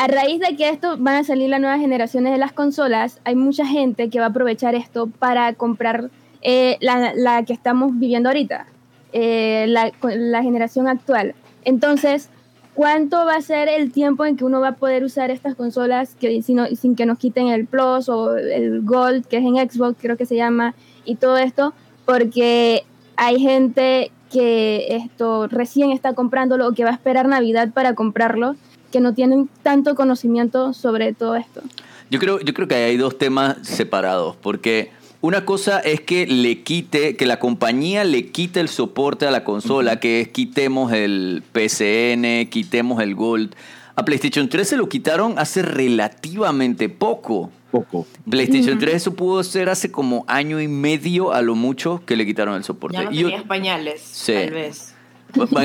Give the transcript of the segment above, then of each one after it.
a raíz de que esto van a salir las nuevas generaciones de las consolas, hay mucha gente que va a aprovechar esto para comprar eh, la, que estamos viviendo ahorita, eh, la, generación actual. Entonces, ¿cuánto va a ser el tiempo en que uno va a poder usar estas consolas sin que nos quiten el Plus o el Gold, que es en Xbox, creo que se llama, y todo esto? Porque hay gente que esto recién está comprándolo o que va a esperar Navidad para comprarlo, que no tienen tanto conocimiento sobre todo esto. Yo creo, yo creo que hay dos temas separados, porque una cosa es que le quite, que la compañía le quite el soporte a la consola, que es quitemos el PCN, quitemos el Gold. A PlayStation 3 se lo quitaron hace relativamente poco. Poco. PlayStation 3 eso pudo ser hace como año y medio a lo mucho que le quitaron el soporte. Ya no tenías pañales, tal vez.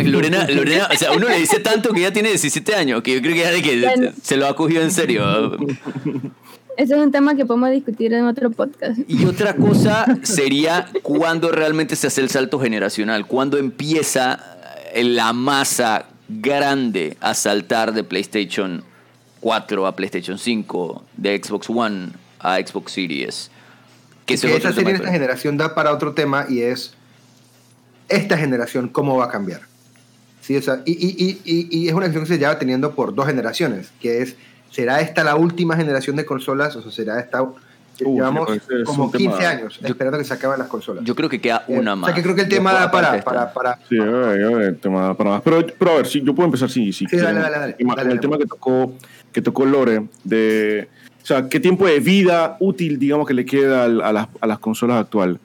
Lorena, Lorena, o sea, uno le dice tanto que ya tiene 17 años, que yo creo que ya de que se lo ha cogido en serio. Ese es un tema que podemos discutir en otro podcast. Y otra cosa sería cuándo realmente se hace el salto generacional, cuándo empieza la masa grande a saltar de PlayStation 4 a PlayStation 5, de Xbox One a Xbox Series. Que, esa serie de esta generación da para otro tema y es esta generación cómo va a cambiar. ¿Sí? y, y, y, y, es una cuestión que se lleva teniendo por dos generaciones, que es, ¿será esta la última generación de consolas o será esta... llevamos como 15 años esperando que se acaben las consolas. Yo creo que queda eh, una más. O sea, que creo que el tema da para, para, para, Sí, el tema da para más. Pero, pero a ver, si yo puedo empezar si, sí, sí, dale, dale, dale, el tema que tocó, que tocó Lore, de... O sea, ¿qué tiempo de vida útil, digamos, que le queda a las, a las consolas actuales?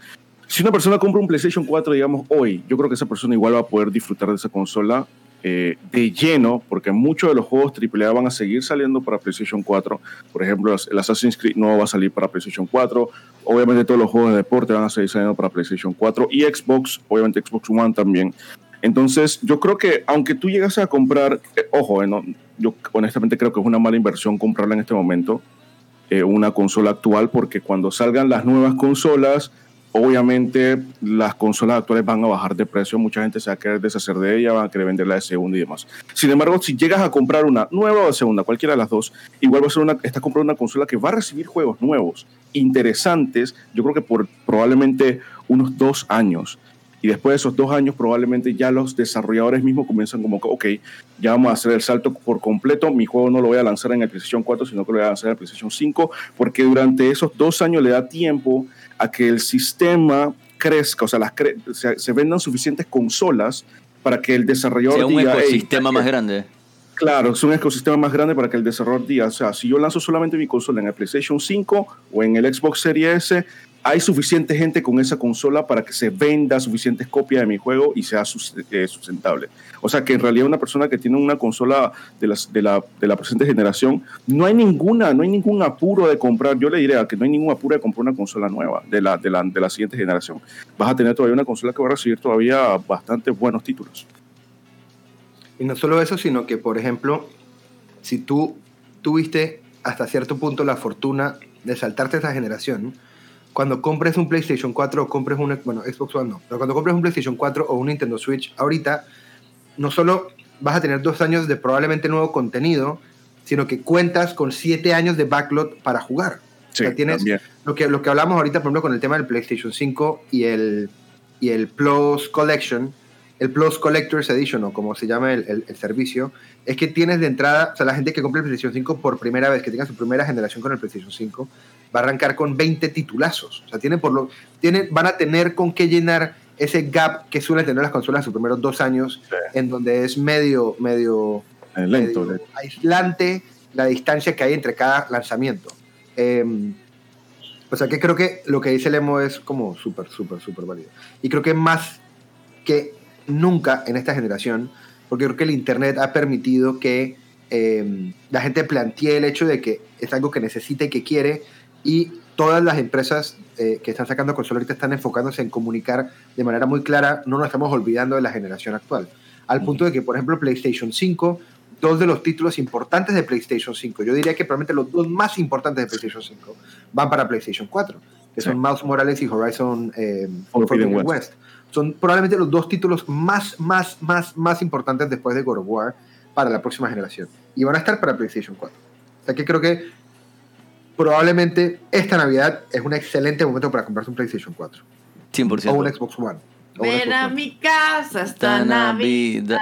Si una persona compra un PlayStation 4, digamos, hoy, yo creo que esa persona igual va a poder disfrutar de esa consola eh, de lleno, porque muchos de los juegos AAA van a seguir saliendo para PlayStation 4. Por ejemplo, el Assassin's Creed no va a salir para PlayStation 4. Obviamente todos los juegos de deporte van a seguir saliendo para PlayStation 4 y Xbox, obviamente Xbox One también. Entonces, yo creo que aunque tú llegas a comprar, eh, ojo, eh, yo honestamente creo que es una mala inversión comprarla en este momento, una consola actual, porque cuando salgan las nuevas consolas, Obviamente las consolas actuales van a bajar de precio, mucha gente se va a querer deshacer de ella, van a querer venderla de segunda y demás. Sin embargo, si llegas a comprar una nueva o de segunda, cualquiera de las dos, igual va a ser una, estás comprando una consola que va a recibir juegos nuevos, interesantes, yo creo que por probablemente unos dos años. Y después de esos dos años, probablemente ya los desarrolladores mismos comienzan como, ok, ya vamos a hacer el salto por completo. Mi juego no lo voy a lanzar en el PlayStation 4, sino que lo voy a lanzar en el PlayStation 5, porque durante esos dos años le da tiempo a que el sistema crezca, o sea, las se, vendan suficientes consolas para que el desarrollador sea un ecosistema más grande. Claro, es un ecosistema más grande para que el desarrollador diga, o sea, si yo lanzo solamente mi consola en el PlayStation 5 o en el Xbox Series S, hay suficiente gente con esa consola para que se venda suficientes copias de mi juego y sea eh, sustentable. O sea que en realidad una persona que tiene una consola de, las, de, la, de la presente generación, no hay ninguna, no hay ningún apuro de comprar, yo le diría que no hay ningún apuro de comprar una consola nueva de la, de la, de la siguiente generación. Vas a tener todavía una consola que va a recibir todavía bastante buenos títulos. Y no solo eso, sino que, por ejemplo, si tú tuviste hasta cierto punto la fortuna de saltarte esa generación, cuando compres un PlayStation 4 o compres una, bueno, Xbox One no, pero cuando compres un PlayStation 4 o un Nintendo Switch, ahorita no solo vas a tener dos años de probablemente nuevo contenido, sino que cuentas con siete años de backlog para jugar. Sí, o sea, tienes lo que, lo que hablamos ahorita, por ejemplo, con el tema del PlayStation 5 y el, y el Plus Collection, el Plus Collector's Edition, o como se llama el, el, servicio, es que tienes de entrada, o sea, la gente que compra el PlayStation 5 por primera vez, que tenga su primera generación con el PlayStation 5, va a arrancar con 20 titulazos. O sea, tienen por lo, tienen, van a tener con qué llenar ese gap que suelen tener las consolas en sus primeros dos años, en donde es medio, medio, lento, aislante la distancia que hay entre cada lanzamiento. Em, o sea que creo que lo que dice Lemo es como súper, súper, súper válido. Y creo que más que nunca en esta generación, porque creo que el Internet ha permitido que em, la gente plantee el hecho de que es algo que necesita y que quiere, y todas las empresas eh, que están sacando consolas ahorita están enfocándose en comunicar de manera muy clara, no nos estamos olvidando de la generación actual. Al punto de que, por ejemplo, PlayStation 5, dos de los títulos importantes de PlayStation 5, yo diría que probablemente los dos más importantes de PlayStation 5 van para PlayStation 4, que son Mouse Morales y Horizon eh, Forbidden West. Son probablemente los dos títulos más, más, más, más importantes después de God of War para la próxima generación. Y van a estar para PlayStation 4. O sea que creo que probablemente esta Navidad es un excelente momento para comprarse un PlayStation 4. 100%. O un Xbox One. o Ven Xbox a One. mi casa esta Navidad. Navidad.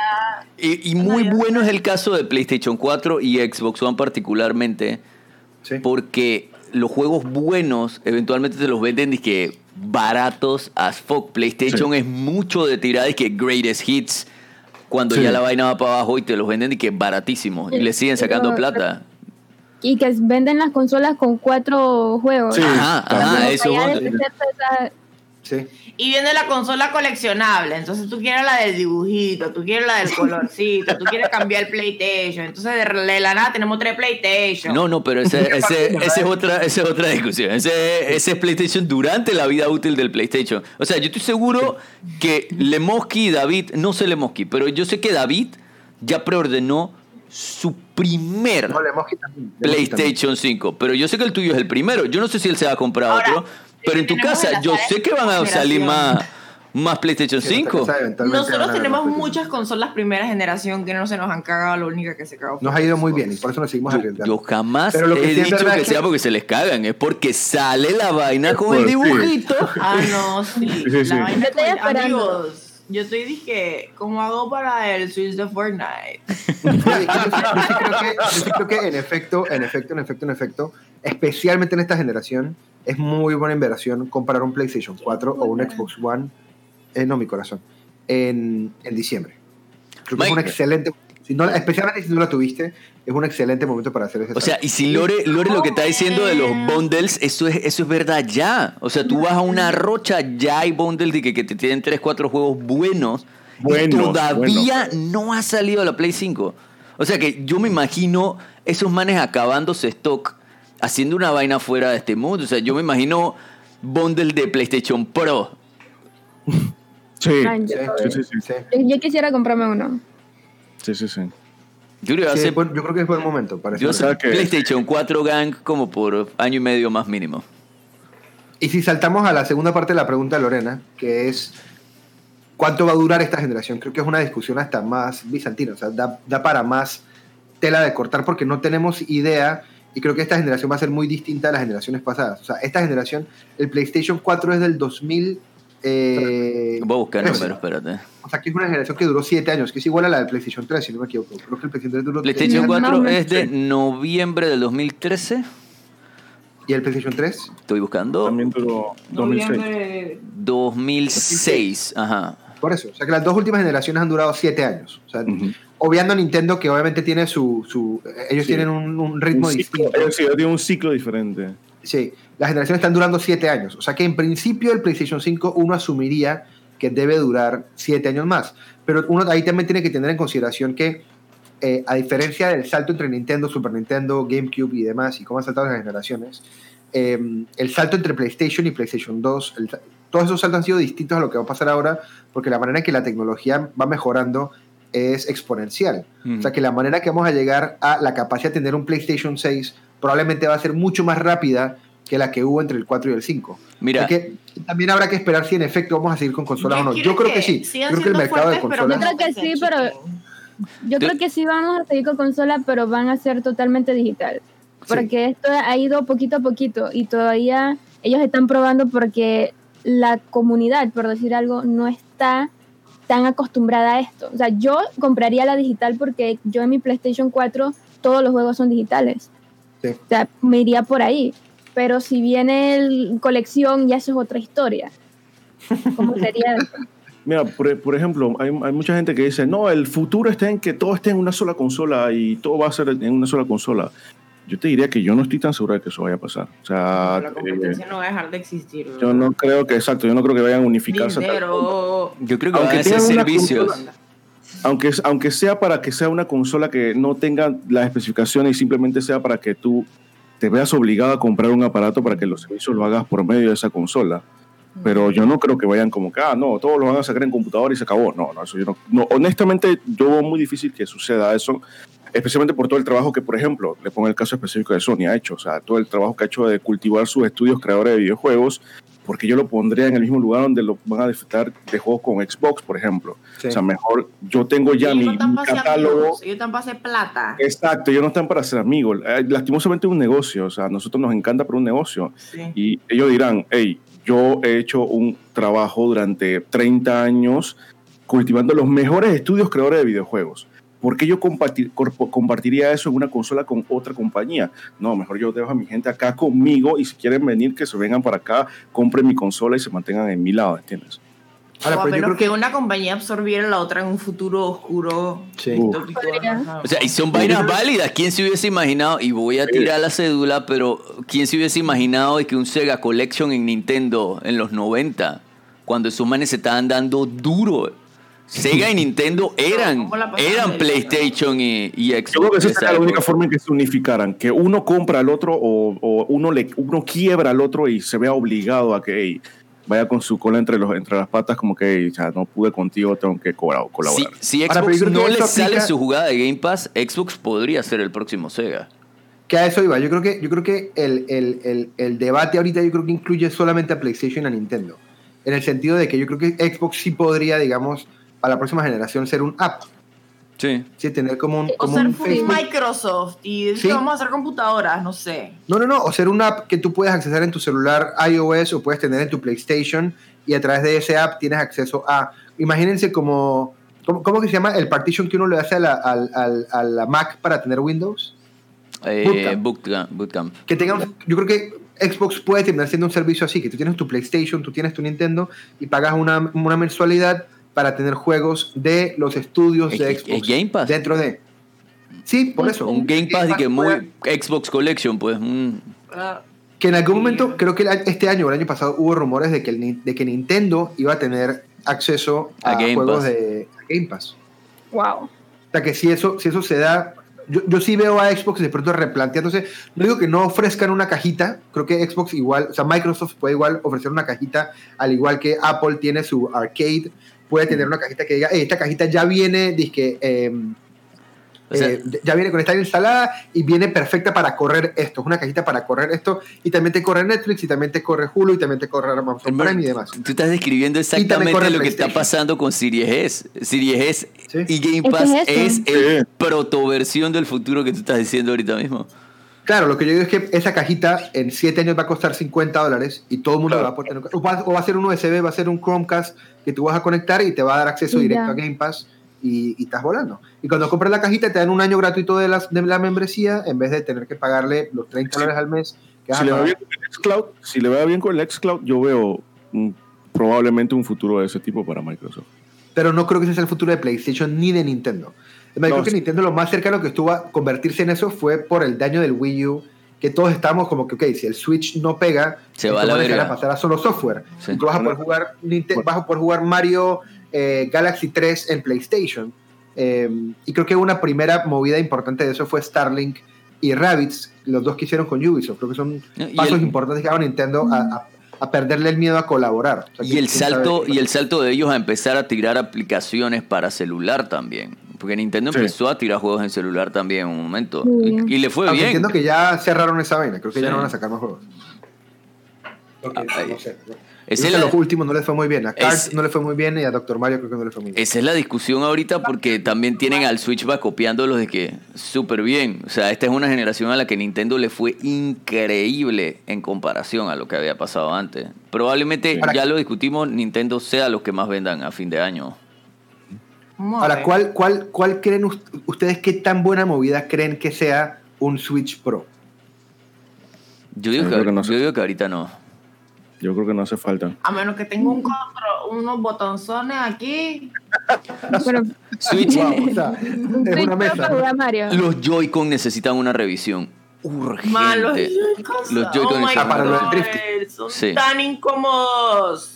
Y, y muy bueno es el caso de PlayStation 4 y Xbox One particularmente, Sí. porque los juegos buenos eventualmente te los venden y que baratos as fuck. PlayStation es mucho de tirar y que greatest hits cuando Sí. ya la vaina va para abajo y te los venden y que baratísimos y le siguen sacando plata. Y que venden las consolas con cuatro juegos. Sí. Ajá, eso esa- Sí. Y viene la consola coleccionable. Entonces tú quieres la del dibujito, tú quieres la del colorcito, tú quieres cambiar el PlayStation. Entonces de de la nada tenemos tres PlayStation. No, no, pero ese, ese, ese es otra, esa es otra discusión. Ese, ese es PlayStation durante la vida útil del PlayStation. O sea, yo estoy seguro que Lemoski y David, no sé Lemoski, pero yo sé que David ya preordenó su primer No, también. PlayStation 5. Pero yo sé que el tuyo es el primero. Yo no sé si él se va a comprar Ahora, otro. Pero en tu casa, yo sé que van a salir más, más PlayStation Sí, en esta 5. casa eventualmente van Nosotros tenemos muchas consolas primera generación que no se nos han cagado, la única que se cagó. Nos ha ido muy bien y por eso nos seguimos arriesgando. yo jamás Pero lo que he sí dicho que es que- sea porque se les cagan, es porque sale la vaina con el sí. dibujito. Ah, no, sí. Sí, sí, sí. La vaina con-. Amigos, yo estoy dije, ¿cómo hago para el Switch de Fortnite? Yo, sí- yo sí creo que, yo sí creo que en efecto, en efecto, en efecto, en efecto, especialmente en esta generación, es muy buena inversión comprar un PlayStation 4 o un Xbox One, eh, no mi corazón, en, en diciembre. Creo que es un excelente, si no, especialmente si no la tuviste, es un excelente momento para hacer ese O sea, y si Lore, Lore lo que está diciendo de los bundles, eso es, eso es verdad ya. O sea, tú vas a una rocha, ya hay bundles de que, que te tienen 3, 4 juegos buenos. y Buenos, todavía no ha salido la Play 5. O sea que yo me imagino esos manes acabándose stock, haciendo una vaina fuera de este mundo. O sea, yo me imagino bundle de PlayStation Pro. Sí, Ay, yo- sí, sí, sí. sí. Yo, yo quisiera comprarme uno. sí, sí, sí. Yo creo que Sí, yo creo es buen momento para yo sé que- PlayStation 4 Gang como por año y medio más mínimo. Y si saltamos a la segunda parte de la pregunta de Lorena, que es ¿cuánto va a durar esta generación? Creo que es una discusión hasta más bizantina, o sea, da, da para más tela de cortar porque no tenemos idea y creo que esta generación va a ser muy distinta a las generaciones pasadas. O sea, esta generación, el PlayStation 4 es del 2000... Eh, Voy a buscar 13. números, espérate. O sea, que es una generación que duró 7 años, que es igual a la del PlayStation 3, si no me equivoco. Creo que el PlayStation 3 duró PlayStation Más o 4 menos. es de noviembre del 2013. ¿Y el PlayStation 3? Estoy buscando. También duró 2006. Noviembre. 2006. Ajá. Por eso. O sea, que las dos últimas generaciones han durado 7 años. O sea, obviando a Nintendo, que obviamente tiene su... su ellos Sí. tienen un, un ritmo Un ciclo- distinto. ellos sí, ellos tienen un ciclo diferente. Sí, las generaciones están durando 7 años. O sea que en principio el PlayStation 5 uno asumiría que debe durar 7 años más. Pero uno ahí también tiene que tener en consideración que, eh, a diferencia del salto entre Nintendo, Super Nintendo, GameCube y demás, y cómo han saltado las generaciones, eh, el salto entre PlayStation y PlayStation 2, el todos esos saltos han sido distintos a lo que va a pasar ahora, porque la manera en que la tecnología va mejorando es exponencial. O sea que la manera que vamos a llegar a la capacidad de tener un PlayStation 6 probablemente va a ser mucho más rápida que la que hubo entre el 4 y el 5. Mira. Así que también habrá que esperar si en efecto vamos a seguir con consolas o no. Yo creo que sí. Creo que el mercado de fuertes, consolas... Yo creo que sí, pero- Yo Yo- creo que sí vamos a seguir con consola, pero van a ser totalmente digital. Porque esto ha ido poquito a poquito y todavía ellos están probando porque la comunidad, por decir algo, no está tan acostumbrada a esto. O sea, yo compraría la digital porque yo en mi PlayStation 4 todos los juegos son digitales. Sí. O sea, me iría por ahí. Pero si viene el colección, ya eso es otra historia. ¿Cómo sería eso? Mira, por, por ejemplo, hay, hay mucha gente que dice, no, el futuro está en que todo esté en una sola consola y todo va a ser en una sola consola. Yo te diría que yo no estoy tan seguro de que eso vaya a pasar. O sea, La eh, competencia no va a dejar de existir. yo no creo que, exacto, yo no creo que vayan a unificarse. Dinero. Yo creo que Aunque van a ser tengan una servicios. consola- Aunque, aunque sea para que sea una consola que no tenga las especificaciones y simplemente sea para que tú te veas obligado a comprar un aparato para que los servicios lo hagas por medio de esa consola. Pero yo no creo que vayan como que, ah, no, todos lo van a sacar en computador y se acabó. No, no, eso yo no, no. Honestamente, yo veo muy difícil que suceda eso, especialmente por todo el trabajo que, por ejemplo, le pongo el caso específico de Sony ha hecho. O sea, todo el trabajo que ha hecho de cultivar sus estudios creadores de videojuegos porque yo lo pondría en el mismo lugar donde lo van a disfrutar de juegos con Xbox, por ejemplo. Sí. O sea, mejor yo tengo ya Ellos mi, no están mi para ser catálogo. amigos, ellos están para hacer plata. Exacto, ellos no están para ser amigos. Eh, Lastimosamente es un negocio, o sea, a nosotros nos encanta por un negocio. Sí. Y ellos dirán, hey, yo he hecho un trabajo durante 30 años cultivando los mejores estudios creadores de videojuegos. ¿Por qué yo compartir- compartiría eso en una consola con otra compañía? No, mejor yo dejo a mi gente acá conmigo y si quieren venir, que se vengan para acá, compren mi consola y se mantengan en mi lado, ¿entiendes? Ahora, o a pero yo menos creo que que una compañía absorbiera la otra en un futuro oscuro. Sí. Ajá. O sea, y son vainas válidas. ¿Quién se hubiese imaginado? Y voy a tirar la cédula, pero ¿quién se hubiese imaginado de que un Sega Collection en Nintendo en los 90, cuando esos manes se estaban dando duro? Sega y Nintendo eran, ¿Cómo la pasaron eran PlayStation y, y Xbox. Yo creo que esa sería la única forma en que se unificaran, que uno compra al otro o, o uno, le, uno quiebra al otro y se vea obligado a que hey, vaya con su cola entre, los, entre las patas como que hey, ya no pude contigo, tengo que colab- Si, colaborar. si pero Xbox no le sale aplica- su jugada de Game Pass, Xbox podría ser el próximo Sega. que a eso iba. Yo creo que, yo creo que el, el, el, el debate ahorita yo creo que incluye solamente a PlayStation y a Nintendo. En el sentido de que yo creo que Xbox sí podría, digamos, para la próxima generación ser un app. Sí. Sí, tener como un, O como ser un Facebook. Microsoft y decir Sí. que vamos a hacer computadoras, no sé. No, no, no. O ser una app que tú puedes acceder en tu celular iOS o puedes tener en tu PlayStation y a través de ese app tienes acceso a. Imagínense como. ¿Cómo, cómo que se llama el partition que uno le hace a la, al- al- a la Mac para tener Windows? Eh, Bootcamp. bootcamp. Que tengamos. Yo creo que Xbox puede terminar siendo un servicio así: que tú tienes tu PlayStation, tú tienes tu Nintendo y pagas una, una mensualidad para tener juegos de los estudios Es- de Xbox. es Game Pass. Dentro de. Sí, por eso. Un Game Pass y que puede- muy Xbox Collection, pues. mm. Que en algún momento, creo que este año o el año pasado hubo rumores de que, el de que Nintendo iba a tener acceso a, juegos Pass. de a Game Pass. Wow. O sea que si eso, si eso se da, yo, yo sí veo a Xbox de pronto replanteándose. No digo que no ofrezcan una cajita, creo que Xbox igual, o sea, Microsoft puede igual ofrecer una cajita, al igual que Apple tiene su arcade, puede tener una cajita que diga, "Hey, esta cajita ya viene, dizque, em, O sea- eh, ya viene con esta instalada y viene perfecta para correr esto. Es una cajita para correr esto y también te corre Netflix y también te corre Hulu y también te corre Amazon Prime y demás. Tú estás describiendo exactamente lo que está pasando con Series S. Series S Sí. y Game Es que Pass es es, el Sí. protoversión del futuro que tú estás diciendo ahorita mismo. Claro, lo que yo digo es que esa cajita en 7 años va a costar 50 dólares y todo el mundo Claro. la va a poder tener. O va, o va a ser un USB, va a ser un Chromecast que tú vas a conectar y te va a dar acceso Y directo ya. a Game Pass y, y estás volando. Y cuando compras la cajita te dan un año gratuito de, las, de la membresía en vez de tener que pagarle los 30 Sí. dólares al mes que Si le, va bien con el Xcloud, si le va bien con el Xcloud, yo veo probablemente un futuro de ese tipo para Microsoft. Pero no creo que ese sea el futuro de PlayStation ni de Nintendo. Es más, No, creo que. Nintendo lo más cercano que estuvo a convertirse en eso fue por el daño del Wii U, que todos estamos como que, ok, si el Switch no pega, Se va a la verga. a pasar a solo software. Sí. Tú vas a poder jugar, vas a poder jugar Mario eh, Galaxy 3 en PlayStation. Eh, y creo que una primera movida importante de eso fue Starlink y Rabbids, los dos que hicieron con Ubisoft. Creo que son pasos el- importantes que haga Nintendo a, a- perderle el miedo a colaborar. O sea, Y el salto y el salto de ellos a empezar a tirar aplicaciones para celular también. Porque Nintendo Sí. empezó a tirar juegos en celular también en un momento. Y, le fue Aunque bien. entiendo que ya cerraron esa vaina, creo que ya no van a sacar más juegos. Ah, no sé. Esa es la- los últimos no les fue muy bien. A Cars Es- no le fue muy bien y a Doctor Mario creo que no le fue muy bien. Esa es la discusión ahorita porque también tienen al Switchback copiándolos de que súper bien. O sea, esta es una generación a la que Nintendo le fue increíble en comparación a lo que había pasado antes. Probablemente, Ahora- ya lo discutimos, Nintendo sea los que más vendan a fin de año. Ahora. ¿cuál, cuál, ¿cuál creen ust- ustedes qué tan buena movida creen que sea un Switch Pro? Yo digo, Sí, que, creo que no sé. yo digo que ahorita no. Yo creo que no hace falta. A menos que tenga un control, unos botonzones aquí. Pero Switch, Wow, o sea, es Switch una mesa. los Joy-Con necesitan una revisión urgente. Malos Los Joy-Con oh para una lo del revisión. drift. God, son Sí. tan incómodos.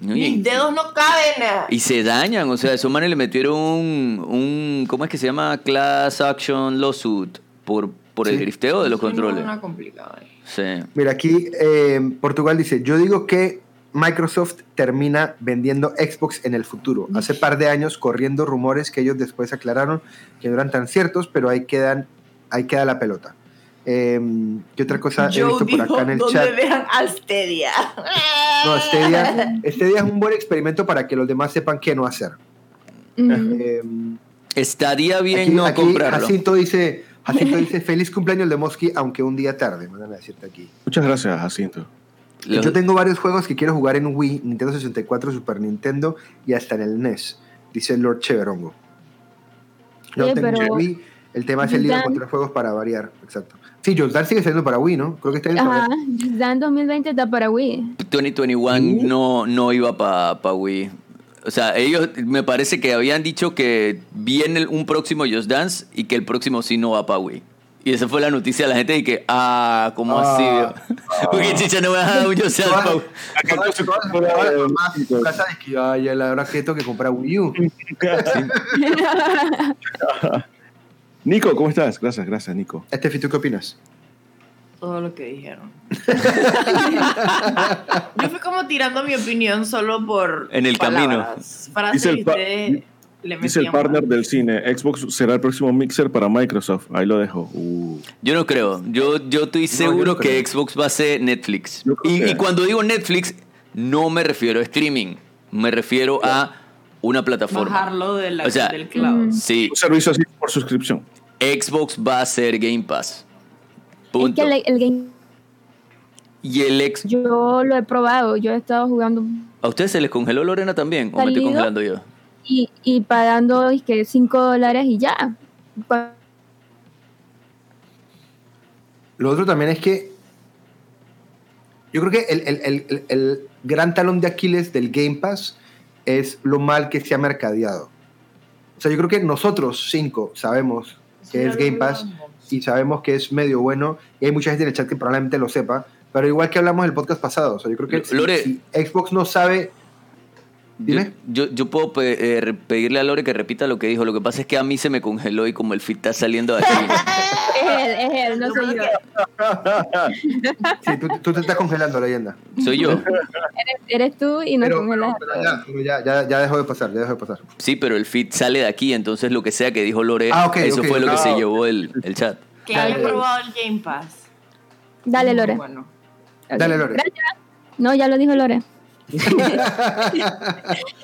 No, Mis dedos no caben. Y se dañan, o sea, esos manes le metieron un, un ¿cómo es que se llama? Class Action Lawsuit por, por el Sí. drifteo de los controles. Una complicada. Sí. Mira, aquí eh, Portugal dice, yo digo que Microsoft termina vendiendo Xbox en el futuro. Hace par de años corriendo rumores que ellos después aclararon que no eran tan ciertos, pero ahí quedan, ahí queda la pelota. Em, ¿Qué otra cosa he visto por acá en el ¿dónde chat? dejan al Stadia? No, Stadia, Stadia es un buen experimento para que los demás sepan qué no hacer. Em, Estaría bien aquí, no aquí comprarlo. Jacinto dice, Jacinto dice, feliz cumpleaños de Mosky, aunque un día tarde, mandan a decirte aquí. Muchas gracias, Jacinto. Los- Yo tengo varios juegos que quiero jugar en Wii, Nintendo 64, Super Nintendo y hasta en el NES, dice Lord Cheverongo. Yo tengo pero- Wii, el tema es el Dan- encontrar juegos para variar, exacto. Sí, Dance sigue saliendo para Wii, ¿no? Creo que está en el Ajá, Dan 2020 está para Wii. 2021 Uh. no, no iba para pa Wii. O sea, ellos me parece que habían dicho que viene un próximo Just Dance y que el próximo sí no va para Wii. Y esa fue la noticia de la gente y que, ah, ¿cómo Ah. así? Porque chicha no me ha dado un Just Dance Todas- pa' Wii. su casa es que ay, ya la verdad que tengo que comprar Wii U. Nico, ¿cómo estás? Gracias, gracias, Nico. Estefi, ¿tú qué opinas? Todo lo que dijeron. Yo fui como tirando mi opinión solo por. En el palabras. Para Dice el, le dice el partner del cine, Xbox será el próximo mixer para Microsoft. Ahí lo dejo. Uh. Yo no creo. Yo, yo estoy seguro no que creo. Xbox va a ser Netflix. Y cuando digo Netflix, no me refiero a streaming. Me refiero a una plataforma. Bajarlo de la- O sea, del cloud. mm. Sí, Un servicio así por suscripción. Xbox va a ser Game Pass. Es Punto. que el, el game, Y el ex... yo lo he probado, yo he estado jugando ¿A ustedes se les congeló Lorena también? ¿O me estoy congelando yo? y, y pagando es que 5 dólares y ya. Lo otro también es que yo creo que el, el- el- el- el gran talón de Aquiles del Game Pass es lo mal que se ha mercadeado. O sea, yo creo que nosotros cinco sabemos que es Game Pass y sabemos que es medio bueno y hay mucha gente en el chat que probablemente lo sepa, pero igual que hablamos del podcast pasado, o sea, yo creo que si- Lore. si Xbox no sabe... Dime. Yo, yo, yo puedo pe- eh, pedirle a Lore que repita lo que dijo. Lo que pasa es que a mí se me congeló y como el fit está saliendo de aquí. Es él, es él, no soy yo. Sí, tú, tú te estás congelando, leyenda. Soy yo. Eres, eres tú y no Pero, congelas. pero ya, pero ya, ya, ya dejó de pasar, ya dejó de pasar. Sí, pero el fit sale de aquí. Entonces lo que sea que dijo Lore, Ah, ok, eso ok. fue lo que Ah, se llevó el, el chat. Que haya probado el Game Pass. Dale, Lore. Bueno. Dale, Lore. Gracias. No, ya lo dijo Lore.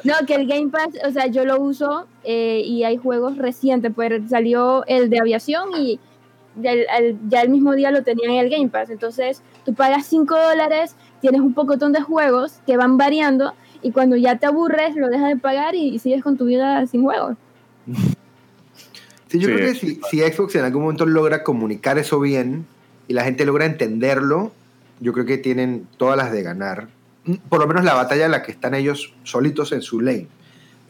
no, que el Game Pass, o sea, yo lo uso eh, y hay juegos recientes, pues salió el de aviación y ya el, al- ya el mismo día lo tenía en el Game Pass. Entonces, tú pagas 5 dólares, tienes un pocotón de juegos que van variando y cuando ya te aburres, lo dejas de pagar y, y sigues con tu vida sin juegos. Sí, yo Sí. creo que si, si Xbox en algún momento logra comunicar eso bien y la gente logra entenderlo, yo creo que tienen todas las de ganar. Por lo menos la batalla en la que están ellos solitos en su lane.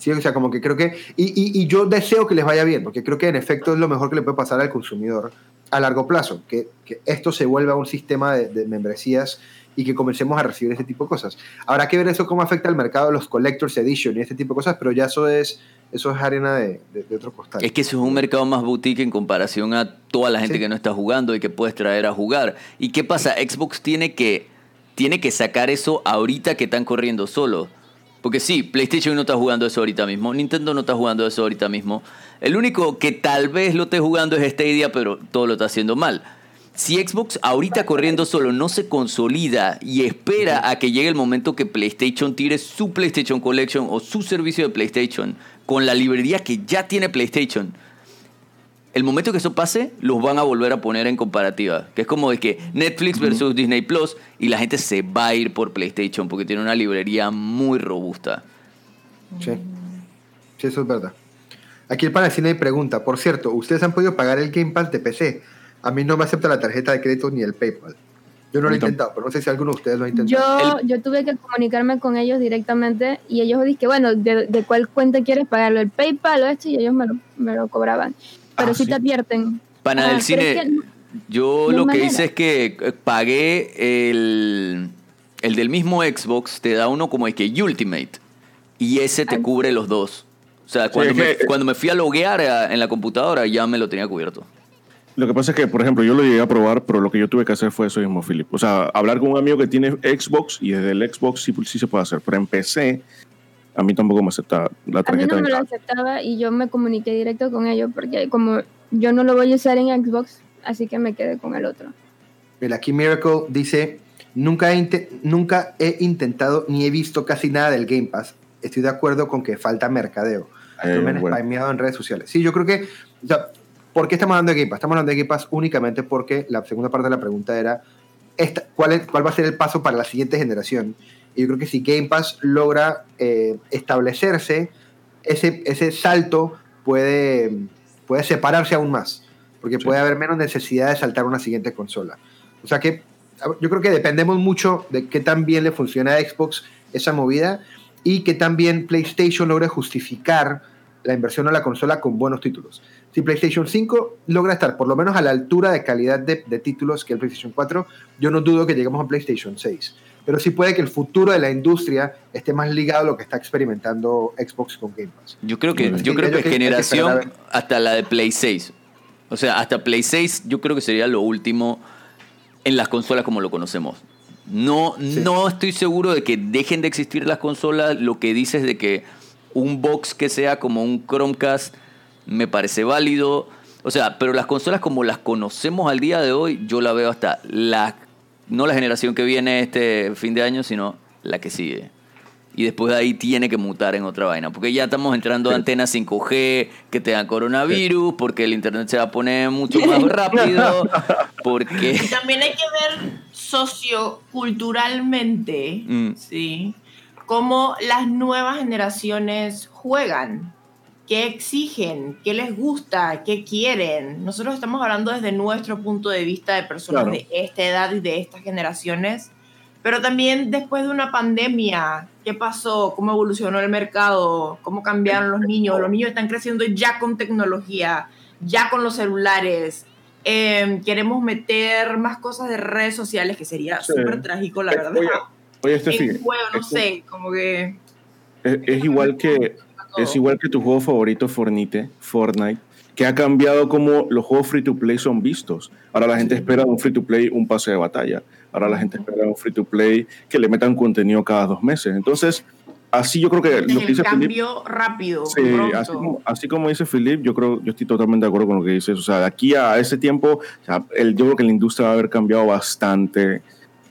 Sí, o sea, como que creo que... Y, y- y yo deseo que les vaya bien, porque creo que en efecto es lo mejor que le puede pasar al consumidor a largo plazo, que, que esto se vuelva un sistema de, de membresías y que comencemos a recibir este tipo de cosas. Habrá que ver eso cómo afecta al mercado los Collectors Edition y este tipo de cosas, pero ya eso es, eso es arena de, de- de otro costal. Es que eso es un mercado más boutique en comparación a toda la gente Sí. que no está jugando y que puedes traer a jugar. ¿Y qué pasa? Xbox tiene que, tiene que sacar eso ahorita que están corriendo solo. Porque sí, PlayStation no está jugando eso ahorita mismo, Nintendo no está jugando eso ahorita mismo. El único que tal vez lo esté jugando es Stadia, pero todo lo está haciendo mal. Si Xbox ahorita corriendo solo no se consolida y espera a que llegue el momento que PlayStation tire su PlayStation Collection o su servicio de PlayStation con la librería que ya tiene PlayStation, el momento que eso pase, los van a volver a poner en comparativa. Que es como de que Netflix versus Disney Plus y la gente se va a ir por PlayStation porque tiene una librería muy robusta. Sí. Sí, eso es verdad. Aquí el Panacine pregunta, por cierto, ¿ustedes han podido pagar el Game Pass de PC? A mí no me acepta la tarjeta de crédito ni el PayPal. Yo no lo he intentado, pero no sé si alguno de ustedes lo ha intentado. Yo, yo tuve que comunicarme con ellos directamente y ellos dije, bueno, ¿de, de cuál cuenta quieres pagarlo? ¿El PayPal o esto? Y ellos me lo, me lo cobraban. Pero Ah, sí, sí. te advierten. Pana Ah, del pero cine, es que- yo lo que manera. hice es que eh, pagué el, el del mismo Xbox, te da uno como es que Ultimate. Y ese te Ay. cubre los dos. O sea, cuando, me, que- cuando me fui a loguear a- en la computadora ya me lo tenía cubierto. Lo que pasa es que, por ejemplo, yo lo llegué a probar, pero lo que yo tuve que hacer fue eso mismo, Philip. O sea, hablar con un amigo que tiene Xbox y desde el Xbox sí, sí se puede hacer, pero en PC a mí tampoco me acepta la A mí tarjeta no me lo aceptaba y yo me comuniqué directo con ellos porque como yo no lo voy a usar en Xbox, así que me quedé con el otro. El aquí Miracle dice, nunca he, nunca he intentado ni he visto casi nada del Game Pass. Estoy de acuerdo con que falta mercadeo. Eh, me han bueno. spameado en redes sociales. Sí, yo creo que, o sea, ¿por qué estamos hablando de Game Pass? Estamos hablando de Game Pass únicamente porque la segunda parte de la pregunta era, esta, ¿cuál, es- ¿cuál va a ser el paso para la siguiente generación? Yo creo que si Game Pass logra eh, establecerse, ese, ese salto puede, puede separarse aún más, porque Sí. puede haber menos necesidad de saltar a una siguiente consola. O sea que yo creo que dependemos mucho de qué tan bien le funciona a Xbox esa movida y que también PlayStation logre justificar la inversión a la consola con buenos títulos. Si PlayStation 5 logra estar por lo menos a la altura de calidad de, de títulos que el PlayStation 4, yo no dudo que lleguemos a PlayStation 6. Pero sí puede que el futuro de la industria esté más ligado a lo que está experimentando Xbox con Game Pass. Yo creo que, yo creo que generación hasta la de Play 6. O sea, hasta Play 6 yo creo que sería lo último en las consolas como lo conocemos. No, Sí. no estoy seguro de que dejen de existir las consolas. Lo que dices de que un box que sea como un Chromecast me parece válido. O sea, pero las consolas como las conocemos al día de hoy, yo la veo hasta la, no la generación que viene este fin de año, sino la que sigue. Y después de ahí tiene que mutar en otra vaina. Porque ya estamos entrando a antenas 5G que te dan coronavirus, porque el internet se va a poner mucho más rápido, porque... Y también hay que ver socioculturalmente, Mm. ¿sí? Cómo las nuevas generaciones juegan, qué exigen, qué les gusta, qué quieren. Nosotros estamos hablando desde nuestro punto de vista de personas Claro. de esta edad y de estas generaciones, pero también después de una pandemia, ¿qué pasó? ¿Cómo evolucionó el mercado? ¿Cómo cambiaron los niños? Los niños están creciendo ya con tecnología, ya con los celulares. Eh, queremos meter más cosas de redes sociales, que sería Sí. súper trágico, la verdad. Oye, oye Steffi, en juego, no sé, como que... es, es igual que es igual que tu juego favorito Fortnite, Fortnite, que ha cambiado como los juegos free to play son vistos. Ahora la gente espera de un free to play un pase de batalla. Ahora la gente espera de un free to play que le metan contenido cada dos meses. Entonces, así yo creo que lo que dice cambio rápido, Sí, así como, así como dice Philip, yo creo, yo estoy totalmente de acuerdo con lo que dices. O sea, de aquí a ese tiempo, o sea, el, yo creo que la industria va a haber cambiado bastante.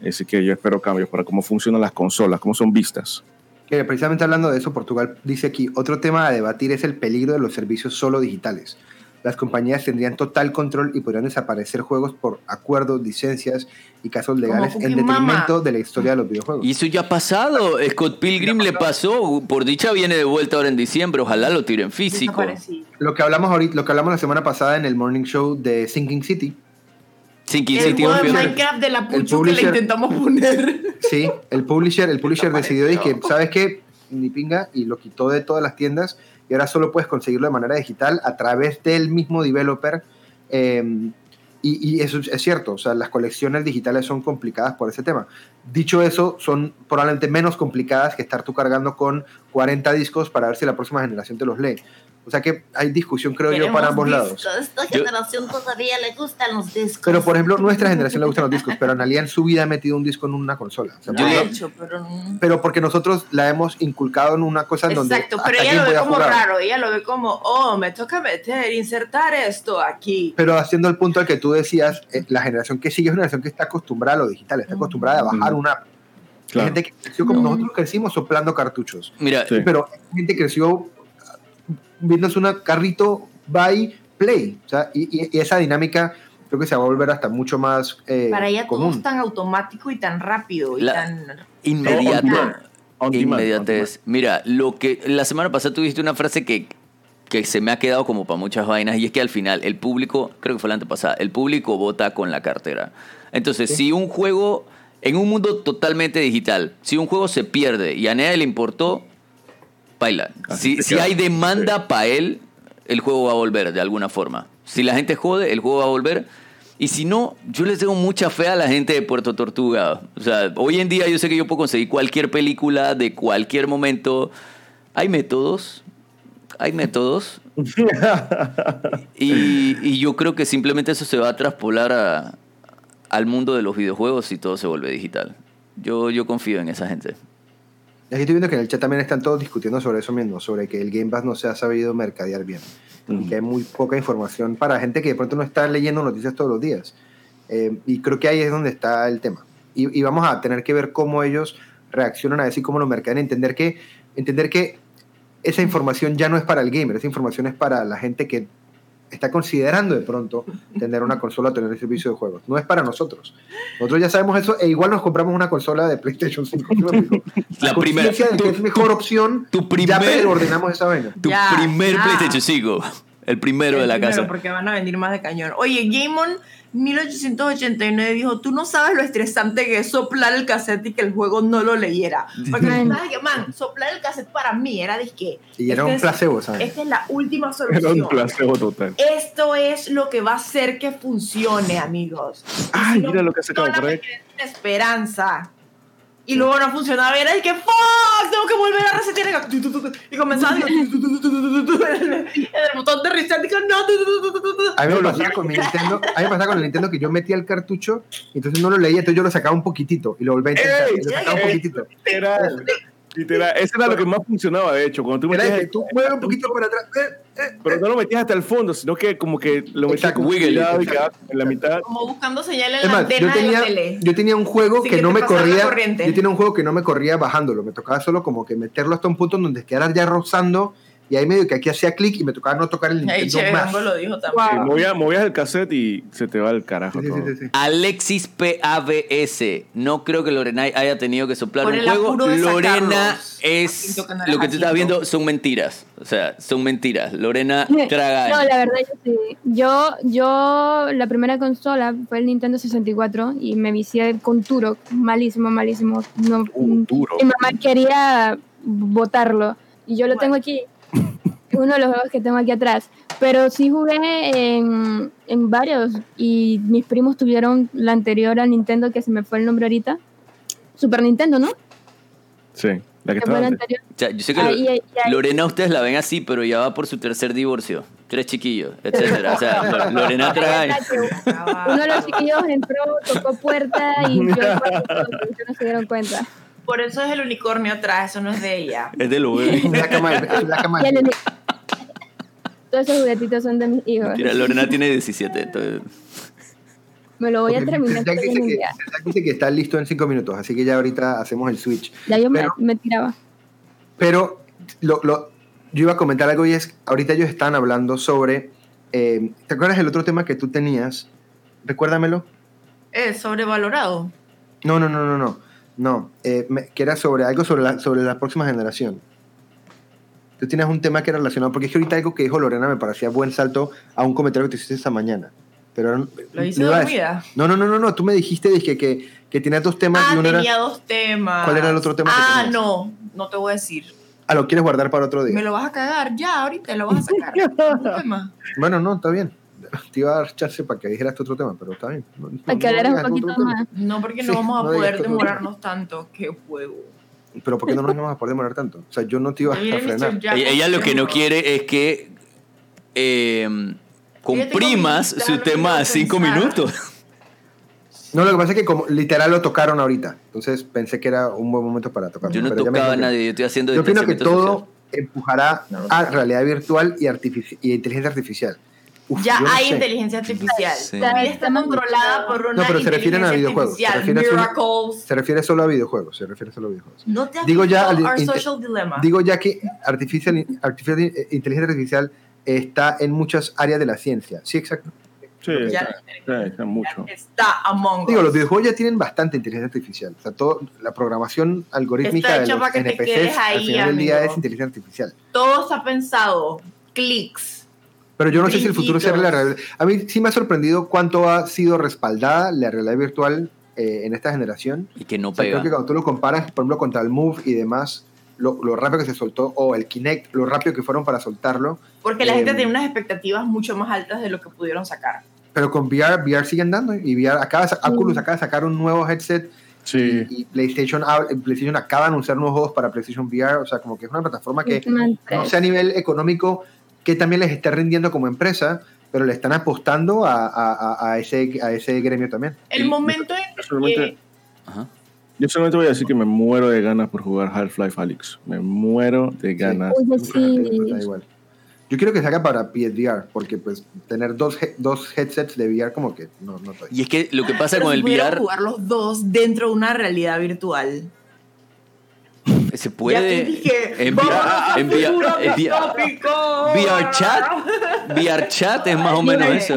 Así que yo espero cambios para cómo funcionan las consolas, cómo son vistas. Que precisamente hablando de eso, Portugal dice aquí, otro tema a debatir es el peligro de los servicios solo digitales. Las compañías tendrían total control y podrían desaparecer juegos por acuerdos, licencias y casos legales en detrimento Mama. de la historia de los videojuegos. Y eso ya ha pasado. Scott Pilgrim le pasó. Por dicha viene de vuelta ahora en diciembre. Ojalá lo tiren físico. Lo que hablamos ahorita, lo que hablamos la semana pasada en el morning show de Sinking City, Sinking El City juego de. Minecraft de la El Puchu que le intentamos poner. sí, el publisher, el publisher decidió y que, ¿sabes qué? Ni pinga, y lo quitó de todas las tiendas y ahora solo puedes conseguirlo de manera digital a través del mismo developer. eh, y, y eso es- es cierto, o sea, las colecciones digitales son complicadas por ese tema. Dicho eso, son probablemente menos complicadas que estar tú cargando con 40 discos para ver si la próxima generación te los lee. O sea que hay discusión, creo yo, para ambos lados. Esta Yo- generación todavía le gustan los discos. Pero, por ejemplo, nuestra generación le gustan los discos, pero Analia en su vida ha metido un disco en una consola. O sea, Yo he hecho, pero no- pero porque nosotros la hemos inculcado en una cosa en donde Exacto, hasta pero ella lo ve como jugar. raro, ella lo ve como, oh, me toca meter, insertar esto aquí. Pero haciendo el punto al que tú decías, eh, la generación que sigue es una generación que está acostumbrada a lo digital, está acostumbrada a bajar Ujú. una Claro. gente que creció como Mm. nosotros crecimos soplando cartuchos, Mira, Sí. pero gente creció viéndose una carrito by play. O sea, y, y- y esa dinámica creo que se va a volver hasta mucho más eh, Para ella todo común. es tan automático y tan rápido y La- tan... demand, Inmediatez. Mira, lo que la semana pasada tuviste una frase que, que se me ha quedado como para muchas vainas y es que al final el público, creo que fue la antepasada, el público vota con la cartera. Entonces, Sí. si un juego, en un mundo totalmente digital, si un juego se pierde y a nadie le importó, baila. Así Si, si hay demanda para él, el juego va a volver de alguna forma. Si la gente jode, el juego va a volver. Y si no, yo les tengo mucha fe a la gente de Puerto Tortuga. O sea, hoy en día yo sé que yo puedo conseguir cualquier película de cualquier momento. Hay métodos, hay métodos. Y, y yo creo que simplemente eso se va a traspolar a- al mundo de los videojuegos y todo se vuelve digital. Yo, yo confío en esa gente. Aquí estoy viendo que en el chat también están todos discutiendo sobre eso mismo, sobre que el Game Pass no se ha sabido mercadear bien. Y que hay muy poca información para gente que de pronto no está leyendo noticias todos los días. Eh, y creo que ahí es donde está el tema. Y, y vamos a tener que ver cómo ellos reaccionan a eso y cómo lo mercadean. Entender que, entender que esa información ya no es para el gamer, esa información es para la gente que está considerando de pronto tener una consola o tener el servicio de juegos. No es para nosotros. Nosotros ya sabemos eso e igual nos compramos una consola de PlayStation 5. ¿sí me explico? La conciencia primera- de que es mejor opción, tu ya primer- ordenamos esa vaina. Tu Ya, primer ya. PlayStation 5. El primero de El la primero, casa. Porque van a venir más de cañón. Oye, Gamon 1889 dijo, tú no sabes lo estresante que es soplar el cassette y que el juego no lo leyera. Porque sabes que, man, soplar el cassette para mí era de que... Y era este un es- placebo, ¿sabes? Esta es la última Era solución. un placebo total. Esto es lo que va a hacer que funcione, amigos. Ay, si no mira lo que ha sacado funciona, por ahí. esperanza. Y luego no funcionaba, era de que ¡fuck! Tengo que volver a resetear. Y Y comenzaba en el botón de reset. Digo, no. A mí me pasaba con mi Nintendo, a mí me pasaba con el Nintendo que yo metía el cartucho y entonces no lo leía, entonces yo lo sacaba un poquitito y lo volvía a intentar. Y lo sacaba un poquitito. Literal. Eso era lo que más funcionaba, de hecho. Cuando tú metías que tú mueves un poquito para atrás. eh, eh, Pero no lo metías hasta el fondo, sino que como que lo metías como Wiggle, y quedaba en la mitad. Como buscando señal en la más, yo antena de la tenía, tele. yo tenía un juego que que no me corría. Yo tenía un juego que no me corría bajándolo. Me tocaba solo como que meterlo hasta un punto en donde quedara ya rozando. Y ahí medio que aquí hacía clic y me tocaba no tocar el Nintendo Che más. Lo dijo también. Sí, movías, movías el cassette y se te va el carajo Sí, todo. sí, sí, sí. Alexis PABS. No creo que Lorena haya tenido que soplar Por un el juego. Lorena es. No Lo que tú estás viendo son mentiras. O sea, son mentiras. Lorena traga. No, la verdad yo sí. Yo, yo, la primera consola fue el Nintendo 64 y me vicié con Turok, malísimo, malísimo. No, Uh, duro. Mi mamá quería botarlo y yo lo tengo aquí. Uno de los juegos que tengo aquí atrás. Pero sí jugué en, en varios y mis primos tuvieron la anterior al Nintendo que se me fue el nombre ahorita. Super Nintendo, ¿no? Sí, la que estaba la antes. anterior. O sea, yo sé que Ah, Lo- y- y ahí- Lorena ustedes la ven así, pero ya va por su tercer divorcio. Tres chiquillos, etcétera. O sea, Lo- Lorena traga. Uno de los chiquillos entró, tocó puerta y yo no se dieron cuenta. Por eso es el unicornio atrás, eso no es de ella. Es de el- Todos esos juguetitos son de mis hijos. Mira, Lorena tiene 17. Entonces, Me lo voy a Porque terminar Jack dice, que, dice que está listo en cinco minutos, así que ya ahorita hacemos el switch. Ya yo me, Pero- me tiraba. Pero lo, lo- yo iba a comentar algo y es, ahorita ellos están hablando sobre, eh, ¿te acuerdas el otro tema que tú tenías? Recuérdamelo. Es sobrevalorado. No, no, no, no, no. No, eh, que era sobre algo sobre la, sobre la próxima generación. Tú tienes un tema que era relacionado, porque es que ahorita algo que dijo Lorena me parecía buen salto a un comentario que tú hiciste esta mañana. Pero era- Lo hice dormida. No, no, no, no, no, tú me dijiste dije, que, que tenías dos temas Ah, y uno era... tenía dos temas. ¿Cuál era el otro tema que Ah, tenías? no, no te voy a decir. Ah, lo quieres guardar para otro día. Me lo vas a cagar ya, ahorita lo vas a sacar. Tema. Bueno, no, está bien. Te iba a dar chance para que dijeras tu otro tema, pero está bien. No- Para no- que no un poquito tema. más. No, porque no Sí, vamos a no poder demorarnos tanto. Qué juego. Pero ¿por qué no nos vamos a poder demorar tanto? O sea, yo no te iba a frenar. Ella, ella lo que no quiere es que eh, comprimas su tema a cinco minutos. No, lo que pasa es que como literal lo tocaron ahorita. Entonces pensé que era un buen momento para tocarlo. Yo no pero tocaba a nadie, yo estoy haciendo Yo opino que todo social. empujará No a realidad virtual y, artifici- y inteligencia artificial. Uf, Ya hay sé. inteligencia artificial. Sí. Vida está controlada por una No, pero se refieren a inteligencia videojuegos, se artificial. refiere solo- Miracles. Se refiere solo a videojuegos. Se refiere solo a videojuegos. No te has Digo ya al-. Digo ya que artificial, artificial, eh, inteligencia artificial está en muchas áreas de la ciencia. Sí, exacto. Sí, Ya está, está mucho. está Among Digo, Us. los videojuegos ya tienen bastante inteligencia artificial. O sea, todo, la programación algorítmica de los para que te NPCs quedes al ahí, final del día amigo. es inteligencia artificial. Todo está pensado. Clics. Pero yo no sé si el futuro sea la realidad. A mí sí me ha sorprendido cuánto ha sido respaldada la realidad virtual eh, en esta generación. Y que no O sea, creo pega. que cuando tú lo comparas, por ejemplo, contra el Move y demás, lo, lo rápido que se soltó, o el Kinect, lo rápido que fueron para soltarlo. Porque la Em, gente tiene unas expectativas mucho más altas de lo que pudieron sacar. Pero con VR, VR sigue andando. Y VR, acaba, Sí. Oculus acaba de sacar un nuevo headset Sí. y, y PlayStation, PlayStation acaba de anunciar nuevos juegos para PlayStation VR. O sea, como que es una plataforma que no 3. sé a nivel económico que también les está rindiendo como empresa, pero le están apostando a, a- a- ese, a ese gremio también. El momento en que Ajá. Yo solamente voy a decir que me muero de ganas por jugar Half-Life Alyx. Me muero de ganas. Oye, Mucha gente sí. igual. Yo quiero que salga para PSVR, porque pues tener dos, he- dos headsets de VR como que no, no estoy. Y es que lo que pasa Pero con si el VR jugar los dos dentro de una realidad virtual. Se Ya puede te dije, en vamos VR, a en VR, futuro en VR, distópico. VR chat, VR chat es más o menos eso.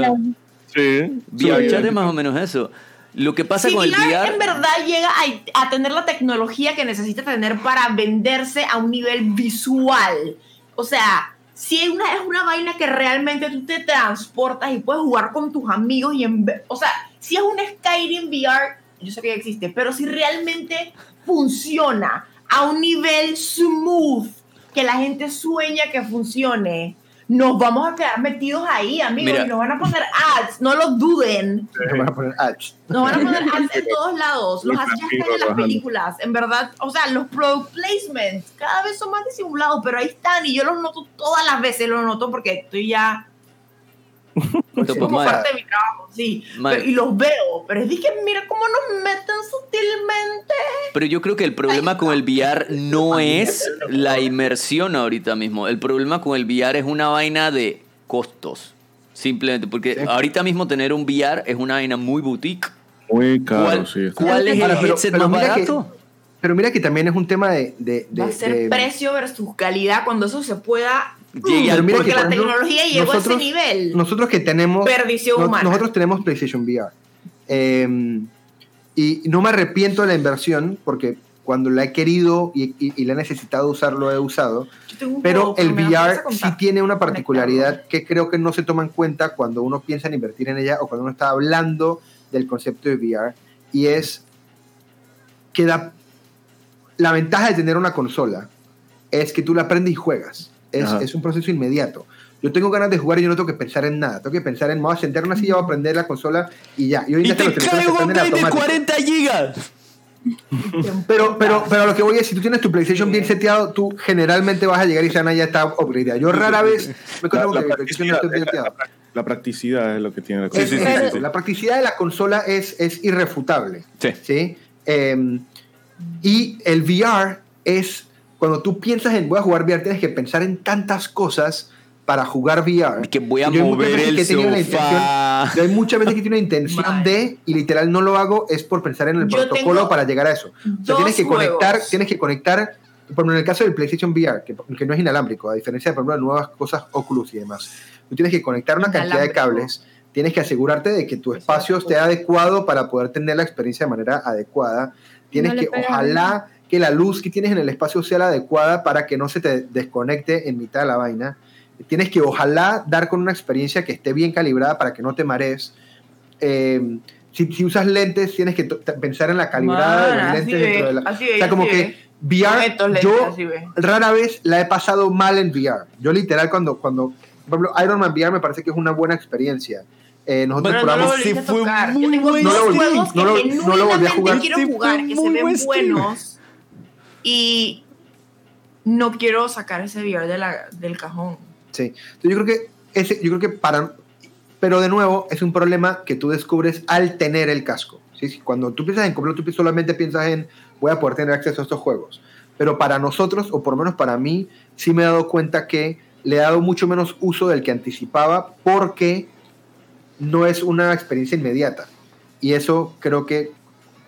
Sí. VR sí. chat es más o menos eso. Lo que pasa Si con el VR VR en verdad llega a, a tener la tecnología que necesita tener para venderse a un nivel visual. O sea, si una, es una vaina que realmente tú te transportas y puedes jugar con tus amigos y en, o sea, si es un Skyrim VR, yo sé que ya existe, pero si realmente funciona a un nivel smooth que la gente sueña que funcione, nos vamos a quedar metidos ahí, amigos, Mira. y nos van a poner ads, no lo duden. Me van a poner ads. Nos van a poner ads en todos lados. Los ads ya están en las películas. En verdad, o sea, los product placements cada vez son más disimulados, pero ahí están y yo los noto todas las veces, los noto porque estoy ya Como parte de mi trabajo, sí. Pero- y los veo, pero es que mira cómo nos meten sutilmente. Pero yo creo que el problema con el VR no es la inmersión ahorita mismo. El problema con el VR es una vaina de costos. Simplemente porque Sí. ahorita mismo tener un VR es una vaina muy boutique. Muy caro, ¿Cuál, sí. cuál es el pero- headset pero más que- barato? Pero mira que también es un tema de... de, de- Va a ser de- precio versus calidad cuando eso se pueda. Llegue al porque que, la por ejemplo, tecnología llegó a ese nosotros- nivel. Nosotros que tenemos... Perdición no- humana. Nosotros tenemos PlayStation VR. Eh, y no me arrepiento de la inversión porque cuando la he querido y, y- y la he necesitado usar, lo he usado. Pero el VR sí tiene una particularidad que creo que no se toma en cuenta cuando uno piensa en invertir en ella o cuando uno está hablando del concepto de VR y es que da- la ventaja de tener una consola es que tú la aprendes y juegas. Es, es un proceso inmediato. Yo tengo ganas de jugar y yo no tengo que pensar en nada. Tengo que pensar en, me voy a sentar en una silla, voy a aprender la consola y ya. Y hoy Y te cae un update de automático. 40 gigas. Pero, pero, pero a lo que voy es, si tú tienes tu PlayStation bien seteado, tú generalmente vas a llegar y se ya está upgradeada. Yo rara vez me La, encuentro con que mi PlayStation no esté bien seteado. la- practicidad es lo que tiene la Sí, sí, sí, Es- sí, es- sí. La practicidad de la consola es, es irrefutable. Sí. ¿sí? Eh, y el VR es, cuando tú piensas en voy a jugar VR, tienes que pensar en tantas cosas para jugar VR. Que voy a yo mover el que sofá. yo hay muchas veces que tiene una intención Mal. de, y literal no lo hago, es por pensar en el Yo protocolo para llegar a eso. O sea, tienes que conectar, juegos. tienes que conectar, por ejemplo, en el caso del PlayStation VR, que, que no es inalámbrico, a diferencia de, por ejemplo, de nuevas cosas Oculus y demás. Tú tienes que conectar una cantidad de cables, tienes que asegurarte de que tu espacio esté adecuado para poder tener la experiencia de manera adecuada. Tienes No que, ojalá, que la luz que tienes en el espacio sea la adecuada para que no se te desconecte en mitad de la vaina. Tienes que, ojalá, dar con una experiencia que esté bien calibrada para que no te marees. Eh, si, si usas lentes, tienes que to- pensar en la calibrada de Man, los así lentes dentro ve, de la. así o sea, como así que ve. VR, lentes, yo rara vez la he pasado mal en VR. Yo literal cuando, cuando por ejemplo, Iron Man VR me parece que es una buena experiencia. Eh, nosotros no lo probamos- a Ese fue muy No lo- no lo volví a jugar. que se ven buenos. Y no quiero sacar ese VR de la- del cajón. Sí. Yo creo que ese, yo creo que para, pero de nuevo es un problema que tú descubres al tener el casco. Sí, Cuando tú piensas en comprarlo, tú solamente piensas en voy a poder tener acceso a estos juegos. Pero para nosotros, o por lo menos para mí, sí me he dado cuenta que le he dado mucho menos uso del que anticipaba porque no es una experiencia inmediata. Y eso creo que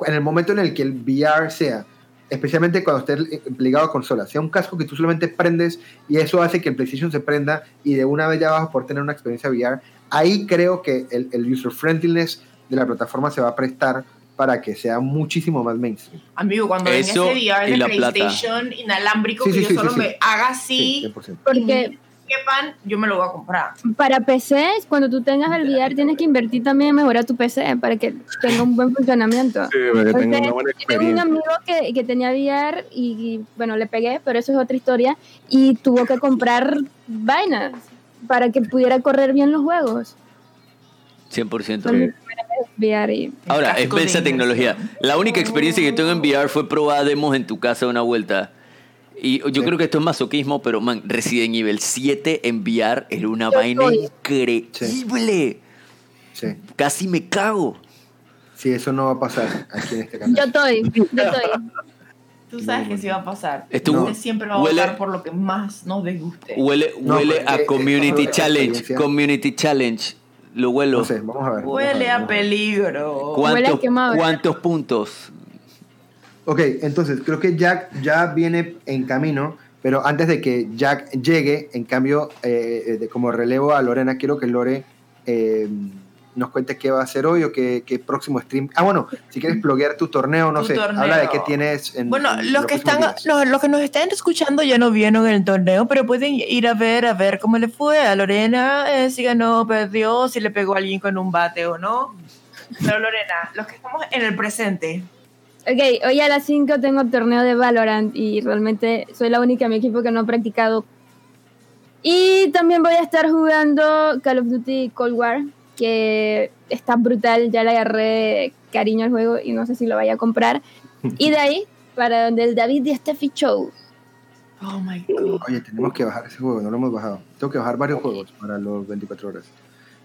en el momento en el que el VR sea, especialmente cuando esté ligado a consola, sea un casco que tú solamente prendes y eso hace que el PlayStation se prenda y de una vez ya vas a poder tener una experiencia VR, ahí creo que el, el user friendliness de la plataforma se va a prestar para que sea muchísimo más mainstream. Amigo, cuando venga ese VR de la plata. PlayStation inalámbrico Sí, que sí, yo sí, solo sí, sí. me haga así, Sí, 100%. Porque quepan, yo me lo voy a comprar. para PC, cuando tú tengas el VR, tienes que invertir también en mejorar tu PC para que tenga un buen funcionamiento. Sí, para que tenga una buena yo tengo un experiencia. amigo que, que tenía VR y, y, bueno, le pegué, pero eso es otra historia, y tuvo que comprar vainas para que pudiera correr bien los juegos. 100%. Son mis primeras veces VR y Ahora, es esa tecnología. La única experiencia que tengo en VR fue probar demos en tu casa una vuelta. Y yo Sí. creo que esto es masoquismo, pero man, Resident Evil 7 en VR era una Yo vaina estoy. increíble. Sí. Casi Casi me cago. Sí, eso no va a pasar aquí en este Yo canal. estoy, yo estoy. Tú sabes que sí va a pasar. Usted hu- siempre va a huele- votar por lo que más nos disguste. Huele, huele a Community es- es- Challenge. Community Challenge. Lo huelo. No sé, vamos a ver. vamos Huele ver, a peligro. ¿Cuántos, Huele a quemado, ¿verdad? ¿Cuántos puntos? Ok, entonces creo que Jack ya viene en camino, pero antes de que Jack llegue, en cambio, eh, eh, de- como relevo a Lorena, quiero que Lore eh, nos cuente qué va a hacer hoy o qué, qué próximo stream. Ah, bueno, si quieres bloguear tu torneo, no Tu sé, torneo. habla de qué tienes en Bueno, en los que están, los, los que nos están escuchando ya no vieron el torneo, pero pueden ir a ver a ver cómo le fue a Lorena, eh, si ganó, perdió, si le pegó a alguien con un bate o no. Pero Lorena, los que estamos en el presente, Ok, hoy a las 5 tengo torneo de Valorant y realmente soy la única en mi equipo que no ha practicado. Y también voy a estar jugando Call of Duty Cold War, que está brutal, ya le agarré cariño al juego y no sé si lo vaya a comprar. Y de ahí, para donde el David y Steffi Show. oh my god. Oye, tenemos que bajar ese juego, no lo hemos bajado. Tengo que bajar varios juegos para los 24 horas.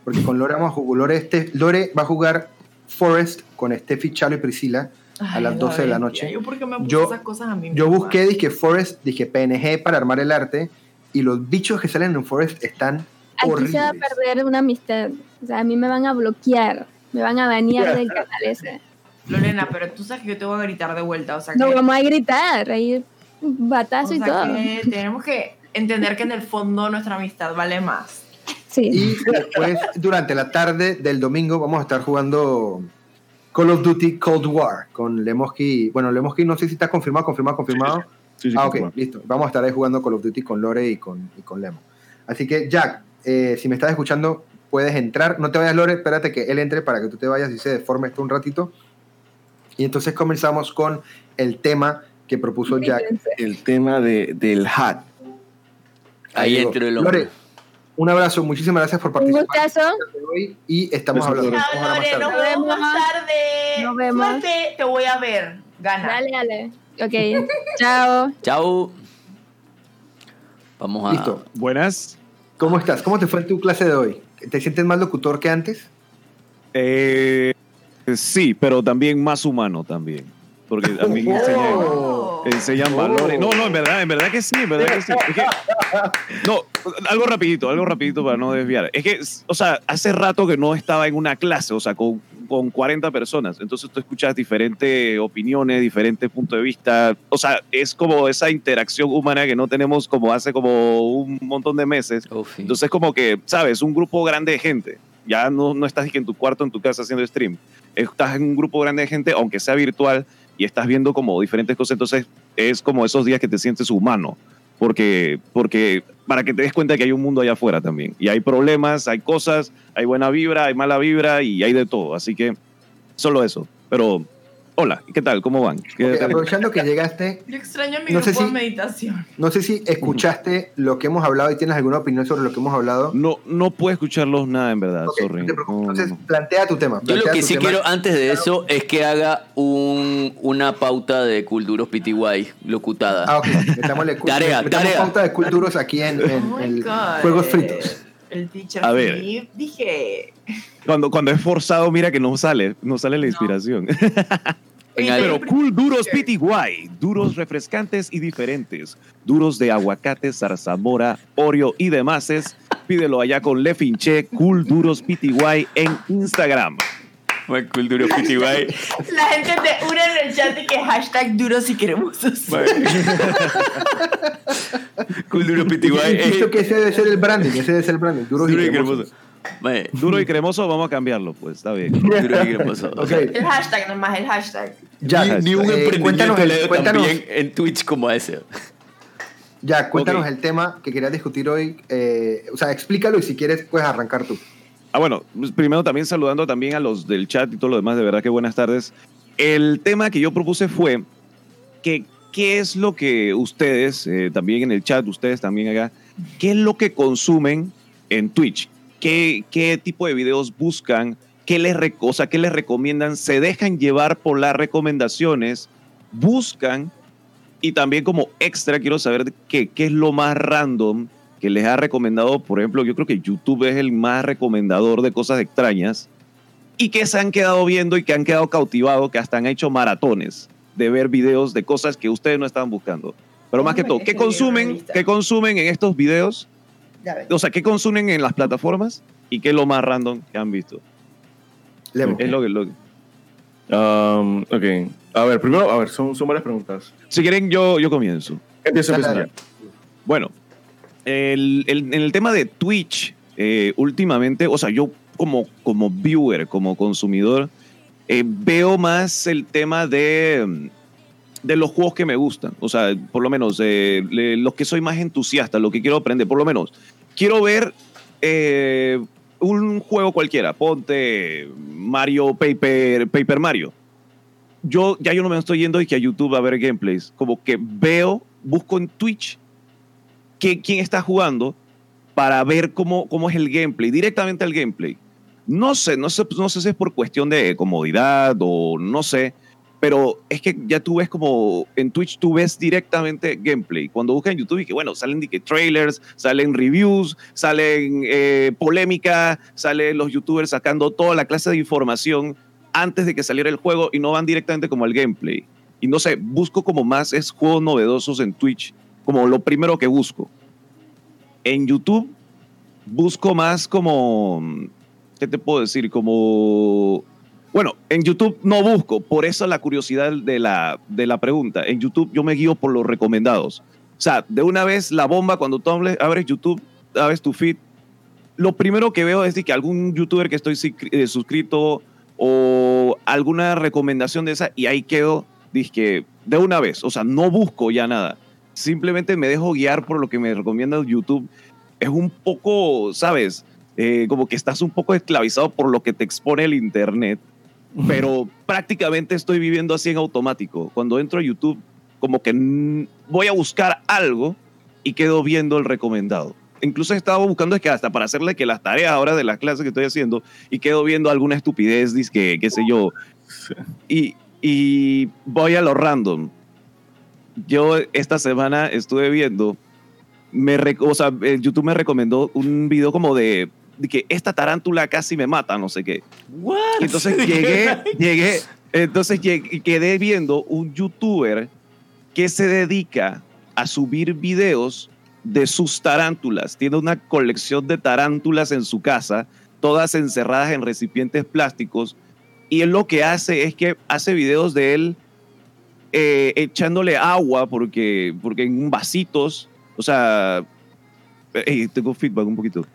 Porque con Lore vamos a jugar, Lore, este, Lore va a jugar Forest con Steffi, Chalo y Priscila a las 12 de la noche. Yo, ¿por qué me puse Yo- esas cosas a mí Yo misma? busqué, dije Forest, dije PNG para armar el arte y los bichos que salen en Forest están Aquí horribles. se va a perder una amistad. O sea, a mí me van a bloquear, me van a banear del canal ese. Lorena, pero tú sabes que yo te voy a gritar de vuelta, o sea que, No vamos a gritar, ahí o batazo y todo. que tenemos que entender que en el fondo nuestra amistad vale más. Sí. Y después, durante la tarde del domingo, vamos a estar jugando Call of Duty Cold War con Lemoski. Bueno, Lemoski no sé si está confirmado, confirmado, confirmado. Sí, sí, ah, ok, confirmado. listo. Vamos a estar ahí jugando Call of Duty con Lore y con, y con Lemo. Así que, Jack, eh, si me estás escuchando, puedes entrar. No te vayas, Lore, espérate que él entre para que tú te vayas y se deforme esto un ratito. Y entonces comenzamos con el tema que propuso Jack. El tema de, del hat. Ahí llegó. entró el hombre. Lore, un abrazo, muchísimas gracias por Un participar gustazo. hoy y estamos hablando. Nos vemos más tarde. Nos vemos. Suerte, te voy a ver. Gana. Dale, dale. Ok. Chao. Chao. Vamos a. Listo. Buenas. ¿Cómo estás? ¿Cómo te fue en tu clase de hoy? ¿Te sientes más locutor que antes? Eh, sí, pero también más humano también. Porque también enseñan, Oh. enseñan Oh. valores. No, no, en verdad, en verdad que sí, en verdad que sí. Es que- no, algo rapidito, algo rapidito para no desviar. Es que, o sea, hace rato que no estaba en una clase, o sea, con, con 40 personas. Entonces tú escuchas diferentes opiniones, diferentes puntos de vista. O sea, es como esa interacción humana que no tenemos como hace como un montón de meses. Oh, sí. Entonces, como que, ¿sabes? Un grupo grande de gente. Ya no, no estás en tu cuarto, en tu casa haciendo stream. Estás en un grupo grande de gente, aunque sea virtual, y estás viendo como diferentes cosas. Entonces, es como esos días que te sientes humano. Porque, porque para que te des cuenta que hay un mundo allá afuera también. Y hay problemas, hay cosas, hay buena vibra, hay mala vibra y hay de todo. Así que, solo eso. Pero, hola, ¿qué tal? ¿Cómo van? Aprovechando que llegaste, Yo extraño mi No grupo si- de meditación. no sé si escuchaste lo que hemos hablado y tienes alguna opinión sobre lo que hemos hablado. No, no puedo escucharlos nada, en verdad. Ok, sorry. no te preocupes. No, no, Entonces, plantea tu tema. Yo lo que sí tema. quiero antes de eso es que haga un, una pauta de Culturos PTY locutada. Ah, ok. Metámosle, cul- Tarea, metamos tarea. pauta de culturos aquí en, en Oh el God. Juegos Fritos. El teacher A ver. Dije. Cuando, cuando es forzado, mira que no sale, no sale la inspiración. Pero cool duros PTY, duros refrescantes y diferentes, duros de aguacate, zarzamora, Oreo y demás. Pídelo allá con Le Finché, cool duros PTY en Instagram. Bueno, Culturos PTY. La gente te une en el chat y que hashtag duros y cremosos. Culturos PTY. Insisto es- que ese debe ser el branding, ese debe ser el branding. Duros Duro y y cremosos. Duro y cremoso, vamos a cambiarlo, pues, está bien. duro y cremoso. O Ok, sea, El hashtag nomás, el hashtag. ya, ni, ni un eh, emprendimiento cuéntanos, cuéntanos, en Twitch como ese. ya, cuéntanos Ok. el tema que querías discutir hoy. eh, o sea, explícalo y si quieres puedes arrancar tú. Ah, bueno, pues, primero también saludando también a los del chat y todo lo demás, de verdad que buenas tardes. El tema que yo propuse fue que qué es lo que ustedes, eh, también en el chat, ustedes también acá, qué es lo que consumen en Twitch, qué, qué tipo de videos buscan, qué les, o sea, qué les recomiendan, se dejan llevar por las recomendaciones, buscan y también como extra quiero saber qué, qué es lo más random que les ha recomendado, por ejemplo, yo creo que YouTube es el más recomendador de cosas extrañas. y que se han quedado viendo y que han quedado cautivados, que hasta han hecho maratones de ver videos de cosas que ustedes no estaban buscando. Pero más que todo, ¿qué consumen, ¿qué consumen en estos videos? O sea, ¿qué consumen en las plataformas? ¿Y qué es lo más random que han visto? Lemo. Es lo que... Lo, que- Um, ok. A ver, primero, a ver, son, son varias preguntas. si quieren, yo, yo comienzo. Empieza dale. ya. Bueno, el, el- en el tema de Twitch, eh, últimamente, o sea, yo como, como viewer, como consumidor, eh, veo más el tema de, de los juegos que me gustan. O sea, por lo menos eh, los que soy más entusiasta, lo que quiero aprender, por lo menos, quiero ver eh, un juego cualquiera, ponte Mario Paper, Paper Mario. Yo ya yo no me estoy yendo y que a YouTube a ver gameplays, como que veo, busco en Twitch que, quién está jugando para ver cómo, cómo es el gameplay, directamente el gameplay. No sé, no sé, no sé si es por cuestión de comodidad o no sé, pero es que ya tú ves como en Twitch tú ves directamente gameplay. Cuando buscas en YouTube y que bueno, salen trailers, salen reviews, salen eh, polémica, salen los youtubers sacando toda la clase de información antes de que saliera el juego y no van directamente como al gameplay. Y no sé, busco como más juegos novedosos en Twitch, como lo primero que busco. En YouTube busco más como, ¿qué te puedo decir? Como, bueno, en YouTube no busco, por eso la curiosidad de la, de la pregunta. En YouTube yo me guío por los recomendados. O sea, de una vez la bomba, cuando tú abres YouTube, abres tu feed, lo primero que veo es de que algún youtuber que estoy eh, suscrito o alguna recomendación de esa y ahí quedo, dije, de una vez. O sea, no busco ya nada. Simplemente me dejo guiar por lo que me recomienda YouTube. Es un poco, ¿sabes? Eh, como que estás un poco esclavizado por lo que te expone el Internet. Pero prácticamente estoy viviendo así en automático. Cuando entro a YouTube, como que voy a buscar algo y quedo viendo el recomendado. Incluso he estado buscando es que hasta para hacerle que las tareas ahora de las clases que estoy haciendo y quedo viendo alguna estupidez, que qué sé yo. Y, y voy a lo random. Yo esta semana estuve viendo, me o sea, YouTube me recomendó un video como de que esta tarántula casi me mata, no sé qué. Entonces llegué, llegué, entonces llegué- quedé viendo un youtuber que se dedica a subir videos de sus tarántulas. Tiene una colección de tarántulas en su casa, todas encerradas en recipientes plásticos. Y él lo que hace es que hace videos de él eh, echándole agua porque, porque en vasitos, o sea, eh, tengo feedback un poquito.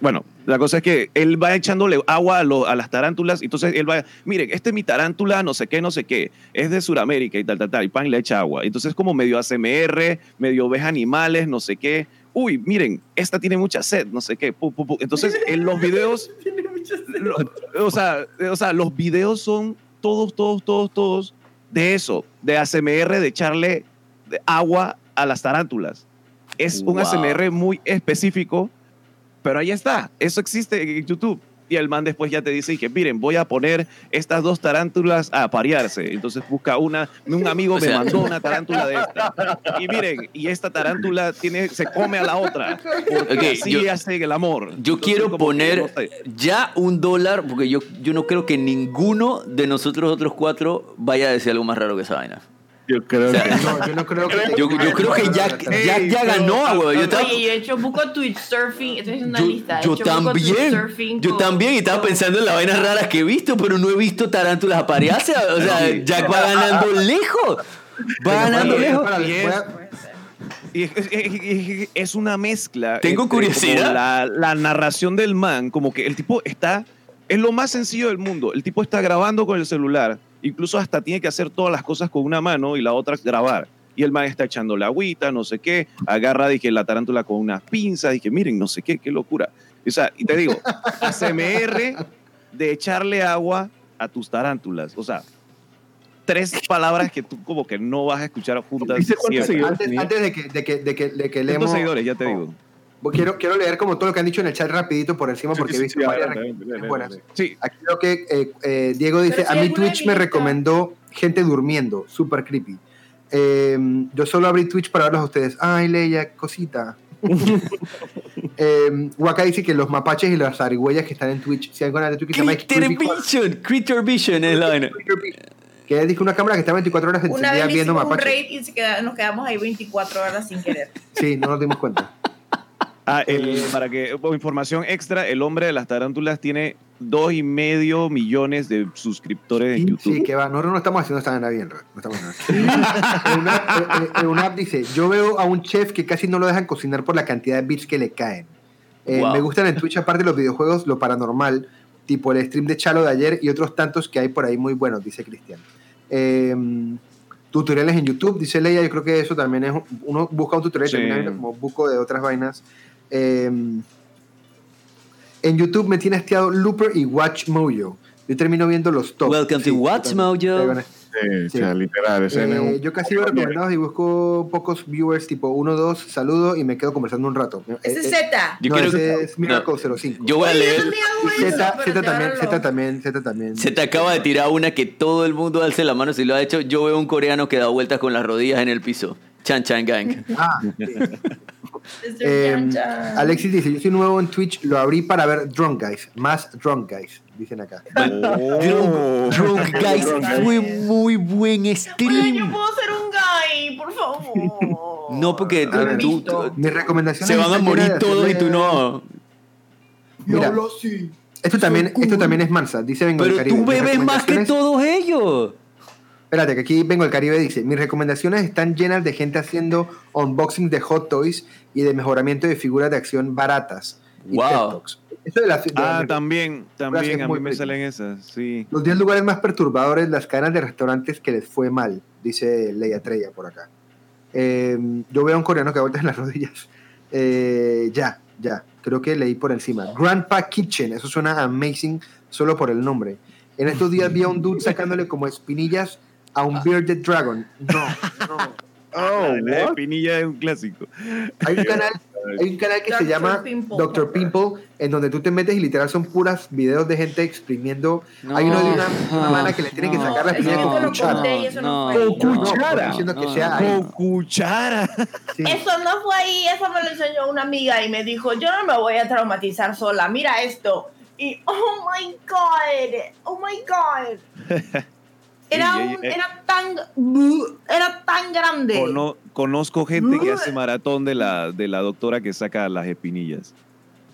Bueno, la cosa es que él va echándole agua a, lo- a las tarántulas, y entonces él va, miren, este es mi tarántula, no sé qué, no sé qué, es de Sudamérica y tal, tal, tal, y pan le echa agua. Entonces como medio ASMR, medio ves animales, no sé qué. Uy, miren, esta tiene mucha sed, no sé qué. pu, pu, pu. Entonces en los videos, lo- o, sea, o sea, los videos son todos, todos, todos, todos de eso, de ASMR, de echarle de agua a las tarántulas. Es un Wow. ASMR muy específico, pero ahí está, eso existe en YouTube. Y el man después ya te dice que, miren, voy a poner estas dos tarántulas a parearse. Entonces busca una, un amigo O sea- me mandó una tarántula de esta. Y miren, y esta tarántula tiene, se come a la otra. Porque Ok, así yo- hace el amor. Yo Entonces, quiero que, poner no sé. ya un dólar, porque yo, yo no creo que ninguno de nosotros otros cuatro vaya a decir algo más raro que esa vaina. Yo creo O sea, que. No, yo no creo que. Yo, yo creo que ya, ya, ya ganó, güey. Yo, estaba- Oye, yo he hecho buco Twitch surfing, estoy haciendo una yo- lista. yo también, yo también, y estaba pensando en las vainas raras que he visto, pero no he visto tarántulas aparearse. O sea, Jack va ganando lejos. Va ganando lejos. Y es- es, es- es- es una mezcla. Tengo entre curiosidad. La, la narración del man, como que el tipo está. Es lo más sencillo del mundo. El tipo está grabando con el celular. Incluso hasta tiene que hacer todas las cosas con una mano y la otra grabar. Y el man está echando la agüita, no sé qué. Agarra, dije, la tarántula con unas pinzas. Dije, miren, no sé qué, qué locura. O sea, y te digo, ASMR de echarle agua a tus tarántulas. O sea, tres palabras que tú como que no vas a escuchar juntas. Antes, antes de que, de que, de que, de que ¿Cuántos leemos. seguidores? Ya te digo. Quiero, quiero leer como todo lo que han dicho en el chat rapidito por encima porque he visto varias recomendaciones buenas. Sí, Aquí creo que eh, eh, Diego dice, Pero a si mí Twitch me recomendó gente durmiendo, super creepy. Eh, yo solo abrí Twitch para verlos a ustedes. Ay, Leia, cosita. eh, Waka dice que los mapaches y las zarigüeyas que están en Twitch, si hay alguna de Twitch que Critter Vision, Critter Vision es la vaina. que dice, una cámara que está 24 horas encendida viendo hicimos un mapaches. raid y se queda- nos quedamos ahí 24 horas sin querer. Sí, no nos dimos cuenta. Ah, el- para que, como información extra, el hombre de las tarántulas tiene dos y medio millones de suscriptores en YouTube. Sí, que va. Nosotros no estamos haciendo esta vaina bien, no estamos haciendo esta- En una- eh, eh, en una app dice, yo veo a un chef que casi no lo dejan cocinar por la cantidad de bits que le caen. Eh, Wow. Me gustan en Twitch, aparte de los videojuegos, lo paranormal, tipo el stream de Chalo de ayer y otros tantos que hay por ahí muy buenos, dice Cristian. Eh, tutoriales en YouTube, dice Leia, yo creo que eso también es, un- uno busca un tutorial y Sí. como busco de otras vainas. Eh, en YouTube me tiene hastiado Looper y Watch Mojo. Yo termino viendo los top. Welcome to Watch Mojo. Sí, Sí. O sea, literal. ese Eh, yo casi veo recomendados y busco pocos viewers, tipo 1, 2, saludo y me quedo conversando un rato. Ese Eh, es eh, Z. Yo no, quiero ese es Miracle 05. Yo voy a leer. Z, Z también. Z también, Z también. Se te acaba de tirar una que todo el mundo alce la mano si lo ha hecho. Yo veo un coreano que da vueltas con las rodillas en el piso. Chan Chan Gang. Ah, sí. Mr. Eh, Chan Chan. Alexis dice, yo soy nuevo en Twitch, lo abrí para ver Drunk Guys, más Drunk Guys, dicen acá. Oh. Drunk Guys fue muy buen Oye, yo stream. puedo ser un guy, por favor. No, porque tú- tú- Mi recomendación se van a morir todos y tú no. Mira, esto también, esto también es mansa, dice Vengo Pero tú bebes más que todos ellos. Espérate, que aquí Vengo del Caribe dice, mis recomendaciones están llenas de gente haciendo unboxing de hot toys y de mejoramiento de figuras de acción baratas. y Wow. Eso de la- de Ah, la- también, también, a muy mí me salen esas, sí. Los 10 lugares más perturbadores, las cadenas de restaurantes que les fue mal, dice Leia Treya por acá. Eh, yo veo a un coreano que vuelta en las rodillas. Eh, ya, ya, creo que leí por encima. Grandpa Kitchen, eso suena amazing solo por el nombre. En estos días vi a un dude sacándole como espinillas a un bearded dragon. No, no. Oh, la what? espinilla es un clásico. Hay un canal, hay un canal que se llama Pimple. Dr. Pimple, en donde tú te metes y literal son puras videos de gente exprimiendo. Hay uno de una, una mana que le tienen que sacar la espinilla yo con cuchara. conté y eso no, no, fue ahí. No, no, cuchara. No, no. Con cuchara. Eso no fue ahí, eso me lo enseñó una amiga y me dijo, yo no me voy a traumatizar sola, mira esto. Y, oh my God, oh my God. Era, un- ey. era tan, era tan grande. Cono- conozco gente que hace maratón de la, de la doctora que saca las espinillas.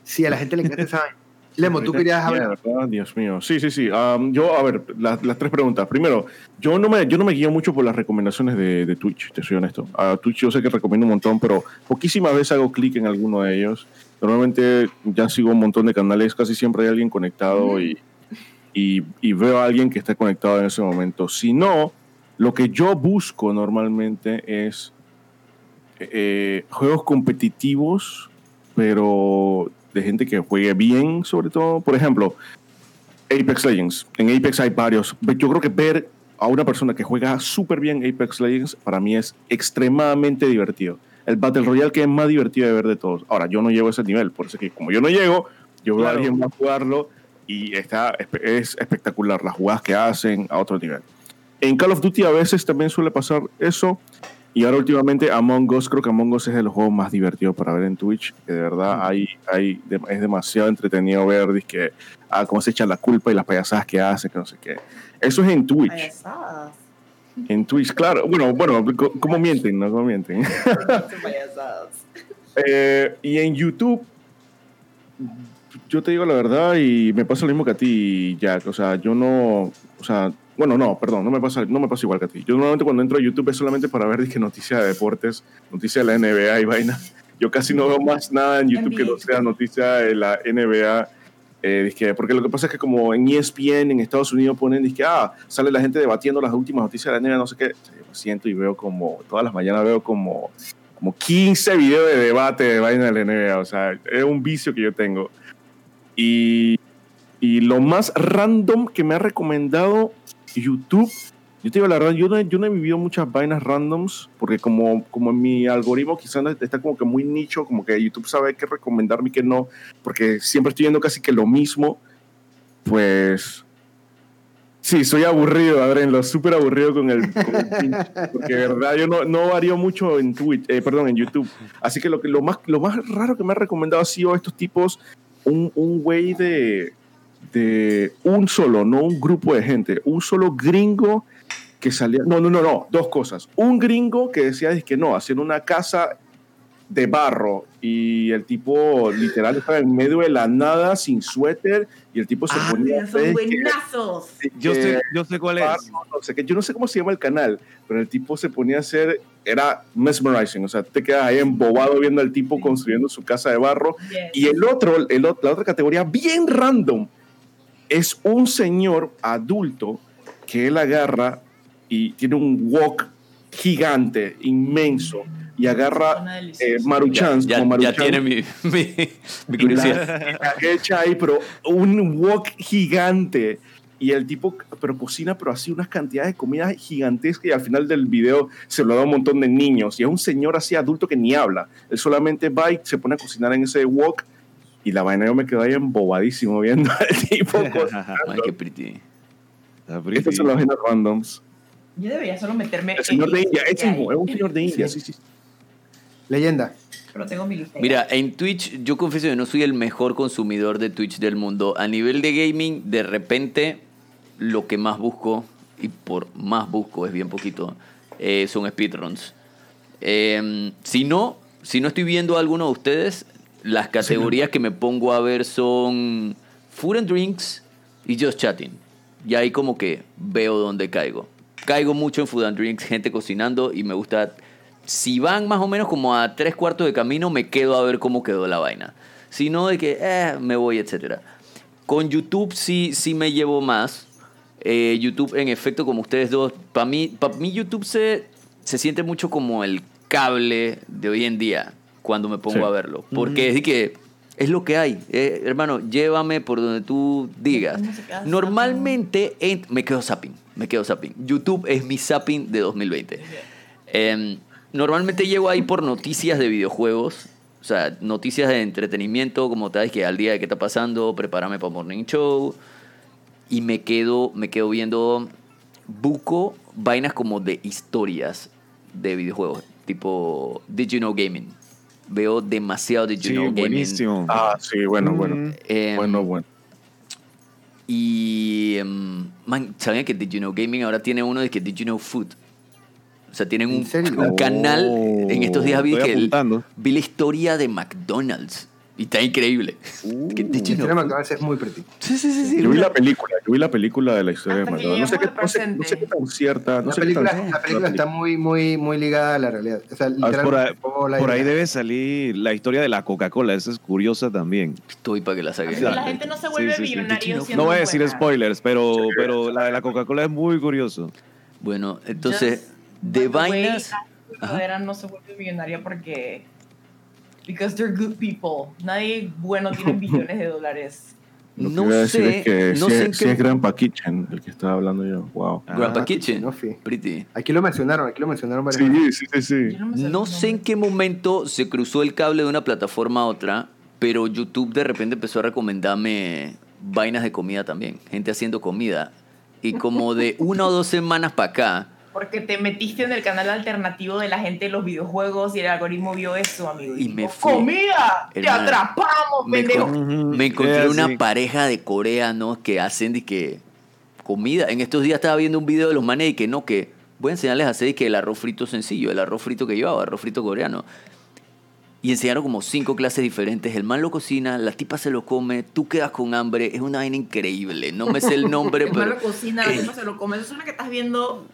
Sí, a la gente le encanta esa. Lemo, tú querías hablar. Dios mío. Sí, sí, sí. Yo, a ver, las, las tres preguntas. Primero, yo no me, yo no me guío mucho por las recomendaciones de, de Twitch, te soy honesto. A Twitch yo sé que recomiendo un montón, pero poquísimas veces hago clic en alguno de ellos. Normalmente ya sigo un montón de canales, casi siempre hay alguien conectado y, y, y veo a alguien que está conectado en ese momento. Si no, lo que yo busco normalmente es eh, juegos competitivos, pero de gente que juegue bien, sobre todo. Por ejemplo, Apex Legends. En Apex hay varios. Yo creo que ver a una persona que juega súper bien Apex Legends para mí es extremadamente divertido. El Battle Royale que es más divertido de ver de todos. Ahora, yo no llego a ese nivel, por eso que como yo no llego, yo veo Claro. a alguien más jugarlo y está, es espectacular las jugadas que hacen a otro nivel. En Call of Duty a veces también suele pasar eso. Y ahora últimamente Among Us, creo que Among Us es de los juegos más divertidos para ver en Twitch, que de verdad hay, hay, es demasiado entretenido ver que, ah, cómo se echan la culpa y las payasadas que hacen, que no sé qué. Eso es en Twitch. Payasadas. En Twitch, claro. Bueno, bueno, ¿cómo mienten? ¿No? ¿Cómo mienten? Payasadas. Eh, y en YouTube, yo te digo la verdad y me pasa lo mismo que a ti, Jack. O sea, yo no, o sea, bueno, no, perdón, no me pasa, no me pasa igual que a ti. Yo normalmente cuando entro a YouTube es solamente para ver dizque, noticias de deportes, noticias de la NBA y vaina. Yo casi no veo más nada en YouTube que no sea noticia de la NBA. Eh, dizque, porque lo que pasa es que como en ESPN en Estados Unidos ponen, dizque, ah, sale la gente debatiendo las últimas noticias de la NBA, no sé qué. Yo me siento y veo como, todas las mañanas veo como, como 15 videos de debate de vaina de la NBA. O sea, es un vicio que yo tengo. Y, y lo más random que me ha recomendado YouTube, yo te digo la verdad, yo no, yo no he vivido muchas vainas randoms, porque como, como mi algoritmo quizás está como que muy nicho, como que YouTube sabe qué recomendarme y qué no, porque siempre estoy viendo casi que lo mismo, pues Sí, soy aburrido, Adrenlo, súper aburrido con el, con porque de verdad yo no, no varío mucho en Twitch, eh, perdón, en YouTube. Así que lo, que lo, más, lo más raro que me ha recomendado ha sido estos tipos, un un güey de, de un solo, no un grupo de gente, un solo gringo que salía, no, no, no, no, dos cosas. Un gringo que decía es que no, haciendo una casa de barro y el tipo literal estaba en medio de la nada sin suéter y el tipo se Ah, ponía son es que- buenazos. Yo que- sé, yo sé cuál es. barro, no sé qué, yo no sé cómo se llama el canal, pero el tipo se ponía a hacer, era mesmerizing, o sea, te quedas ahí embobado viendo al tipo construyendo su casa de barro. Yes. Y el otro, el, la otra categoría bien random, es un señor adulto que él agarra y tiene un wok gigante, inmenso, y agarra eh, maruchans, Ya, ya maruchan, tiene mi, mi, mi curiosidad. la echa ahí, pero un wok gigante. Y el tipo, pero cocina, pero así unas cantidades de comida gigantescas y al final del video se lo da a un montón de niños. Y es un señor así adulto que ni habla. Él solamente va y se pone a cocinar en ese wok. Y la vaina yo me quedo ahí embobadísimo viendo al tipo Ay, cocinando. qué pretty. Pretty. Estos son los géneros randoms. Yo debería solo meterme El señor en de India, mismo, hay. es un señor de India, sí, sí. Leyenda. Pero tengo mi lista. Mira, en Twitch, yo confieso que no soy el mejor consumidor de Twitch del mundo. A nivel de gaming, de repente, lo que más busco, y por más busco es bien poquito, eh, son speedruns. Eh, si no, si no estoy viendo a alguno de ustedes, las categorías que me pongo a ver son Food and Drinks y Just Chatting. Y ahí como que veo dónde caigo. Caigo mucho en Food and Drinks, gente cocinando y me gusta... Si van más o menos como a tres cuartos de camino, me quedo a ver cómo quedó la vaina. Si no, de que eh, me voy, etcétera. Con YouTube sí, sí me llevo más. Eh, YouTube, en efecto, como ustedes dos, para mí, para mí YouTube se, se siente mucho como el cable de hoy en día cuando me pongo Sí. a verlo. Porque es de que es lo que hay. Eh, hermano, llévame por donde tú digas. ¿Cómo se queda Normalmente en- me quedo zapping. Me quedo zapping. YouTube es mi zapping de 2020. Em, normalmente llego ahí por noticias de videojuegos. O sea, noticias de entretenimiento, como tal, que al día de qué está pasando, prepárame para Morning Show. Y me quedo, me quedo viendo buco vainas como de historias de videojuegos. Tipo Did You Know Gaming. Veo demasiado Did You Sí, Know Gaming. buenísimo. Ah, sí, bueno, bueno. Mm. Em, Bueno, bueno. Y, em, man, ¿sabían que Did You Know Gaming ahora tiene uno de que Did You Know Food? O sea, tienen un, un canal. En estos días vi que el- vi la historia de McDonald's. Y está increíble. La historia de Food? McDonald's es muy pretty. Sí, sí, sí. sí. Yo vi la película, yo vi la película de la historia de Hasta McDonald's. No sé, qué, no, sé, no sé qué tan cierta. No La sé qué película, tan- la película está muy, muy, muy ligada a la realidad. O sea, Ah, literalmente por, ahí, la por ahí debe salir la historia de la Coca-Cola. Esa es curiosa también. Estoy para que la saque. Así la gente no se vuelve Sí, sí, sí. millonario siendo No voy a decir buena. spoilers, pero, pero la de la Coca-Cola es muy curioso. Bueno, entonces, Just de vainas. la no se vuelve millonaria porque because they're good people. Nadie bueno tiene billones de dólares. Lo que No iba a decir sé, es que no sí, sé es- qué- es Grandpa Kitchen el que estaba hablando yo. Wow. Grandpa Ah, Kitchen. no fui. Pretty. Aquí lo mencionaron, aquí lo mencionaron varias veces. Sí, sí, sí, sí. No los sé en qué momento se cruzó el cable de una plataforma a otra, pero YouTube de repente empezó a recomendarme vainas de comida también, gente haciendo comida. Y como de una o dos semanas para acá, Porque te metiste en el canal alternativo de la gente de los videojuegos y el algoritmo vio eso, amigo. Y dijo, me fui. ¡Comida! ¡Te atrapamos, me, pendejo! me encontré una pareja de coreanos que hacen de que comida. En estos días estaba viendo un video de los manes y que no, que voy a enseñarles a hacer que el arroz frito sencillo, el arroz frito que yo hago, arroz frito coreano. Y enseñaron como cinco clases diferentes. El man lo cocina, la tipa se lo come, tú quedas con hambre. Es una vaina increíble. No me sé el nombre, El pero. malo cocina, la tipa se lo come. Eso es una que estás viendo.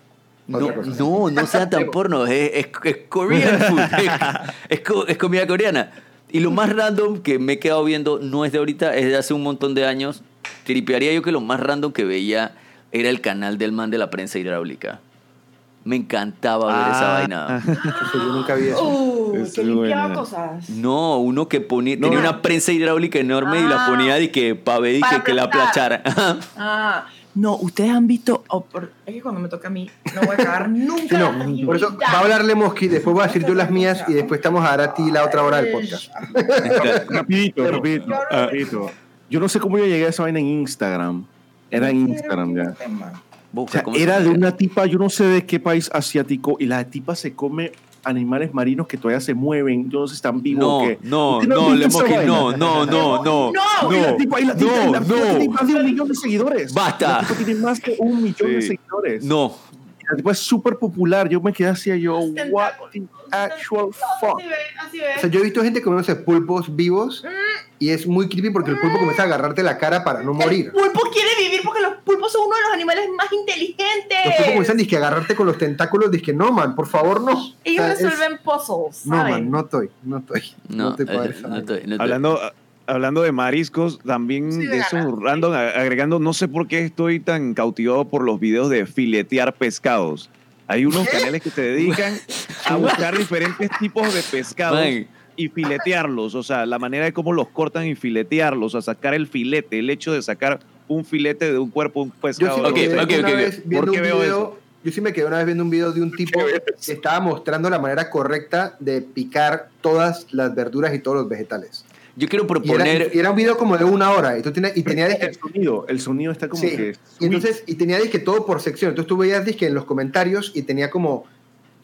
No, no, no sea tan porno, es, es, es Korean food, es, es co- es comida coreana. Y lo más random que me he quedado viendo no es de ahorita, es de hace un montón de años. Tripearía yo que lo más random que veía era el canal del man de la prensa hidráulica. Me encantaba ver esa Ah. vaina. Eso yo nunca vi eso. ¡Uh! Es que limpiaba buena. cosas. No, uno que ponía, No. tenía una prensa hidráulica enorme y la Ah. ponía de que para ver y que, que la aplachara. Ah, no, ustedes han visto. oh, por- es que cuando me toca a mí, no voy a cagar nunca. No, la por eso va a hablar Lemoski, después voy a decir yo las mías y después estamos a dar a ti la otra hora del podcast. Rapidito, rapidito, Yo no- rapidito. Yo no sé cómo yo llegué a esa vaina en Instagram. Era en Instagram ya. O sea, era de una tipa, yo no sé de qué país asiático, y la tipa se come animales marinos que todavía se mueven, yo no sé si están vivos No, o qué. no, ¿Usted ha no, esa moqué, vaina? no, no, no, no, No, Y la tipa, la tipa, y la no, tipa no. tiene más de un millón de seguidores. Basta. La tipa tiene más de un millón de Sí. seguidores. No, La tipa es súper popular. Yo me quedé así, yo, what actual fuck. O sea, yo he visto gente comiéndose pulpos vivos y es muy creepy porque el pulpo comienza a agarrarte la cara para no morir. El pulpo quiere vivir porque los pulpos son uno de los animales más inteligentes. Los pulpos comienzan a agarrarte con los tentáculos, dizque no, man, por favor, no. Ellos O sea, es- resuelven puzzles, No, man, no estoy, no estoy. No, no, ver eh, no estoy- no estoy- Hablando, hablando de mariscos, también Sí, de eso random, agregando, no sé por qué estoy tan cautivado por los videos de filetear pescados. Hay unos canales que se dedican a buscar diferentes tipos de pescados Man, y filetearlos, o sea, la manera de cómo los cortan y filetearlos, a sacar el filete, el hecho de sacar un filete de un cuerpo, un Yo sí pescado. me Ok, quedé ok, una ok. vez viendo ¿Por qué un veo video- Yo sí me quedé una vez viendo un video de un tipo que estaba mostrando la manera correcta de picar todas las verduras y todos los vegetales. Yo quiero Y era, proponer. y era un video como de una hora. Y, tú tenías- y tenía El sonido, el sonido está como Sí. que... Y entonces, y tenía disque todo por sección. Entonces tú veías disque en los comentarios y tenía como,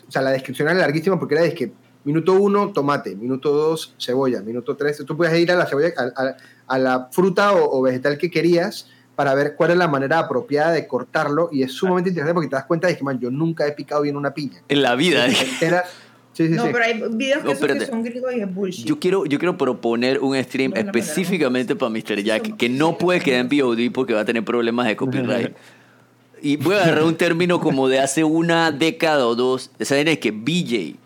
o sea, la descripción era larguísima porque era disque minuto uno, tomate, minuto dos, cebolla, minuto tres. Tú podías ir a la cebolla, a, a- a la fruta o, o vegetal que querías para ver cuál es la manera apropiada de cortarlo. Y es sumamente interesante porque te das cuenta de que, man, yo nunca he picado bien una piña. En la vida. Te enteras- Sí, sí, No, sí. pero hay videos que, No, son, que espérate. son gringos y es bullshit. Yo quiero, yo quiero proponer un stream No, específicamente para Mr. Jack que no puede quedar en VOD porque va a tener problemas de copyright. Y voy a agarrar un término como de hace una década o dos. ¿Saben? Es que BJ,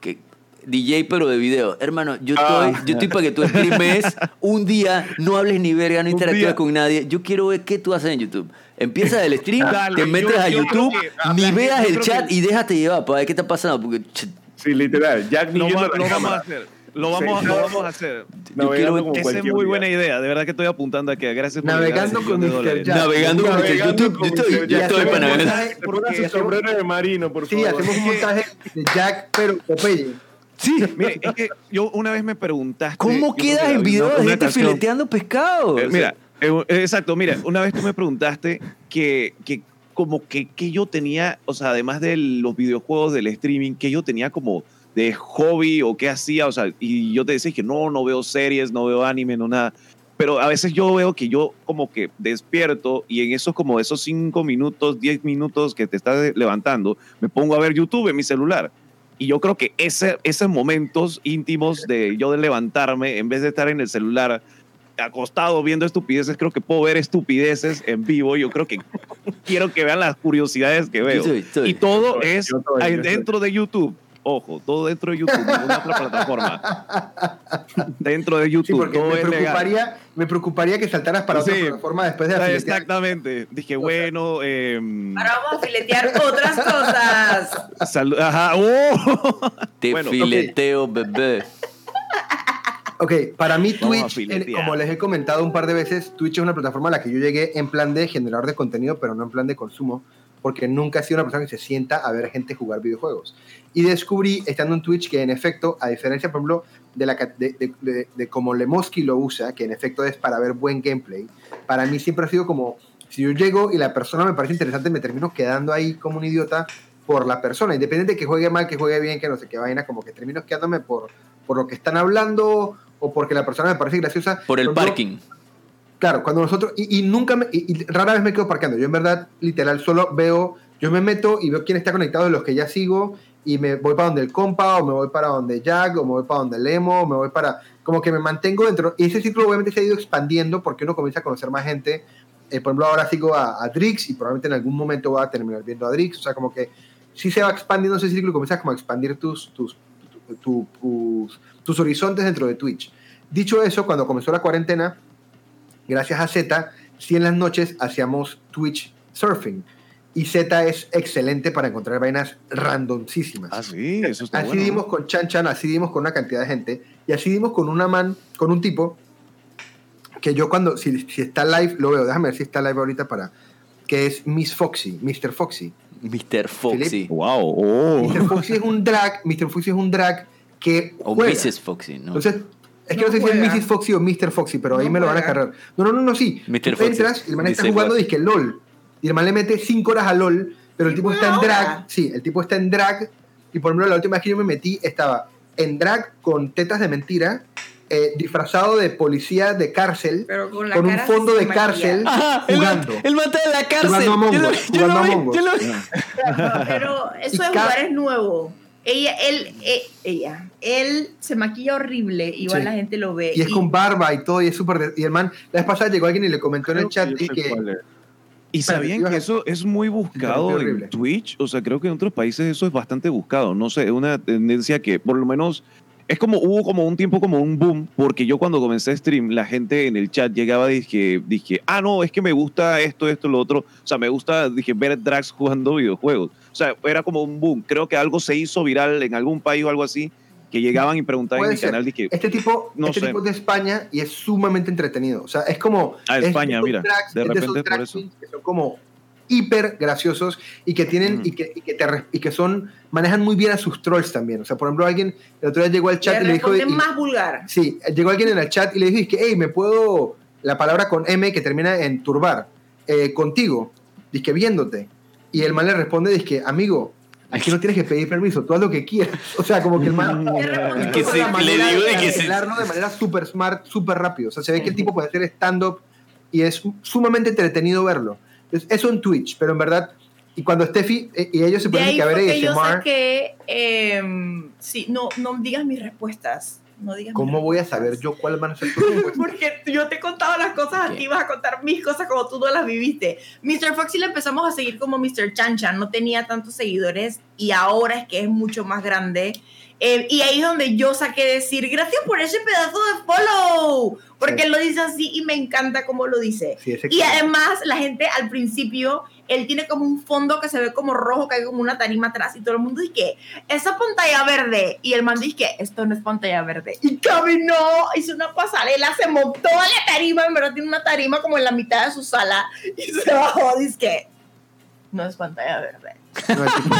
que DJ pero de video. Hermano, yo estoy, Ah. yo estoy para que tú streames un día, no hables ni verga, no interactúes con nadie. Yo quiero ver qué tú haces en YouTube. Empieza el stream, Dale, te yo- metes a yo YouTube, que- ni veas el chat que- y déjate llevar para ver qué está pasando. Porque Sí, literal. Jack ni Lo, viendo va- lo vamos a hacer. Lo vamos, Sí. lo vamos a hacer. yo Navegando quiero como Esa es muy día. buena idea. De verdad que estoy apuntando aquí. Gracias por Navegando con Mr. dólares. Jack. Navegando con Mr. YouTube. Yo estoy, yo estoy para navegar. Te sombrero de marino, por Sí, favor. hacemos un montaje de Jack, pero Popeye. Sí, mire, es que yo una vez me preguntaste. ¿Cómo quedas que en video de gente fileteando pescado? Eh, mira, eh, eh, exacto, mira, una vez tú me preguntaste que, que como que, que yo tenía, o sea, además de los videojuegos, del streaming, que yo tenía como de hobby o qué hacía, o sea, y yo te decía que no, no veo series, no veo anime, no nada. Pero a veces yo veo que yo como que despierto y en esos como esos cinco minutos, diez minutos que te estás levantando, me pongo a ver YouTube en mi celular. Y yo creo que ese, esos momentos íntimos de yo de levantarme, en vez de estar en el celular acostado viendo estupideces, creo que puedo ver estupideces en vivo. Yo creo que quiero que vean las curiosidades que veo. Y todo es dentro de YouTube. Ojo, todo dentro de YouTube, ninguna otra plataforma. Dentro de Sí, YouTube, porque todo me es legal. preocuparía, me preocuparía que saltaras para otra plataforma después de la filetear. Exactamente. Dije, bueno, em, Ahora vamos a filetear otras cosas. ajá, ¡oh! Te Bueno, fileteo, bebé. Ok, para mí Twitch, en- como les he comentado un par de veces, Twitch es una plataforma a la que yo llegué en plan de generador de contenido, pero no en plan de consumo, porque nunca he sido una persona que se sienta a ver gente jugar videojuegos. Y descubrí, estando en Twitch, que en efecto, a diferencia, por ejemplo, de, la, de, de, de- de como Lemoski lo usa, que en efecto es para ver buen gameplay, para mí siempre ha sido como, si yo llego y la persona me parece interesante, me termino quedando ahí como un idiota por la persona, independiente de que juegue mal, que juegue bien, que no sé qué vaina, como que termino quedándome por, por lo que están hablando o porque la persona me parece graciosa. Por el parking. Claro, cuando nosotros, y, y nunca me, y, y rara vez me quedo parqueando. Yo en verdad, literal, solo veo, yo me meto y veo quién está conectado de los que ya sigo y me voy para donde el compa, o me voy para donde Jack, o me voy para donde el emo, o me voy para, como que me mantengo dentro. Y ese ciclo obviamente se ha ido expandiendo porque uno comienza a conocer más gente. Eh, por ejemplo, ahora sigo a, a Drix y probablemente en algún momento voy a terminar viendo a Drix. O sea, como que sí se va expandiendo ese ciclo y comienzas como a expandir tus, tus, tu- tus, tus horizontes dentro de Twitch. Dicho eso, cuando comenzó la cuarentena, gracias a Z, sí en las noches hacíamos Twitch surfing. Y Z es excelente para encontrar vainas randomísimas. Ah, sí, eso está así bueno. dimos con Chan Chan, así dimos con una cantidad de gente. Y así dimos con una man, con un tipo, que yo cuando, si, si está live, lo veo. Déjame ver si está live ahorita para... Que es Miss Foxy, Mr. Foxy. Mr. Foxy. Wow, oh. Mr. Foxy es un drag, Mr. Foxy es un drag que O juega. Mrs. Foxy, ¿no? Entonces, es que No no, sé si juega. es Mrs. Foxy o Mr. Foxy, pero ahí No me lo van a cargar. No, no, no, no, sí. Mr. Tú Foxy. entras y el man está Dice jugando what? disque LOL. Y el man le mete 5 horas a LOL, pero el tipo ¿Cinco está en drag. Sí, el tipo está en drag. Y por ejemplo, la última vez que yo me metí estaba en drag con tetas de mentira, eh, disfrazado de policía de cárcel, Pero con, con un fondo de cárcel, Ajá, el, jugando. el mata de la cárcel. Jugando Among Yo lo- yo lo vi, yo lo vi. Pero eso de Y jugar es nuevo. Ella, él, eh, ella, él se maquilla horrible, igual Sí. la gente lo ve. Y es con barba y todo, y es súper... de- Y el man, la vez pasada llegó alguien y le comentó en el chat que y que... ¿Y sabían que eso es muy buscado en. Twitch? O sea, creo que en otros países eso es bastante buscado. No sé, es una tendencia que por lo menos es como hubo como un tiempo como un boom, porque yo cuando comencé a stream, la gente en el chat llegaba y dije, dije, ah, no, es que me gusta esto, esto, lo otro. O sea, me gusta, dije, ver drags jugando videojuegos. O sea, era como un boom. Creo que algo se hizo viral en algún país o algo así, que llegaban y preguntaban en ser. canal, dije, Este tipo, No este sé. tipo es de España y es sumamente entretenido. O sea, es como. Ah, España, mira, drags- de repente por eso. queens que son como hiper graciosos y que tienen Mm. y, que, y, que te y que son manejan muy bien a sus trolls también. O sea, por ejemplo, alguien el otro día llegó al chat le y le dijo y- más vulgar. sí, llegó alguien en el chat y le dijo que hey, me puedo la palabra con M que termina en turbar eh, contigo, que viéndote. Y el man le responde que amigo, aquí no tienes que pedir permiso, tú haz lo que quieras. O sea, como que el man Que se- le digo de- que se- de manera súper smart, súper rápido. O sea, se ve que el tipo puede hacer stand-up y es sumamente entretenido verlo. Entonces, eso en Twitch, pero en verdad, y cuando Steffi eh, y ellos se ponen a ver que yo saqué. em, sí, no, no digas mis respuestas. No digas ¿cómo voy a saber yo cuál van a ser tus respuestas? Porque yo te he contado las cosas a ti, vas a contar mis cosas como tú no las viviste. Mr. Foxy le empezamos a seguir como Mr. Chanchan, no tenía tantos seguidores y ahora es que es mucho más grande. Eh, y ahí es donde yo saqué decir, gracias por ese pedazo de follow, porque Sí. él lo dice así y me encanta cómo lo dice. Sí, Y además la gente al principio, él tiene como un fondo que se ve como rojo, que hay como una tarima atrás y todo el mundo dice que esa pantalla verde y el man dice que esto no es pantalla verde. Y caminó, hizo una pasarela, se montó a la tarima, en verdad tiene una tarima como en la mitad de su sala y se bajó, dice que no es pantalla verde. No, el, tipo.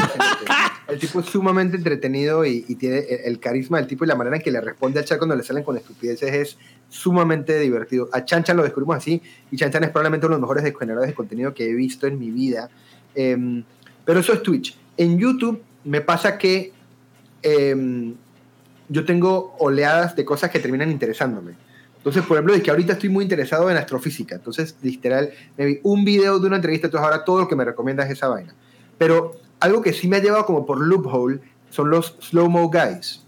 El tipo es sumamente entretenido y, tiene el, carisma del tipo y la manera en que le responde al chat cuando le salen con estupideces es sumamente divertido. A Chan Chan lo descubrimos así y Chan Chan es probablemente uno de los mejores generadores de contenido que he visto en mi vida. Em, pero eso es Twitch. En YouTube me pasa que em, yo tengo oleadas de cosas que terminan interesándome. Entonces, por ejemplo, de que ahorita estoy muy interesado en astrofísica. Entonces, literal, me vi un video de una entrevista, entonces ahora todo lo que me recomienda es esa vaina. Pero algo que sí me ha llevado como por loophole son los slow-mo guys.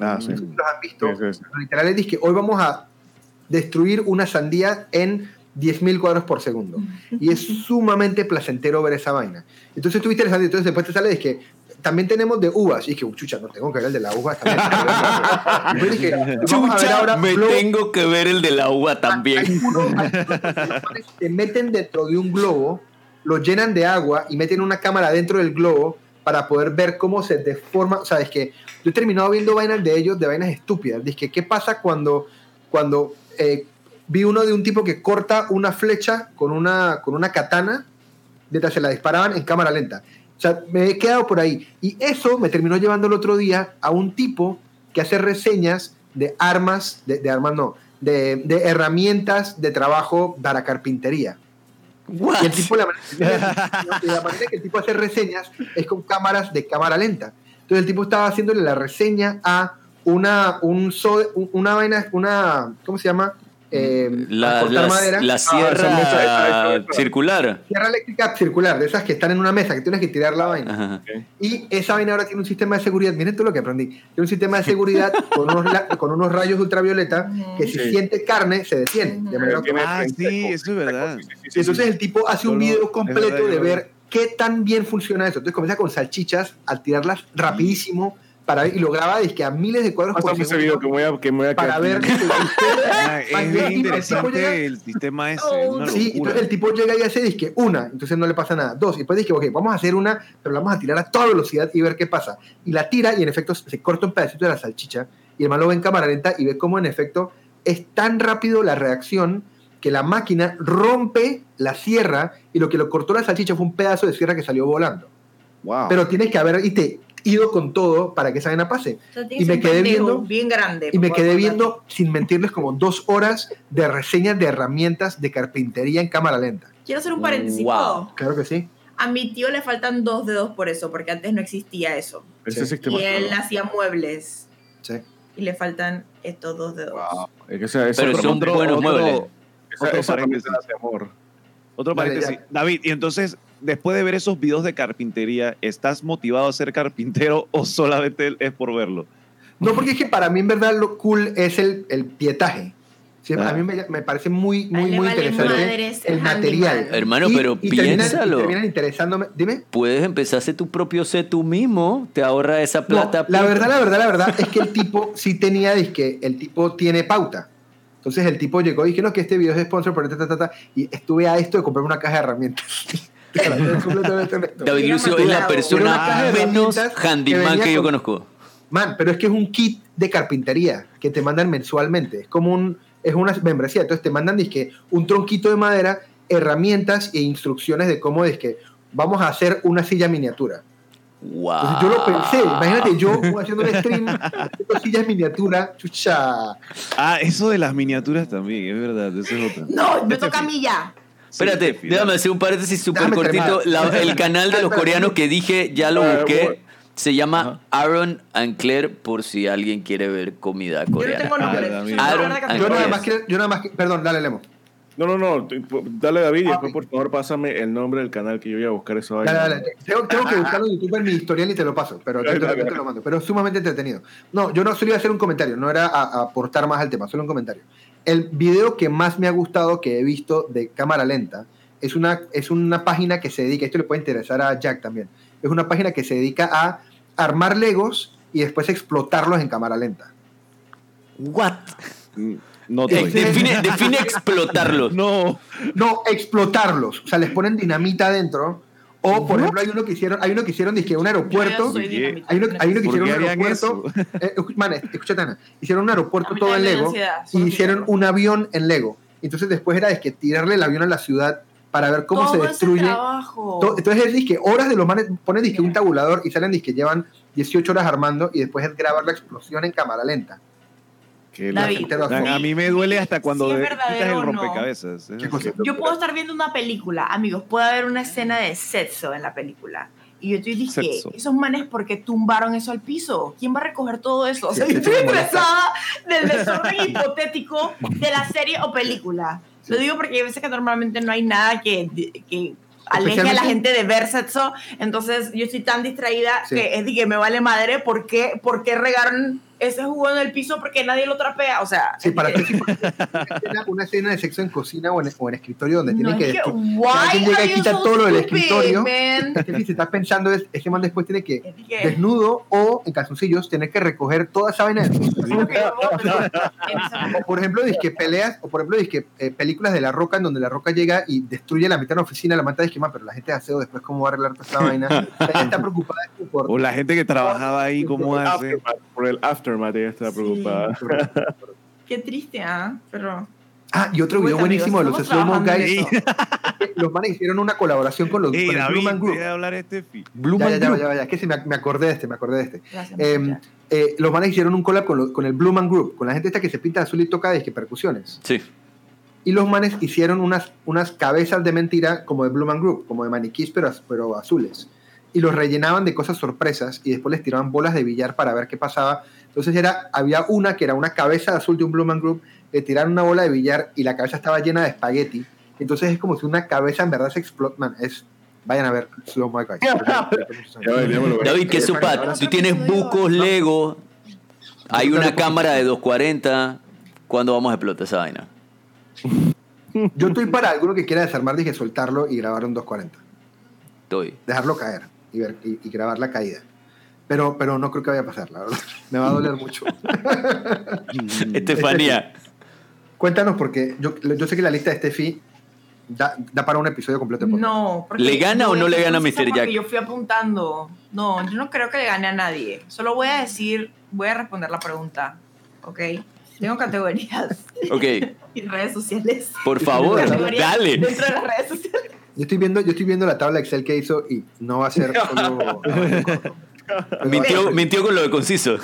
Ah, sí. Los han visto. Sí, sí, sí. Pero Literal es que hoy vamos a destruir una sandía en 10.000 cuadros por segundo. Y es sumamente placentero ver esa vaina. Entonces tú interesante, entonces después te sale de que también tenemos de uvas. Y que, chucha, no tengo que ver el de la uva también. Dije, Chucha, ahora me globo- tengo que ver el de la uva también. hay que meten dentro de un globo, lo llenan de agua y meten una cámara dentro del globo para poder ver cómo se deforma. O sea, es que yo he terminado viendo vainas de ellos, de vainas estúpidas. Que, ¿qué pasa cuando, cuando eh, vi uno de un tipo que corta una flecha con una, con una katana mientras se la disparaban en cámara lenta? O sea, me he quedado por ahí. Y eso me terminó llevando el otro día a un tipo que hace reseñas de armas, de, de armas no, de, de herramientas de trabajo para carpintería. What? Y el tipo, la la manera que el tipo hace reseñas es con cámaras de cámara lenta. Entonces el tipo estaba haciéndole la reseña a una, un- una vaina, una, ¿cómo se llama? Eh, La, a cortar la- madera. la esa, sierra esa. circular. Sierra eléctrica circular, de esas que están en una mesa, que tienes que tirar la vaina. Ajá. Y esa vaina ahora tiene un sistema de seguridad. Miren todo lo que aprendí. Tiene un sistema de seguridad con unos, con unos rayos ultravioleta que si Sí. siente carne se detiene. De manera Ah, 30 sí, eso es verdad. Sí, entonces sí. el tipo hace un video completo verdad, de ver qué tan bien funciona eso. Entonces comienza con salchichas a tirarlas rapidísimo para y lo graba que a miles de cuadros por ese video que segundo me voy a, que me voy a para ver que Ah, Más es bien, bien el tipo llega- interesante el sistema ese. es Sí, locura. entonces el tipo llega y hace disque una, entonces no le pasa nada. Dos, y después dice, ok, vamos a hacer una, pero la vamos a tirar a toda velocidad y ver qué pasa. Y la tira y en efecto se corta un pedacito de la salchicha y el man lo ve en cámara lenta y ve cómo en efecto es tan rápido la reacción que la máquina rompe la sierra y lo que lo cortó la salchicha fue un pedazo de sierra que salió volando. Wow. Pero tienes que haber y te ido con todo para que esa vaina pase. Y me quedé viendo- bien grande. Y me quedé viendo, sin mentirles, como dos horas de reseñas de herramientas de carpintería en cámara lenta. Quiero hacer un paréntesis. Claro que sí. A mi tío le faltan dos dedos por eso, porque antes no existía eso. Ese Sí. sistema. Y él hacía muebles Sí. y le faltan estos dos dedos. Wow. Es que esa- esa- Pero son buenos muebles. Esa, Otro paréntesis. amor. Otro. David, y entonces, después de ver esos videos de carpintería, ¿estás motivado a ser carpintero o solamente es por verlo? No, porque es que para mí en verdad lo cool es el, el pietaje. Sí, Ah. A mí me, me parece muy, muy, muy vale interesante el el material. handyman. Hermano, pero terminan- piénsalo. y terminan interesándome. Dime. Puedes empezar a hacer tu propio set tú mismo, te ahorra esa No, plata. la verdad, la verdad, la verdad es que el tipo sí tenía, que el tipo tiene pauta. Entonces el tipo llegó y dije, no, que este video es sponsor por ta, ta, ta, ta, y estuve a esto de comprar una caja de herramientas. Es completamente honesto. David Lucio es la persona menos que handyman que yo con- conozco. Man, pero es que es un kit de carpintería que te mandan mensualmente. Es como un, es una membresía. Entonces te mandan dizque, un tronquito de madera, herramientas e instrucciones de cómo es que vamos a hacer una silla miniatura. Wow. Entonces yo lo pensé. Imagínate yo haciendo un stream haciendo sillas miniatura. Chucha. Ah, eso de las miniaturas también, es verdad, eso es otra. No, me toca a mí ya. Espérate, Sí, déjame hacer un paréntesis súper cortito. La- el canal de los coreanos que dije, ya lo Ah, busqué. Se llama Aaron and Claire por si alguien quiere ver comida Yo no coreana. tengo. Ah, Aaron and Yo tengo nada más quiero, yo nada más, que- perdón, dale, Lemo. No, no, no. Dale, David, y Ah, después, por favor, pásame el nombre del canal que yo voy a buscar eso ahí. Dale, dale. Tengo, tengo que buscarlo en YouTube en mi historial y te lo paso, pero te, lo mando. Pero es sumamente entretenido. No, yo no solo iba a hacer un comentario, no era a, a aportar más al tema, solo un comentario. El video que más me ha gustado que he visto de cámara lenta es una, es una página que se dedica, esto le puede interesar a Jack también, es una página que se dedica a armar Legos y después explotarlos en cámara lenta. What? Mm, No estoy. define, define explotarlos. No. No, explotarlos. O sea, les ponen dinamita adentro. O, por ejemplo, hay uno que hicieron, hay uno que hicieron, dizque, un aeropuerto. Hay uno, hay uno que ¿Por hicieron un aeropuerto. Eh, escu- man, escúchate, Ana. Hicieron un aeropuerto todo en Lego ansiedad, y hicieron un avión en Lego. Entonces después era es que tirarle el avión a la ciudad para ver cómo Todo se destruye. Entonces es disque horas de los manes, ponen disque un tabulador y salen disque llevan 18 horas armando y después es grabar la explosión en cámara lenta. Que David, la- a mí me duele hasta cuando Sí, quitas el no. rompecabezas. Es ¿Qué cosa? así. Yo puedo estar viendo una película, amigos, puede haber una escena de sexo en la película. Y yo estoy diciendo, Sexo. esos manes, ¿por qué tumbaron eso al piso? ¿Quién va a recoger todo eso? O sea, yo estoy estresada del desorden hipotético de la serie o película. Lo digo porque hay veces que normalmente no hay nada que, que aleje a la gente de ver sexo. Entonces yo estoy tan distraída Sí. que es de que me vale madre por qué, por qué regaron ese jugo en el piso porque nadie lo trapea. O sea, Sí, para que- que una escena, de sexo en cocina o en, o en escritorio donde no tienen que, es que, alguien llega y quita so todo lo del escritorio. man? Es que si estás pensando es, ese man después tiene que Es de que- desnudo o en calzoncillos tener que recoger toda esa vaina. de- O por ejemplo, que peleas, o por ejemplo, dizque, eh, películas de La Roca en donde La Roca llega y destruye la mitad de la oficina, la mata de esquema, pero la gente de aseo después cómo va a arreglar toda esta vaina. Ella está preocupada por... O la gente que trabajaba ahí, ¿cómo hace? por el aftermath ella está Sí. preocupada. Qué triste, ¿ah? Pero. Ah, y otro video amigos, buenísimo de los Slow Guys. Los manes hicieron una colaboración con los Ey, con David, Blue Man Group. hablar este fi. Blue Ya, Man ya, ya, Group. ya, ya, es que sí, me, me acordé de este, me acordé de este. Gracias. Eh, eh, los manes hicieron un collab con, los- con el Blue Man Group, con la gente esta que se pinta azul y toca de percusiones. Sí. Y los manes hicieron unas, unas cabezas de mentira como de Blue Man Group, como de maniquís, pero, pero azules. Y los rellenaban de cosas sorpresas y después les tiraban bolas de billar para ver qué pasaba. Entonces era, había una que era una cabeza azul de un Blue Man Group, le tiraron una bola de billar y la cabeza estaba llena de espagueti. Entonces es como si una cabeza en verdad se explota. Man, es, vayan a ver Slow Mo Guys. David, ¿qué sopa? Tú tienes bucos Lego, hay una cámara de 240. ¿Cuándo vamos a explotar esa vaina? Yo estoy para alguno que quiera desarmar, dije soltarlo y grabar un 240. Estoy. Dejarlo caer y, ver, y, y grabar la caída. Pero, pero no creo que vaya a pasar, la verdad. Me va a doler mucho. Estefanía. Cuéntanos, porque yo, yo sé que la lista de Steffi da, da para un episodio completo. No. porque ¿Le gana o no le gana a Mr. Jack? Yo fui apuntando. No, yo no creo que le gane a nadie. Solo voy a decir, voy a responder la pregunta. ¿Ok? Tengo categorías Ok, y redes sociales. por favor, dale. Dentro de las redes sociales. Yo estoy, viendo, yo estoy viendo la tabla Excel que hizo y no va a ser solo... Mintió, mintió con lo de conciso.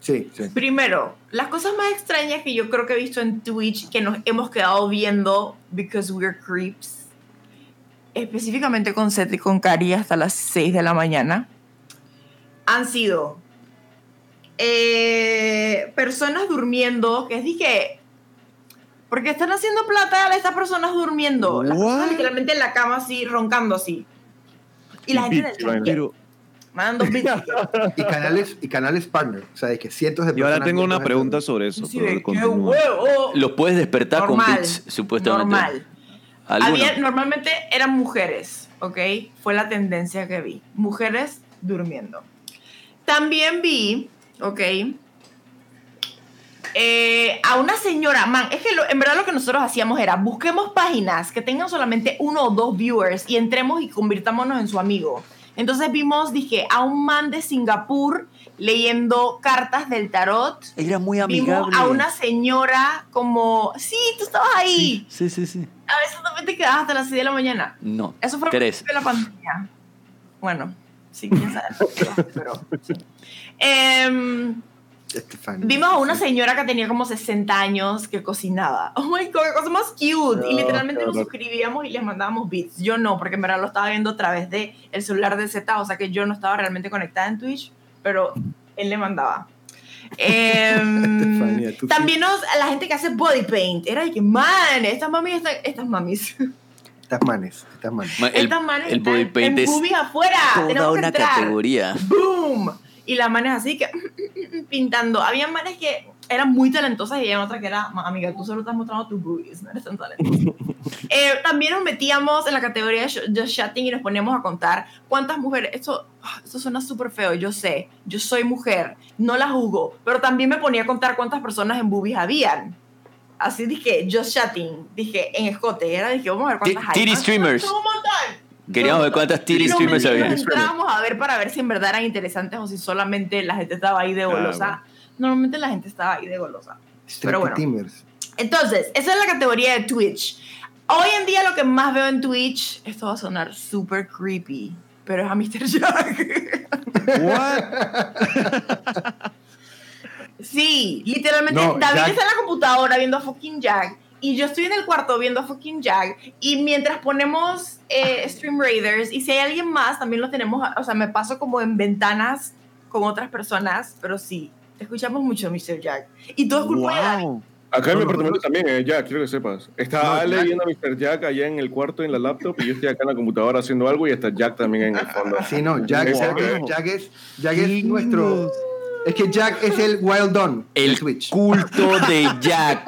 Sí, sí. Primero, las cosas más extrañas que yo creo que he visto en Twitch que nos hemos quedado viendo because we're creeps específicamente con Seth y con Cari hasta las 6 de la mañana, han sido eh, personas durmiendo, que es dije, porque están haciendo plata a estas personas durmiendo, las personas literalmente en la cama así, roncando así. Y la gente en el Beats, vaina. chat, Pero, mandando beats. Y canales, y canales partner. O sea, de que cientos de y ahora personas tengo una pregunta sobre eso. Sí, pero de, ¡Qué continúa. huevo! Los puedes despertar con bits, supuestamente. Normal. Había, normalmente eran mujeres, ¿ok? Fue la tendencia que vi. Mujeres durmiendo. También vi, ¿ok? Eh, a una señora, man, es que lo- en verdad lo que nosotros hacíamos era busquemos páginas que tengan solamente uno o dos viewers y entremos y convirtámonos en su amigo. Entonces vimos, dije, a un man de Singapur leyendo cartas del tarot. Era muy Vimos amigable. a una señora como, sí, tú estabas ahí. Sí, sí, sí. A veces también te quedabas hasta las 6 de la mañana. No. Eso fue de la pandemia. Bueno, sí, quién sabe. pero, sí. Em, Estefania. vimos a una señora que tenía como 60 años que cocinaba. Oh my god, qué cosa más cute. Y No, literalmente nos suscribíamos y les mandábamos beats. Yo no, porque en verdad lo estaba viendo a través de el celular de Z, o sea que yo no estaba realmente conectada en Twitch, pero él le mandaba. Estefanía, tú sí. también nos, a la gente que hace body paint, era de que, man, estas mamis, están- estas mamis, Estas manes, estas manes. Ma- El, estas manes el body paint en es afuera, toda tenemos una categoría. ¡Boom! Y las manes así que pintando. Había manes que eran muy talentosas y había otra que era, "Ma, amiga, tú solo estás mostrando tus boobies, no eres tan talentosa. Eh, también nos metíamos en la categoría de just chatting y nos poníamos a contar cuántas mujeres, esto, ah, esto suena súper feo, yo sé, yo soy mujer, no la juzgo, pero también me ponía a contar cuántas personas en boobies habían. Así dije, just chatting, dije, en escote, era, dije, vamos a ver cuántas hay. titty streamers. un montón. Queríamos ver cuántas nos streamers había. Entrábamos a ver para ver si en verdad eran interesantes o si solamente la gente estaba ahí de golosa. Normalmente la gente estaba ahí de golosa. Pero bueno. Timers. Entonces, esa es la categoría de Twitch. Hoy en día lo que más veo en Twitch, esto va a sonar súper creepy, pero es a Mr. Jack. What? sí, literalmente No, David Jack- está en la computadora viendo a fucking Jack y yo estoy en el cuarto viendo a fucking Jack y mientras ponemos eh, Stream Raiders y si hay alguien más también lo tenemos, o sea, me paso como en ventanas con otras personas, pero sí, escuchamos mucho a Mr. Jack. Y todo es culpa de David. Wow. Acá en mi apartamento no. también, eh, Jack, quiero que sepas. Está No, Ale Jack. viendo a Mr. Jack allá en el cuarto en la laptop y yo estoy acá en la computadora haciendo algo y está Jack también en el fondo. Sí, no, Jack, Wow. Jack, Jack es, Jack es nuestro. Es que Jack es el Wild Dawn El Twitch. culto de Jack.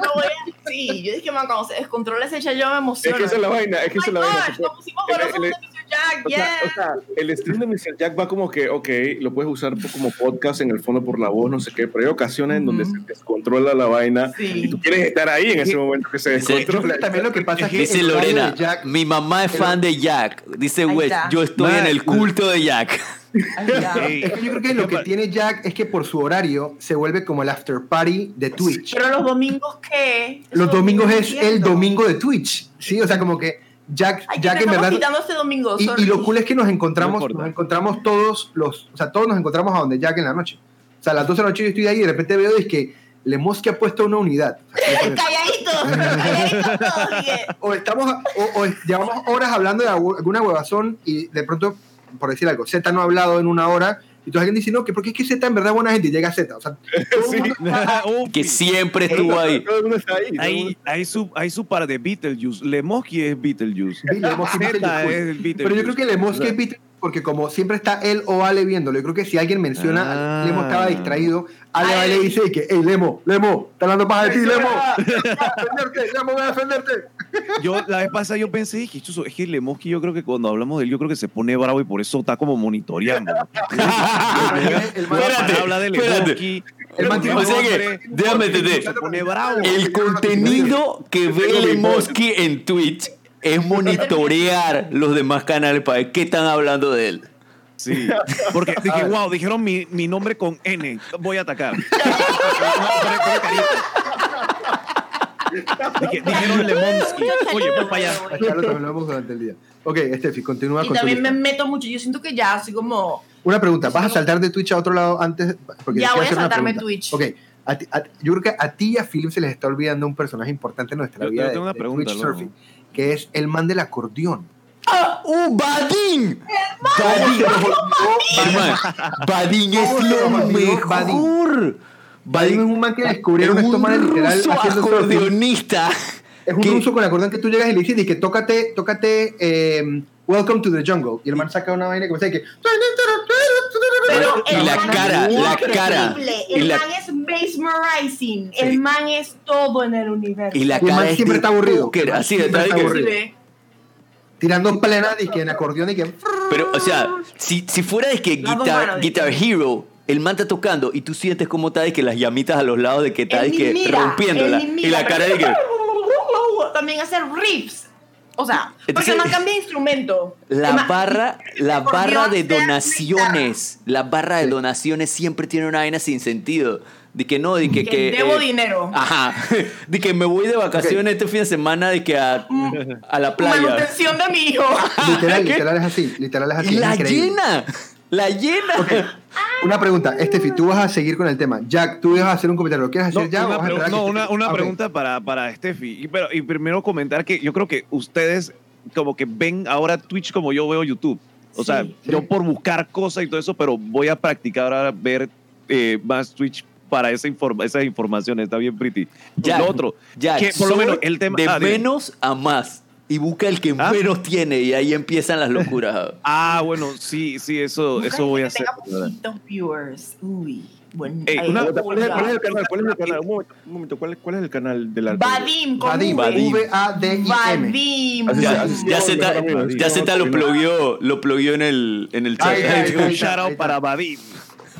Sí, yo dije, man, cuando se descontrola ese chat, yo me Es emociono. que esa es la vaina, es que Oh esa es la vaina. gosh, se nos pusimos el- el- de Mr. Jack, O sea, o yes. sea, el stream de Mr. Jack va como que, ok, lo puedes usar como podcast en el fondo por la voz, no sé qué, pero hay ocasiones en donde se descontrola la vaina Sí. y tú quieres estar ahí en ese momento que se descontrola. También lo que pasa es que Dice Lorena, Jack- mi mamá es Pero- fan de Jack. Dice Wes, yo estoy en el culto de Jack. Es que yo creo que lo que tiene Jack es que por su horario se vuelve como el after party de Twitch. Pero los domingos, ¿qué? Los domingos es el domingo de Twitch, ¿sí? O sea, como que Jack, Ay, que Jack te en estamos verdad... este domingo, Y, lo cool es que nos encontramos, No nos encontramos todos los, o sea, todos nos encontramos a donde Jack en la noche. O sea, a las 12 de la noche yo estoy ahí y de repente veo es que Lemoski ha puesto una unidad. Calladito, calladito todos, dije. o estamos, a- o, o llevamos horas hablando de algu- alguna huevazón y de pronto, por decir algo, Z no ha hablado en una hora y entonces alguien dice, no, que porque es que Z en verdad es buena gente y llega Z. O sea, está-. Que siempre estuvo ahí. Hay, hay, su, hay su par de Beetlejuice. Lemoski es Beetlejuice. Sí, Lemoski es Beetlejuice. es el Beetlejuice. Pero yo creo que Lemoski es Beatles porque como siempre está él o Ale viéndolo, yo creo que si alguien menciona, Ah. Lemo estaba distraído, Ale va y Ale. le dice que, hey Lemo, Lemo, está hablando más de ti, Lemo. Voy a defenderte, Lemo, voy a defenderte. Yo, la vez pasada yo pensé, dije, es que Lemoski yo creo que cuando hablamos de él, yo creo que se pone bravo y por eso está como monitoreando. Espérate, habla de espérate. Lemoski. El O sea que, déjame entender. El contenido que ve Lemoski en Twitch es monitorear los demás canales para ver qué están hablando de él. Sí, porque dije, wow, dijeron mi, mi nombre con N, voy a atacar. Dije, dijeron Lemoski, oye, voy para allá. A Carlos también lo vemos durante el día. Ok, Estefi, continúa Y con tu también me lista. meto mucho. Yo siento que ya, así como. Una pregunta, ¿vas a saltar de Twitch a otro lado antes? Porque Ya voy a hacer una saltarme. Twitch. Ok, a ti- a- yo creo que a ti y a Philip se les está olvidando un personaje importante en nuestra Yo- vida yo de, tengo una de pregunta, Twitch luego. Que es el man del acordeón. ¡Uh, Badin! Badin, hermano, Badin es ¿Cómo se lo mejor. Badin es un man que descubrieron es estos un manes literal acordeonista. Es un ruso con acordeón que tú llegas y le dices y que tócate, tócate eh, Welcome to the Jungle. Y el man saca una vaina que me dice que. Pero Y el la man cara, es la cara. El man es mesmerizing. El man es todo en el universo. Y la Y el man cara es siempre de está aburrido. así, está de aburrido. Tirando plenas y que en acordeón y que. Pero, o sea, si, si fuera de que Guitar, Guitar Hero, el man está tocando y tú sientes como está y que las llamitas a los lados de que está ni que mira, rompiéndola. Y la cara de que. También hacer riffs. O sea, porque Entonces- el man cambia de instrumento. La man- barra, la barra de donaciones, la barra de donaciones siempre tiene una vaina sin sentido. De que no, de que... Que que, debo eh, dinero. Ajá. De que me voy de vacaciones este fin de semana de que a, a la playa. Manutención de mi hijo. Literal, ¿Qué? literal es así. Literal es así. Y es la increíble. llena. La llena. Una pregunta, Estefi, tú vas a seguir con el tema. Jack, tú vas a hacer un comentario. ¿Lo quieres No, hacer ya? o una, vas a no, una, una pregunta para, para Steffi. Y, pero, y primero comentar que yo creo que ustedes como que ven ahora Twitch como yo veo YouTube. O sea, Sí. yo por buscar cosas y todo eso, pero voy a practicar ahora ver eh, más Twitch para esa informa esas informaciones. Está bien, Pretty. Jack, lo otro, Jack, que por lo menos el tema... De ah, menos a más. Y busca el que ¿Ah? menos tiene y ahí empiezan las locuras. Ah, bueno, sí, sí, eso, Busca eso voy a hacer. viewers. Uy. Bueno, Ey, ahí una- lo ¿Cuál es, cuál es el canal? ¿Cuál es el canal? Un momento, un momento, ¿cuál es, cuál es el canal del alcalde? Vadim con Vadim. V-A-D-I-M. Ya, ya se así ya se ta lo plugueó, lo plugueó en el, en el chat. Un está, shout out está. para Vadim.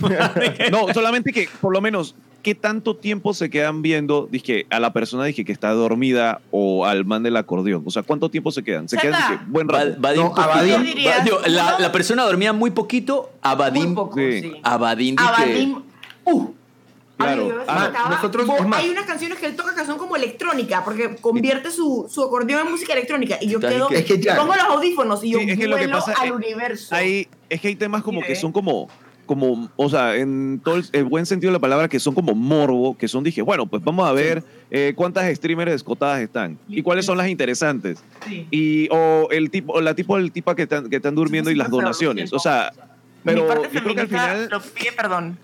no, solamente que, por lo menos, ¿qué tanto tiempo se quedan viendo dije, a la persona dije, que está dormida o al man del acordeón? O sea, ¿cuánto tiempo se quedan? Se Chata. quedan dije, buen rato. Vadim No, diría- digo, la, no. la persona dormía muy poquito, a Vadim. Muy poco, Sí. sí. A Vadim A dije- Vadim. Uh. Claro. Ay, Ah, estaba- nosotros- hay unas canciones que él toca que son como electrónica, porque convierte su, su acordeón en música electrónica. Y yo quedo. que- Es que ya- Pongo los audífonos y yo Sí, es que lo que vuelo pasa al es- universo. Hay, es que hay temas como que ¿eh? son como, como, o sea, en todo el, el buen sentido de la palabra, que son como morbo, que son, dije, bueno, pues vamos a ver eh, cuántas streamers escotadas están y cuáles son las interesantes. Sí. Y, o el tipo, o la tipo, el tipo que están, que están durmiendo y las donaciones. O sea, pero yo creo que al final, Lo pide perdón.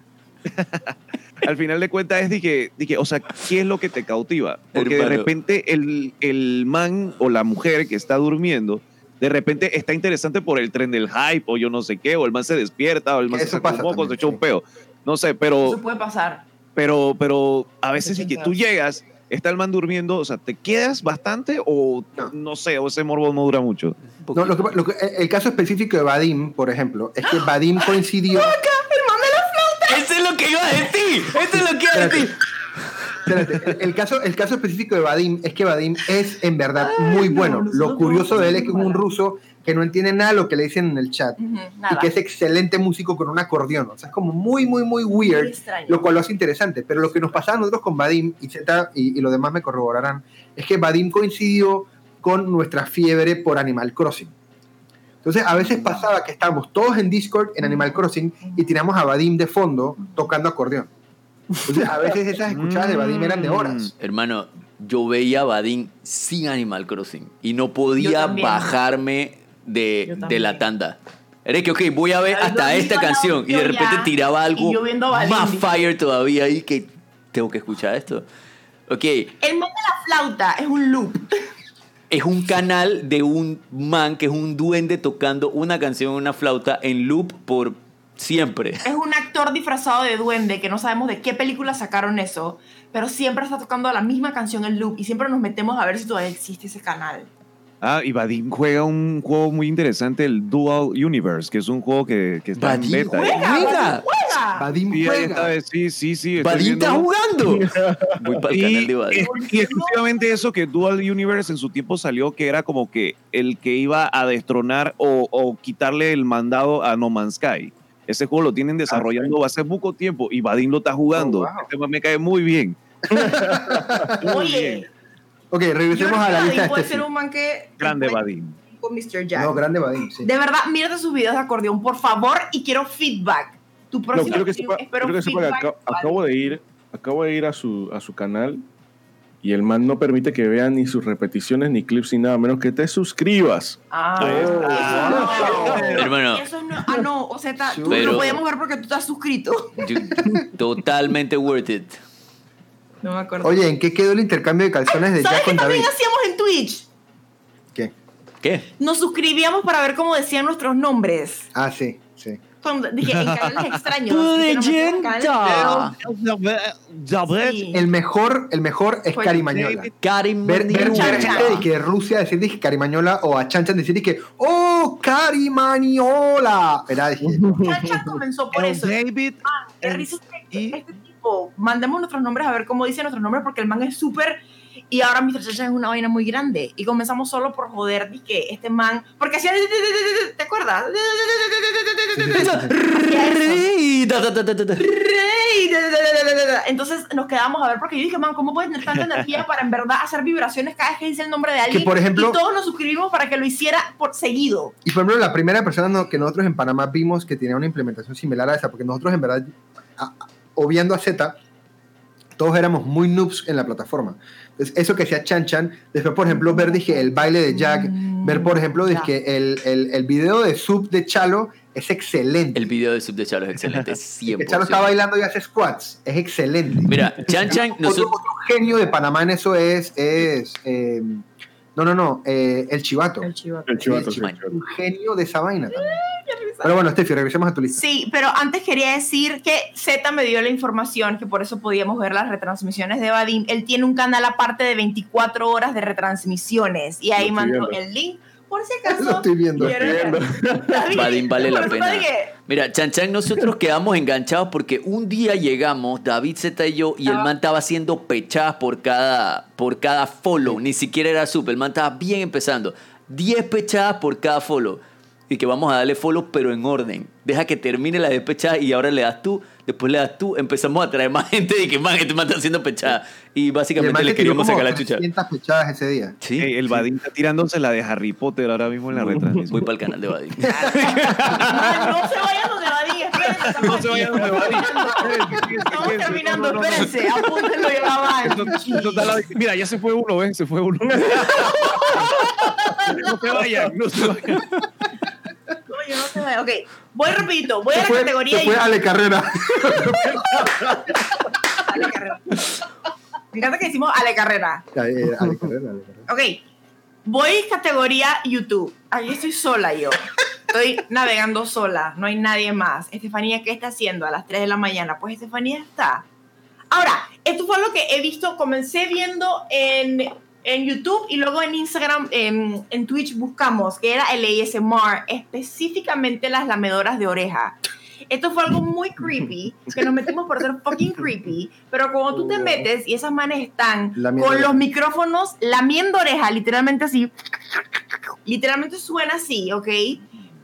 al final de cuentas es dije, dije, o sea, ¿qué es lo que te cautiva? Porque de repente el, el man o la mujer que está durmiendo, de repente está interesante por el tren del hype o yo no sé qué, o el man se despierta, o el man Eso se saca un moco, se echa un peo. No sé, pero, Eso puede pasar. pero, pero a veces sí que es tú llegas, está el man durmiendo, o sea, ¿te quedas bastante o No. no, sé, o ese morbo no dura mucho? No, lo que- lo que- el caso específico de Vadim, por ejemplo, es que Vadim coincidió. Eso es lo que iba a decir. Eso es lo que iba a decir. Espérate, el, caso, el caso específico de Vadim es que Vadim es en verdad muy bueno. Lo curioso de él es que es un ruso que no entiende nada de lo que le dicen en el chat Ujú, y Nada. que es excelente músico con un acordeón. O sea, es como muy, muy, muy weird, Muy lo cual lo hace interesante. Pero lo que nos pasaba a nosotros con Vadim y Z y, y los demás me corroborarán es que Vadim coincidió con nuestra fiebre por Animal Crossing. Entonces, a veces pasaba que estábamos todos en Discord en Animal Crossing y tiramos a Vadim de fondo tocando acordeón. Entonces, a veces esas escuchadas de Vadim eran de horas. Hermano, yo veía a Vadim sin Animal Crossing y no podía bajarme de, de la tanda. Era que, ok, voy a ver Ay, hasta esta canción y de repente ya, tiraba algo más fire todavía y que tengo que escuchar esto. Ok, El man de la flauta es un loop. es un canal de un man que es un duende tocando una canción en una flauta en loop por siempre. Es un actor disfrazado de duende que no sabemos de qué película sacaron eso, pero siempre está tocando la misma canción en loop y siempre nos metemos a ver si todavía existe ese canal. Ah, y Vadim juega un juego muy interesante, el Dual Universe, que es un juego que, que está en Vadim beta. juega. ¡Juega! Vadim Sí, juega. está, sí, sí, sí. estoy Vadim está jugando. Voy para el canal Y, de Vadim. y exclusivamente eso que Dual Universe en su tiempo salió, que era como que el que iba a destronar o, o quitarle el mandado a No Man's Sky. Ese juego lo tienen desarrollando hace poco tiempo y Vadim lo está jugando. Oh, wow. Este me cae muy bien. Muy Oye, bien. Ok, regresemos creo a que la lista de puede este ser un man que... Grande que Vadim. Con Mr. Jack. No, grande Vadim, sí. De verdad, mírate sus videos de acordeón, por favor, y quiero feedback. Tu No, próximo quiero que stream, sepa, espero quiero que, que feedback. acabo, acabo de ir, acabo de ir a su, a su canal Y el man no permite que vean ni sus repeticiones, ni clips, ni nada, a menos que te suscribas. Ah, Ah. eso no. Hermano. Eso no, ah, no, o sea, ta- tú Pero- lo podíamos ver porque tú estás suscrito. Totalmente worth it. No me acuerdo. Oye, ¿en qué quedó el intercambio de calzones de ¿Sabes Jack qué David? también hacíamos en Twitch? ¿Qué? ¿Qué? Nos suscribíamos para ver cómo decían nuestros nombres. Ah, sí. Cuando, dije, en canales extraños. Sí. El mejor, el mejor es Carimañola. Karim Ver, ver, Mañola. ver gente de que Rusia decir que Carimañola o a Chanchan decir que ¡Oh, Carimañola! Dije, Chacha comenzó por eso. David Ah, qué risa este tipo, mandemos nuestros nombres a ver cómo dice nuestros nombres porque el man es súper y ahora Mr. Chacha es una vaina muy grande y comenzamos solo por joder de que este man porque hacía ¿te acuerdas? Rey. Entonces nos quedamos a ver porque yo dije, man, ¿cómo puedes tener tanta energía para en verdad hacer vibraciones cada vez que dice el nombre de alguien? por ejemplo- y todos nos suscribimos para que lo hiciera por seguido. Y por ejemplo, la primera persona que nosotros en Panamá vimos que tenía una implementación similar a esa, porque nosotros en verdad, obviando a Z, todos éramos muy noobs en la plataforma. Entonces, eso que hacía Chan Chan, después, por ejemplo, ver dije, el baile de Jack, ver, por ejemplo, dije, el, el, el video de Sub de Chalo es excelente. El video de Sub de Chalo es excelente, que 100%. Chalo está bailando y hace squats, es excelente. Mira, Chan Chan, otro, nosotros... otro genio de Panamá en eso es, es eh, no, no, no, eh, el Chivato. El. El chivato, el chivato. un genio de esa vaina también. Pero bueno, Steffi, regresemos a tu lista. Sí, pero antes quería decir que Z me dio la información, que por eso podíamos ver las retransmisiones de Vadim. Él tiene un canal aparte de 24 horas de retransmisiones y ahí mandó el link. Por si acaso. Lo estoy viendo, estoy. David, Vadim vale la pena. dije, Mira, Chan Chan, nosotros quedamos enganchados porque un día llegamos, David Z y yo, y el Ah. man estaba haciendo pechadas por cada, por cada follow. Ni siquiera era sub, el man estaba bien empezando. 10 pechadas por cada follow. Y que vamos a darle follow, pero en orden. Deja que termine la despechada y ahora le das tú, después le das tú. Empezamos a traer más gente y que man, este man está haciendo pechada. Y Y básicamente man le queríamos sacar la chucha. 300 pechadas ese día. Sí, Ey, el Vadim está tirándose la de Harry Potter ahora mismo en la retransmisión. voy para el canal de Vadim. "Man, no se vayan donde Vadim, espérense. No se vayan donde Vadim. Estamos terminando, espérense, apúntenlo y graban. Mira, ya se fue uno, ¿ves? Se fue uno. no se vayan, no se vayan. No vayan. Ok, voy rapidito, voy a la fue, categoría fue y- Ale Carrera. Ale Carrera. Me encanta que decimos Ale Carrera. Ale Carrera, Ale Carrera. Ok, voy categoría YouTube. Aquí estoy sola yo. Estoy navegando sola, no hay nadie más. Estefanía, ¿qué está haciendo a las 3 de la mañana? Pues Estefanía está. Ahora, esto fue lo que he visto, comencé viendo en, en YouTube y luego en Instagram, en, en Twitch buscamos, que era el ASMR, específicamente las lamedoras de oreja. Esto fue algo muy creepy, que nos metimos por ser fucking creepy, pero cuando tú te metes y esas manes están Lamiendo con los micrófonos lamiendo oreja, literalmente así, literalmente suena así, ¿ok?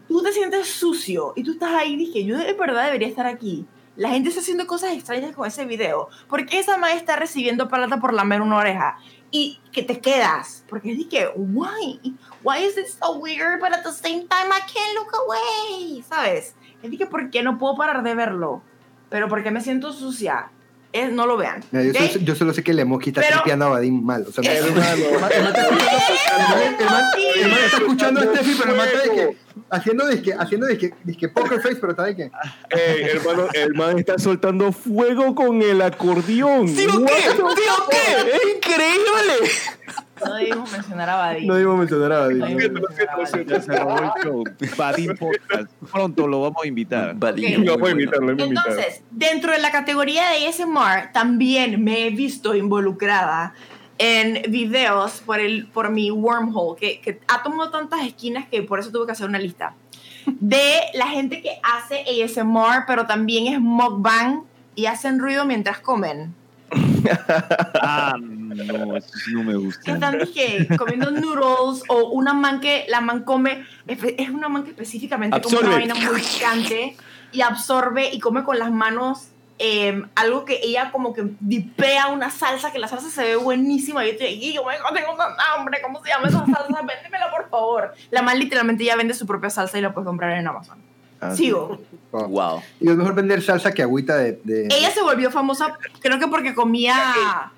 Tú te sientes sucio y tú estás ahí y dije, yo de verdad debería estar aquí. La gente está haciendo cosas extrañas con ese video. ¿Por qué esa madre está recibiendo plata por lamer una oreja? Y que te quedas. Porque que, why? Why is it so weird? But at the same time I can't look away. ¿Sabes? Es de que, ¿por qué no puedo parar de verlo? Pero porque me siento sucia. Es, no lo vean. Mira, yo, solo, yo solo sé que el emoji está tripeando a Vadim mal. O sea, Eh, el man- el man- el man está escuchando- a Steffi, pero el man está de que, haciendo disque, haciendo disque, disque poker face, pero está de que. Ey, hermano, el man está soltando fuego con el acordeón. ¿Sí o qué? ¿Sí o qué? ¡Es increíble! No debimos mencionar a Buddy. No debo mencionar a No Vadim. debimos mencionar a Podcast. Pronto lo vamos a invitar. Muy Lo voy a bueno. invitar, lo voy a invitar. Entonces, dentro de la categoría de ASMR, también me he visto involucrada en videos por, el, por mi wormhole, que, que ha tomado tantas esquinas que por eso tuve que hacer una lista. De la gente que hace ASMR, pero también es mukbang y hacen ruido mientras comen. Ah, no, eso sí no me Que gusta. están dije, comiendo noodles o una man que la man come, es una man que específicamente come una Absorbe. vaina muy picante y absorbe y come con las manos eh, algo que ella como que dipea una salsa, que la salsa se ve buenísima. Y yo estoy aquí, yo me tengo tanta hambre, ¿cómo se llama esa salsa? Véndemela por favor. La man literalmente ya vende su propia salsa y la puedes comprar en Amazon. Ah, Sigo. Wow. Wow. Y es mejor vender salsa que agüita de. de- Ella se volvió famosa, creo que porque comía.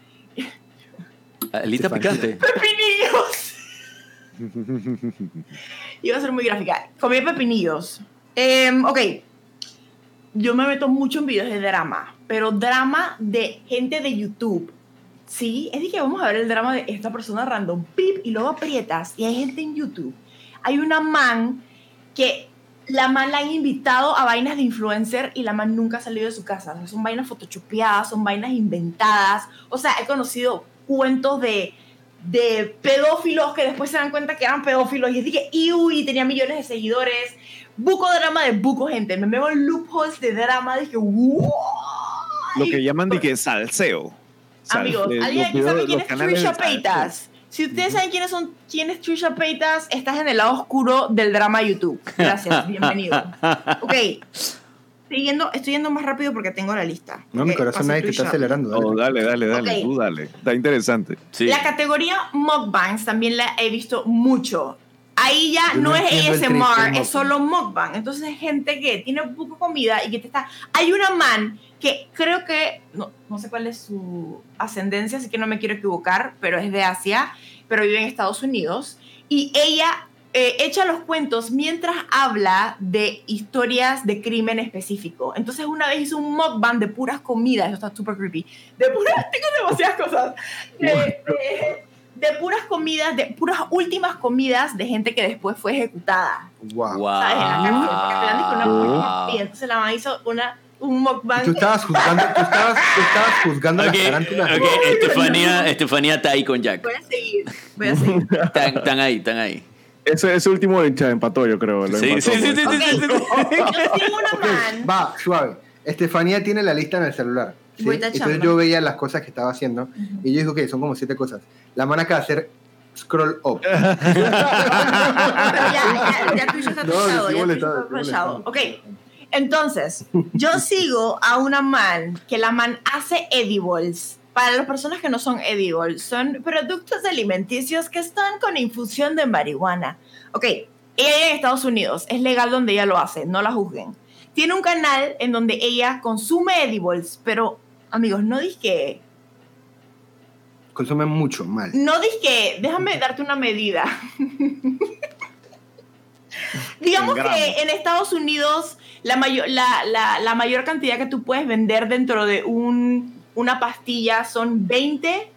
Alita picante. pepinillos. Iba a ser muy gráfica. Comí pepinillos. Em, ok. Yo me meto mucho en videos de drama, pero drama de gente de YouTube. Sí, es de que vamos a ver el drama de esta persona random, pip, y luego aprietas, y hay gente en YouTube. Hay una man que la man la han invitado a vainas de influencer y la man nunca ha salido de su casa. O sea, son vainas photoshopeadas, son vainas inventadas. O sea, he conocido cuentos de, de pedófilos que después se dan cuenta que eran pedófilos y es que, "Iu", y tenía millones de seguidores. Buco drama de buco, gente. Me veo loopholes de drama. Dije, wow. Lo que llaman de que salseo. Sal- Amigos, ¿alguien aquí sabe quién es Trisha. Paytas? Si ustedes saben quiénes son quién es Trisha Paytas, estás en el lado oscuro del drama YouTube. Gracias, bienvenido. Ok. Estoy yendo, estoy yendo más rápido porque tengo la lista. No, mi Ok, corazón nadie te está acelerando. dale. No, dale, dale, dale, Ok. tú dale. Está interesante. Sí. La categoría mukbangs también la he visto mucho. Ahí ya Yo no, no es ASMR, es solo mukbang. Entonces es gente que tiene poco comida y que te está... Hay una man que creo que, no, no sé cuál es su ascendencia, así que no me quiero equivocar, pero es de Asia, pero vive en Estados Unidos. Y ella eh, echa los cuentos mientras habla de historias de crimen específico. Entonces una vez hizo un mukbang de puras comidas, eso está súper creepy, de puras, tengo demasiadas cosas, de, de- de puras comidas, de puras últimas comidas de gente que después fue ejecutada, Wow. Wow. ¿sabes? En la cárcel, una Wow. y entonces la mamá hizo una, un mukbang. Tú estabas juzgando, tú estabas, tú estabas juzgando Ok, las tarántulas. ok, Estefanía, Estefanía está ahí con Jack. Voy a seguir, voy a seguir. Están, están ahí, están ahí. Ese, ese último empató, yo creo. lo Sí, empató, sí, sí, sí, sí, sí, sí. Yo sigo una man. Va, suave. Estefanía tiene la lista en el celular. ¿sí? Entonces yo veía las cosas que estaba haciendo y yo digo que son como siete cosas. La man acaba de hacer scroll up. Pero ya, ya, ya tuyo está No, ya tuyo está. Ok, entonces, yo sigo a una man que la man hace edibles. Para las personas que no son edibles, son productos alimenticios que están con infusión de marihuana. Ok, ella en Estados Unidos, es legal donde ella lo hace, no la juzguen. Tiene un canal en donde ella consume edibles, pero amigos, no que Consume mucho mal. no que déjame darte una medida. Digamos En que en Estados Unidos la mayor, la, la- la mayor cantidad que tú puedes vender dentro de un, una pastilla son 20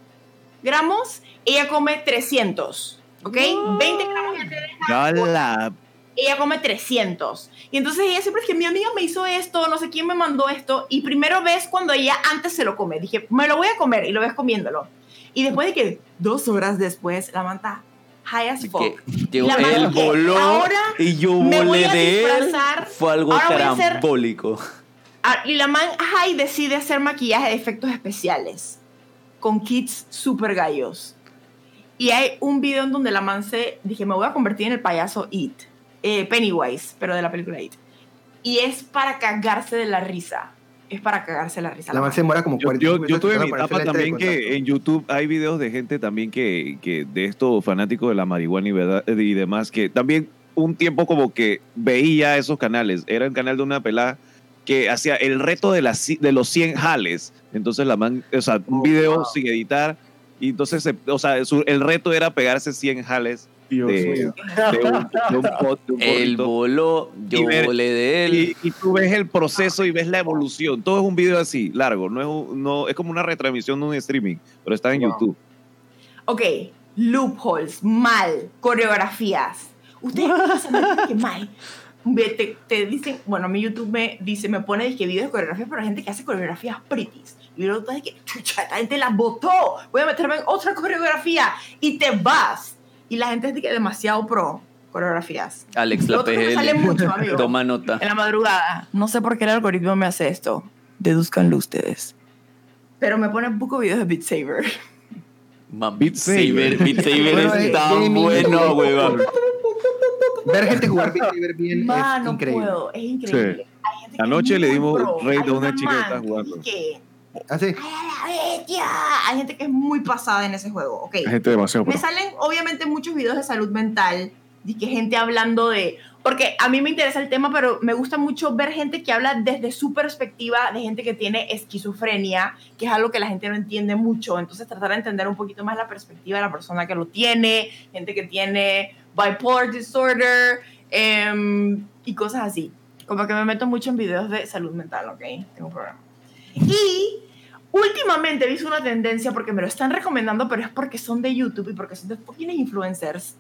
gramos. Ella come 300. ¿Ok? 20 gramos ya te deja Yala. ella come 300. Y entonces ella siempre es que mi amiga me hizo esto, no sé quién me mandó esto. Y primero ves cuando ella antes se lo come. Dije, me lo voy a comer y lo ves comiéndolo. Y después de que dos horas después la manta high as Que fuck. llegó- él voló ahora y yo me voy volé a de él. Fue algo ahora voy y la man high decide hacer maquillaje de efectos especiales con kits super gallos. Y hay un video en donde la man se dije, me voy a convertir en el payaso It, eh, Pennywise, pero de la película It. Y es para cagarse de la risa. Es para cagarse de la risa. La man se demora como Yo, 40 yo, minutos yo tuve mi etapa también que en YouTube hay videos de gente también que, que de estos fanáticos de la marihuana y, verdad- y demás, que también un tiempo como que veía esos canales. Era un canal de una pelada que hacía el reto de, las, de los 100 jales. Entonces la man, o sea, un Oh, video wow. sin editar. Y entonces, se- o sea, su- el reto era pegarse 100 jales Dios de, mío. de un, de un pot- de un Él voló, yo Y ver- volé de él. Y, y tú ves el proceso y ves la evolución. Todo es un video así, largo. No es, un- no, es como una retransmisión de un streaming, pero está en Wow. YouTube. Ok, loopholes, mal, coreografías. Ustedes piensan que mal. Ve, Te, te dicen, bueno, mi YouTube me dice, me pone que videos de coreografías, pero hay gente que hace coreografías pretties. Y luego tú que, chucha, esta gente la botó, voy a meterme en otra coreografía y te vas. Y la gente dice que demasiado pro coreografías. Alex la sale mucho, amigo. Toma nota. En la madrugada. No sé por qué el algoritmo me hace esto. Deduzcanlo ustedes. Pero me pone un poco videos de Beat Saber. Man, Beat Saber. Beat Saber Bueno, es tan bueno, weón. Ver gente jugar Beat Saber bien Ma, es no increíble. puedo, es increíble. Sí. Anoche le dimos pro. Hay a una chica que está jugando. que- ¿Ah, sí? ¡Ay, a la bestia! Hay gente que es muy pasada en ese juego. Ok. Hay gente demasiado Me pro. salen obviamente muchos videos de salud mental. De que gente hablando de, porque a mí me interesa el tema, pero me gusta mucho ver gente que habla desde su perspectiva de gente que tiene esquizofrenia, que es algo que la gente no entiende mucho. Entonces, tratar de entender un poquito más la perspectiva de la persona que lo tiene, gente que tiene bipolar disorder em, y cosas así. Como que me meto mucho en videos de salud mental, ¿ok? Tengo un programa. Y últimamente he visto una tendencia porque me lo están recomendando, pero es porque son de YouTube y porque son de fucking influencers.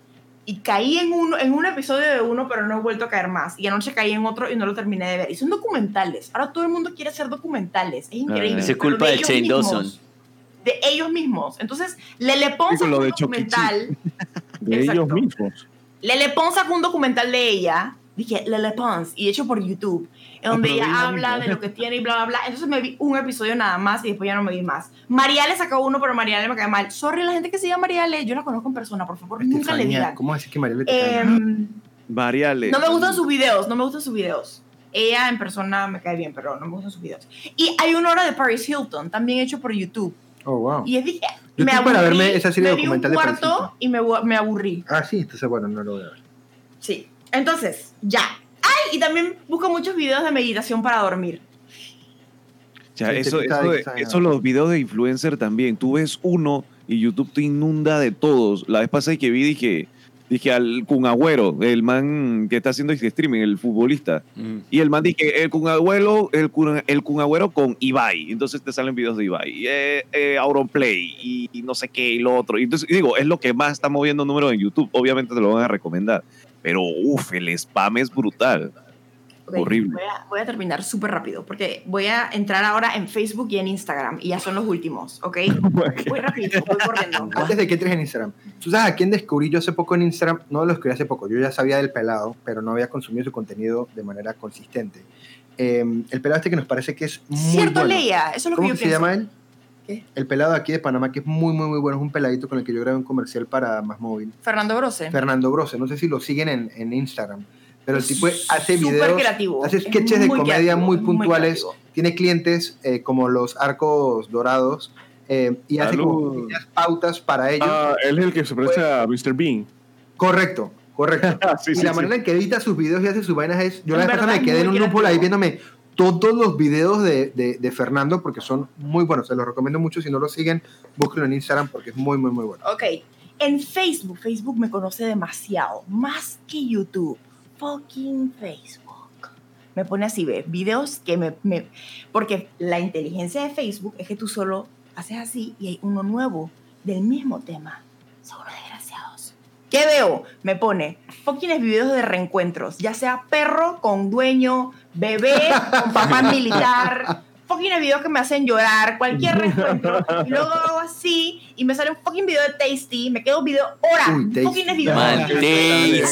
Y caí en, uno, en un episodio de uno, pero no he vuelto a caer más. Y anoche caí en otro y no lo terminé de ver. Y son documentales. Ahora todo el mundo quiere hacer documentales. Es increíble. Esa es culpa de ellos Shane mismos. Dawson. De ellos mismos. Entonces, Lele Pons lo un de documental. De Exacto. ellos mismos. Lele Pons sacó un documental de ella, dije Lele Pons, y hecho por YouTube, en donde ella habla de lo que tiene y bla, bla, bla. Entonces me vi un episodio nada más y después ya no me vi más. Mariale sacó uno, pero Mariale me cae mal. Sorry, la gente que se llama Mariale, yo la conozco en persona, por favor, nunca le digan. ¿Cómo decir que Mariela te? Em, Variales. no me gustan sus videos, no me gustan sus videos. Ella en persona me cae bien, pero no me gustan sus videos. Y hay una hora de Paris Hilton, también hecho por YouTube. Oh, wow. Y es dije, Yo me estoy para aburrí, verme esa serie me vi un documental de Paris cuarto Hilton. y me, me aburrí. Ah, sí, entonces bueno, no lo voy a ver. Sí. Entonces, ya. Ay, y también busco muchos videos de meditación para dormir. Sea, Sí, eso, eso, de- exagerado. eso los videos de influencer también. Tú ves uno y YouTube te inunda de todos. La vez pasada que vi dije, dije al Kun Agüero, el man que está haciendo este streaming, el futbolista. Mm. Y el man dije, el Kun Agüero, el Kun, el Kun Agüero con Ibai. Entonces te salen videos de Ibai. Eh, eh, Auronplay y, y no sé qué y lo otro. Y Entonces, digo, es lo que más está moviendo números en YouTube. Obviamente te lo van a recomendar. Pero, uff, el spam es brutal. Horrible. Voy a, voy a terminar súper rápido porque voy a entrar ahora en Facebook y en Instagram y ya son los últimos, ¿ok? Voy rápido, voy corriendo. Antes de que entres en Instagram, ¿tú sabes a quién descubrí yo hace poco en Instagram? No lo descubrí hace poco, yo ya sabía del pelado, pero no había consumido su contenido de manera consistente. Eh, el pelado este que nos parece que es muy Cierto, bueno. Leia, eso es lo que ¿Cómo yo que se pienso. llama él? ¿Qué? El pelado de aquí de Panamá, que es muy, muy, muy bueno. Es un peladito con el que yo grabé un comercial para Más Móvil. Fernando Grose. Fernando Brose, no sé si lo siguen en, en Instagram, pero el tipo hace Súper videos, creativo. hace Es sketches de muy comedia creativo, muy es muy puntuales, creativo. tiene clientes eh, como los arcos dorados eh, y hace como Salud. pautas para ellos. Ah, él es el que se parece a Mr. Bean. Correcto, correcto. Sí, y sí, la sí. manera en que edita sus videos y hace sus vainas es. Yo En la vez pasada verdad me quedé en un muy grupo ahí viéndome todos los videos de, de, de Fernando porque son muy buenos. Se los recomiendo mucho. Si no lo siguen, búsquenlo en Instagram porque es muy, muy, muy bueno. Ok, en Facebook, Facebook me conoce demasiado, más que YouTube. Fucking Facebook. Me pone así, ve, videos que me, me- Porque la inteligencia de Facebook es que tú solo haces así y hay uno nuevo del mismo tema. Son unos desgraciados. ¿Qué veo? Me pone fucking videos de reencuentros, ya sea perro con dueño, bebé con papá militar, fucking videos que me hacen llorar, cualquier reencuentro. Y luego hago así y me sale un fucking video de Tasty, me quedo video hora, Uy, Tasty. fucking video. Man, tasty,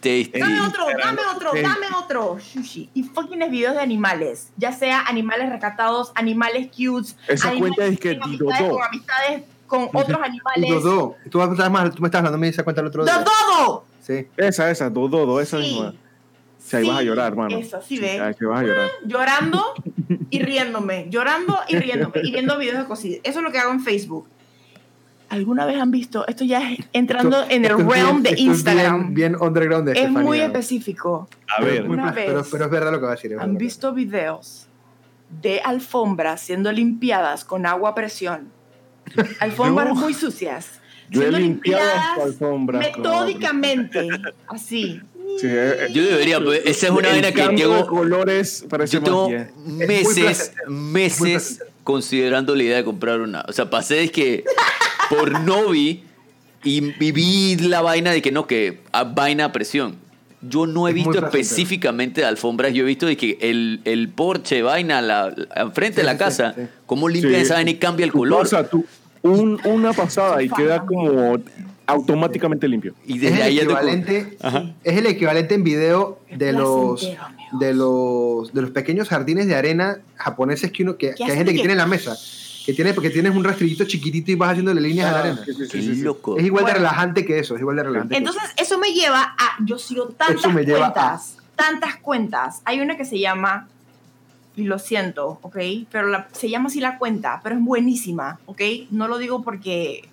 tasty. Dame otro, dame otro, dame otro. Sushi. Y fucking videos de animales. Ya sea animales rescatados, animales cutes. Esa animales cuenta es que tienen amistades con amistades con otros animales. Dodo, tú, tú me estás hablando de esa cuenta el otro ¡De día. todo! Sí. Esa, esa, Dodo, esa Sí. misma. Sí, ahí vas a llorar, hermano. Eso, sí, Sí, ve. ahí que vas a llorar. Llorando y riéndome. Llorando y riéndome. Y viendo videos de cositas. Eso es lo que hago en Facebook. ¿Alguna vez han visto? Esto ya es entrando en el Esto es realm bien- de esto es Instagram. Bien, bien underground de es muy específico. A ver, Una pla- pero, vez. pero es verdad lo que va a decir. ¿Han visto videos de alfombras siendo limpiadas con agua a presión? Alfombras muy sucias. Yo he limpiado metódicamente. Así. Sí, eh, Yo debería, pues, esa es una vaina que llevo, colores yo tengo meses, meses considerando la idea de comprar una. O sea, pasé de que por Novi y, y vi la vaina de que no, que a vaina a presión. Yo no he Es visto específicamente de alfombras, yo he visto de que el, el porche, vaina, la, la- frente de la casa, sí, sí. cómo limpia Sí. esa vaina y cambia el color. pasas tú un- una pasada y queda como automáticamente limpio. Y Es desde el, ahí te- equivalente, es el equivalente en video de los, de los de los pequeños jardines de arena japoneses que uno que, que hay gente que que- tiene en la mesa que tiene porque tienes un rastrillito chiquitito y vas haciéndole líneas a la arena Sí, sí, Qué loco. es igual de Bueno. relajante que eso es igual de relajante que Entonces, eso me lleva a. Yo sigo tantas Eso me lleva a- cuentas. Tantas cuentas. Hay una que se llama. Y lo siento, ¿ok? Pero la- se llama así la cuenta, pero es buenísima, ¿ok? No lo digo porque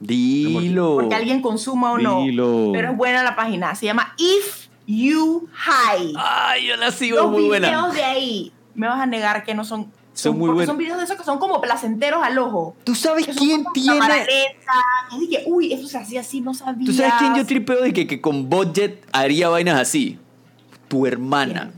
Dilo. porque alguien consuma o no. Dilo. Pero es buena la página. Se llama If You High. Ay, yo la sigo Los muy buena. videos de ahí, me vas a negar que no son. Son muy porque buenos. Son videos de esos que son como placenteros al ojo. ¿Tú sabes son quién tiene? que dije, uy, eso se hacía así, no sabía. ¿Tú sabes quién yo tripeo de que, que con budget haría vainas así? Tu hermana,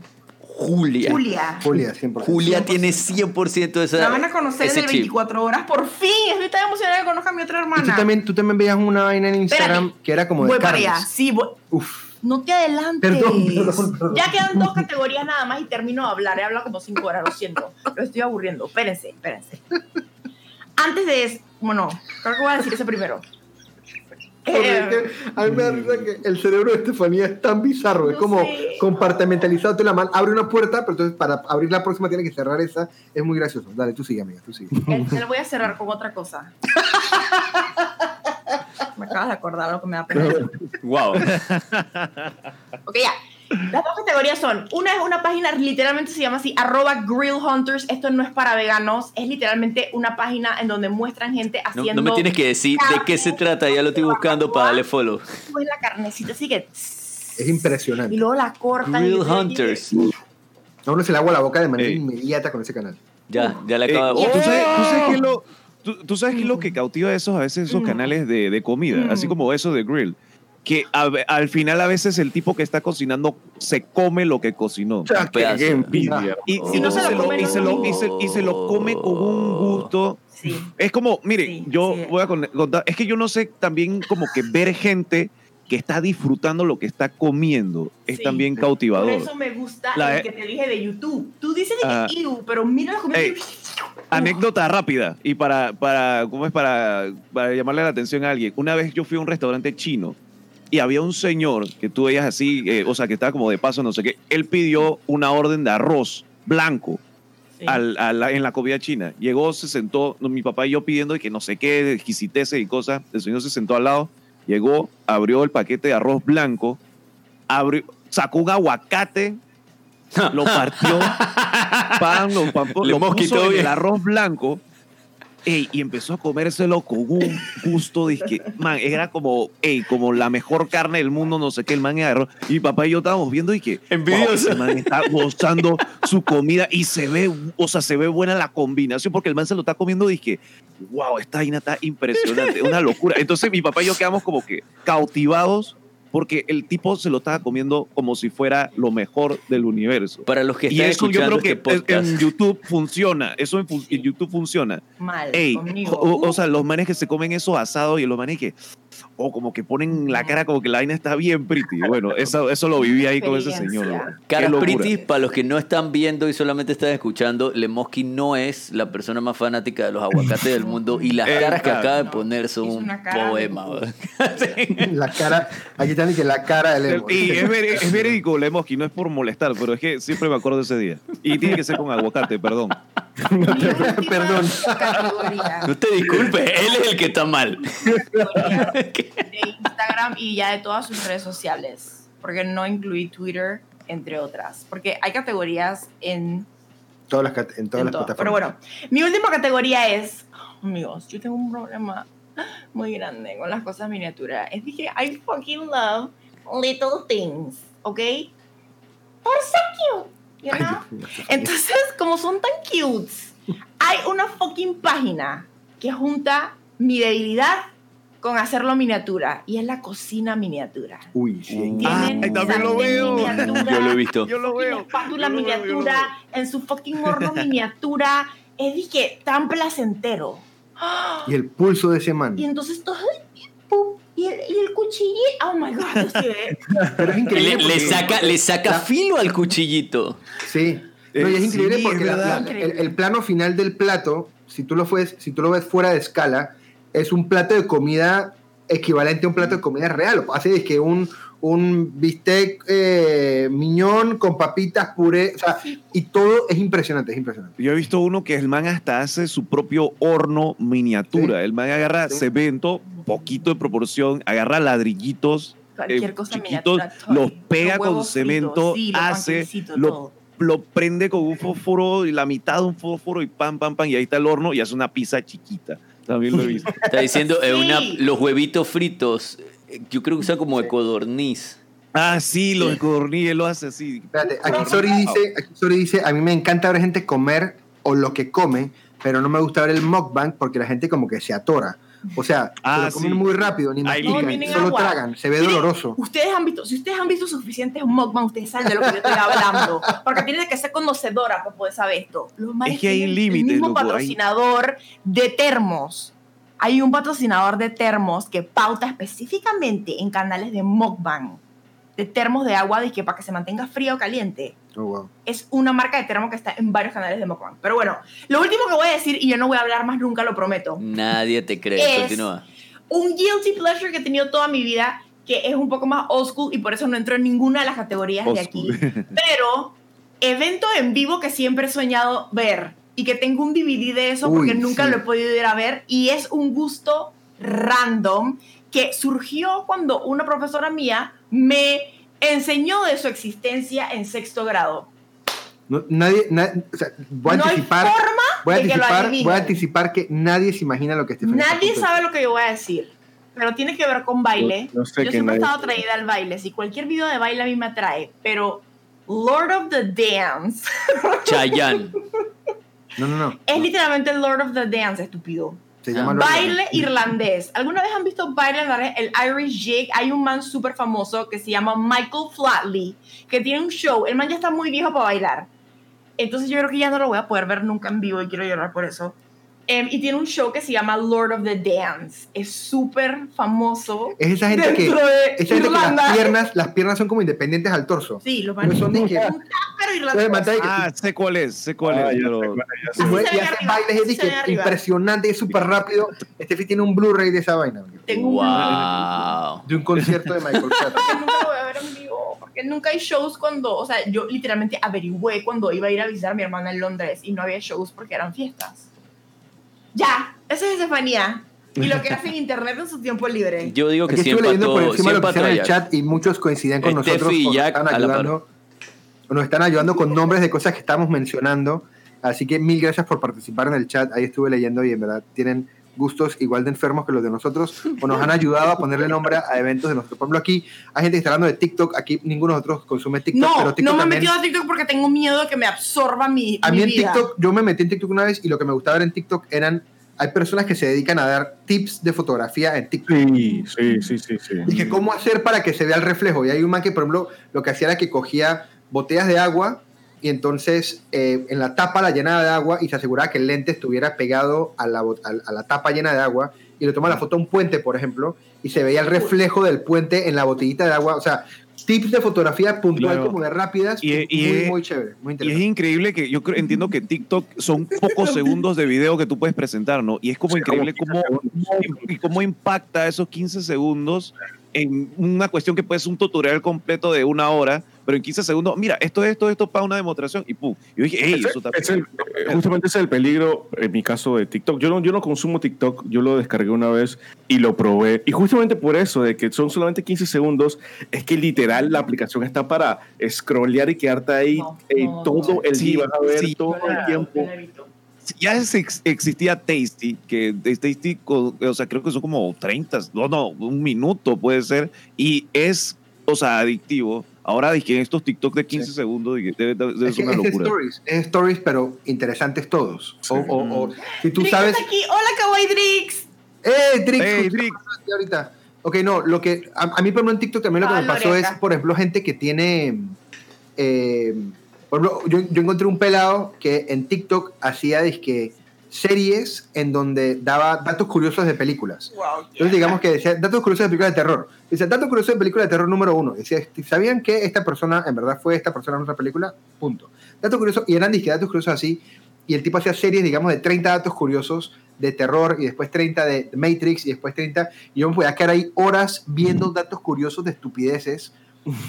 Julia. Julia. Julia, 100%. Julia 100%. tiene 100% de esa. La van a conocer ese en el chip. 24 horas. Por fin, estoy tan emocionada de que conozca a mi otra Y hermana. tú también, tú también veías una vaina en Instagram Espérate. que era como de Voy para allá. Sí, voy- Uf. No te adelantes. Perdón, perdón, perdón. Ya quedan dos categorías nada más y termino de hablar. He hablado como cinco horas, lo siento. Lo estoy aburriendo. Espérense, espérense. Antes de eso, bueno, creo que voy a decir eso primero. Porque Eh, a mí me da risa que el cerebro de Estefanía es tan bizarro, es como compartimentalizado. Tú la man, abre una puerta, pero entonces para abrir la próxima tiene que cerrar esa. Es muy gracioso. Dale, tú sigue, amiga, tú sigue. te lo voy a cerrar con otra cosa. Me acabas de acordar lo que me da pena. Wow. Ok, ya. Las dos categorías son, una es una página, literalmente se llama así, arroba Grill Hunters. Esto no es para veganos, es literalmente una página en donde muestran gente No, haciendo... no me tienes que decir de qué se trata, ya lo estoy buscando para darle follow. Pues la carnecita así que... Es impresionante. Y luego la cortan. yo- Hunters. A uno se le agua la boca de manera Ey. inmediata con ese canal. Ya, ya le Eh, acabo ¿tú, de. sabes, tú sabes ¡Oh! qué es lo, tú, tú sabes qué es lo que cautiva a esos, a veces esos Mm. canales de, de comida, Mm. así como eso de grill? Que a al final a veces el tipo que está cocinando se come lo que cocinó. qué envidia. Y, Oh. y no se lo come, y se lo lo- y se- y se lo come con un gusto. Sí. Es como, mire, Sí, yo sí. voy a con- contar, es que yo no sé también como que ver gente que está disfrutando lo que está comiendo es Sí. también Por cautivador. eso me gusta La- el que te dije de YouTube. Tú dices de que "Ew", pero mira la comida. Ey, Anécdota rápida y para, para, ¿cómo es? Para, para llamarle la atención a alguien. Una vez yo fui a un restaurante chino y había un señor que tú veías así, eh, o sea, que estaba como de paso, no sé qué. Él pidió una orden de arroz blanco Sí. al- a la- en la comida china. Llegó, se sentó, no, mi papá y yo pidiendo que no sé qué, de exquisiteces y cosas. El señor se sentó al lado, llegó, abrió el paquete de arroz blanco, abrió, sacó un aguacate, lo partió, pan, lo, pan- lo puso en el arroz blanco. Ey, y empezó a comérselo con un gusto, dizque, man, era como, ey, como la mejor carne del mundo, no sé qué, el man agarró. Y mi papá y yo estábamos viendo y que, Envidioso. wow, man está gozando su comida y se ve, o sea, se ve buena la combinación porque el man se lo está comiendo dije, wow, esta vaina está impresionante, una locura. Entonces mi papá y yo quedamos como que cautivados porque el tipo se lo estaba comiendo como si fuera lo mejor del universo. Para los que Y están eso yo escuchando creo que este podcast. en YouTube funciona, eso en, fu- en YouTube funciona. Mal. Ey, conmigo. o, o sea, los manes que se comen eso asado y los manes que, o como que ponen la cara como que la vaina está bien pretty. Bueno, eso, eso lo viví ahí con ese señor. Locura. Pretty, para los que no están viendo y solamente están escuchando, Lemoski no es la persona más fanática de los aguacates del mundo y las Eh, caras que acaba de poner son un cara de- poema. La cara, aquí está ni que la cara del emo. Y es verídico, Lemoski, no es por molestar, pero es que siempre me acuerdo de ese día. Y tiene que ser con aguacate, perdón. Mi última Perdón. categoría No te disculpes, él es el que está mal. de Instagram y ya de todas sus redes sociales. Porque no incluí Twitter, entre otras. Porque hay categorías en Todas las, en todas en las todo. plataformas. Pero bueno, mi última categoría es, amigos, yo tengo un problema muy grande con las cosas miniaturas. Es que I fucking love little things, ¿ok? They're so cute, you know? Entonces, como son tan cute, hay una fucking página que junta mi debilidad con hacerlo miniatura y es la cocina miniatura. Uy, sí. Tienen Ay, también lo veo. miniatura, Yo lo he visto. Yo lo veo. espátula Yo lo veo, yo lo miniatura, en su fucking horno miniatura. Es que tan placentero. Y el pulso de ese man. Y entonces todo el pum, y el, y el cuchillito. Oh my god, yo sí, eh. Pero es Le, increíble. le saca, le saca La- filo al cuchillito. Sí. No, y es increíble sí, porque la- la- el, el plano final del plato, si tú, lo fues, si tú lo ves fuera de escala, es un plato de comida equivalente a un plato de comida real. Hace es que un, un bistec eh, miñón con papitas, puré, o sea, y todo es impresionante, es impresionante. Yo he visto uno que el man hasta hace su propio horno miniatura. Sí. El man agarra Sí. cemento, poquito de proporción, agarra ladrillitos Cualquier eh, cosa chiquitos, los pega Los con cemento, fritos, sí, los hace, lo, lo prende con un fósforo y la mitad de un fósforo y pam, pam, pam, y ahí está el horno y hace una pizza chiquita. También lo he visto. Está diciendo eh, una- los huevitos fritos. Yo creo que usan como de codorniz. Ah, sí, lo de Codorniz, él lo hace así. Espérate, aquí Sori dice, aquí Sori dice, a mí me encanta ver gente comer o lo que come, pero no me gusta ver el mukbang porque la gente como que se atora. O sea, Ah, se lo comen sí. muy rápido, ni mastican, no, tienen solo agua. tragan, se ve doloroso. Ustedes han visto, si ustedes han visto suficientes mukbang, ustedes saben de lo que yo estoy hablando. Porque tienes que ser conocedora para poder saber esto. Los Es que hay tienen límites, El mismo loco, hay- patrocinador de termos. Hay un patrocinador de termos que pauta específicamente en canales de mukbang. De termos de agua, de que para que se mantenga frío o caliente. Oh, wow. es una marca de termo que está en varios canales de mukbang. Pero bueno, lo último que voy a decir, y yo no voy a hablar más nunca, lo prometo. Nadie te cree. Es- Continúa. Un guilty pleasure que he tenido toda mi vida, que es un poco más old school y por eso no entro en ninguna de las categorías Old de aquí. Pero evento en vivo que siempre he soñado ver y que tengo un DVD de eso Uy, porque nunca sí. lo he podido ir a ver y es un gusto random que surgió cuando una profesora mía me enseñó de su existencia en sexto grado. No- nadie, na- o sea, voy a no anticipar, hay forma voy a de que lo anticipar, adivinen. voy a anticipar que nadie se imagina lo que está Nadie sabe lo que yo voy a decir, pero tiene que ver con baile. Yo- yo sé yo que siempre he nadie- estado atraída al baile, si cualquier video de baile a mí me atrae, pero Lord of the Dance Chayanne. No, no, no. es literalmente Lord of the Dance, estúpido. Se llama Ah. Baile irlandés. ¿Alguna vez han visto baile irlandés? El Irish Jig. Hay un man súper famoso que se llama Michael Flatley, que tiene un show. El man ya está muy viejo para bailar. Entonces yo creo que ya no lo voy a poder ver nunca en vivo y quiero llorar por eso. Em, y tiene un show que se llama Lord of the Dance. Es súper famoso. Es esa gente que, de esa gente que las piernas, las piernas son como independientes al torso. Sí, los No manes son de que- un Ah, sé cuál es, sé cuál Ah, es, ya pero... sé cuál es, ya sé. y hace bailes ve que impresionante, es súper rápido. Steffi tiene un Blu-ray de esa vaina. Tengo un Wow. De un concierto de Michael Jackson. nunca lo voy a ver en vivo, porque nunca hay shows cuando, o sea, yo literalmente averigüé cuando iba a ir a visitar a mi hermana en Londres y no había shows porque eran fiestas. Ya, esa es Estefanía. Y lo que hace en internet en su tiempo libre. Yo digo que Aquí estuve siempre leyendo por todo, encima lo que hicieron en el chat y muchos coinciden con Steffi nosotros. y o nos Jack están ayudando, nos están ayudando con nombres de cosas que estamos mencionando. Así que mil gracias por participar en el chat. Ahí estuve leyendo y en verdad tienen gustos igual de enfermos que los de nosotros o nos han ayudado a ponerle nombre a eventos de nosotros. Por ejemplo, aquí hay gente que está hablando de TikTok. Aquí ninguno de nosotros consume TikTok, No, pero no TikTok me he metido a TikTok porque tengo miedo de que me absorba mi, A mi mí en vida. TikTok, yo me metí en TikTok una vez y lo que me gustaba ver en TikTok eran. Hay personas que se dedican a dar tips de fotografía en TikTok. Sí, sí, sí, sí, sí. Y que cómo hacer para que se vea el reflejo. Y hay un man que, por ejemplo, lo que hacía era que cogía botellas de agua y entonces eh, en la tapa la llenaba de agua y se aseguraba que el lente estuviera pegado a la, a, la tapa llena de agua y le toma la foto a un puente, por ejemplo, y se veía el reflejo del puente en la botellita de agua. O sea, tips de fotografía puntual Claro. como de rápidas. Y- y- muy, muy chévere, muy Y es increíble que yo entiendo que TikTok son pocos segundos de video que tú puedes presentar, ¿no? Y es como Sí, increíble como cómo, 15 segundos. y cómo impacta esos 15 segundos en una cuestión que puede ser un tutorial completo de una hora, pero en 15 segundos, mira, esto, esto, esto para una demostración y pum. Yo dije, hey, Ese- eso está es el- eh, justamente ese es el peligro en mi caso de TikTok. Yo no, yo no consumo TikTok, yo lo descargué una vez y lo probé. Y justamente por eso, de que son solamente 15 segundos, es que literal la aplicación está para scrollear y quedarte ahí No, eh, no, todo no. el Sí, día, vas a ver sí. todo el tiempo. Ya es- ex- existía Tasty, que Tasty, o sea, creo que son como 30, no, no, un minuto puede ser, y es, o sea, adictivo. Ahora dije estos TikTok de 15 segundos, dije, debe, debe- debe Es, ser una es locura. stories, es stories, pero interesantes todos. O, o- o- si tú Drix sabes. aquí. Hola, Kawaii Drix. ¡Eh, Drix! Hey, Drix. aquí ahorita. Ok, no, lo que. A, a mí, por ejemplo, en TikTok también lo que Ah, me pasó Loreca. es, por ejemplo, gente que tiene. eh, por ejemplo, yo, yo encontré un pelado que en TikTok hacía dizque, series en donde daba datos curiosos de películas. Wow. Entonces, digamos que decía datos curiosos de películas de terror. Dice, datos curiosos de película de terror número uno. Decía, ¿sabían que esta persona en verdad fue esta persona en otra película? Punto. Datos curiosos, y eran disque datos curiosos así. Y el tipo hacía series, digamos, de 30 datos curiosos de terror, y después 30 de Matrix, y después 30. Y yo me podía quedar ahí horas viendo datos curiosos de estupideces.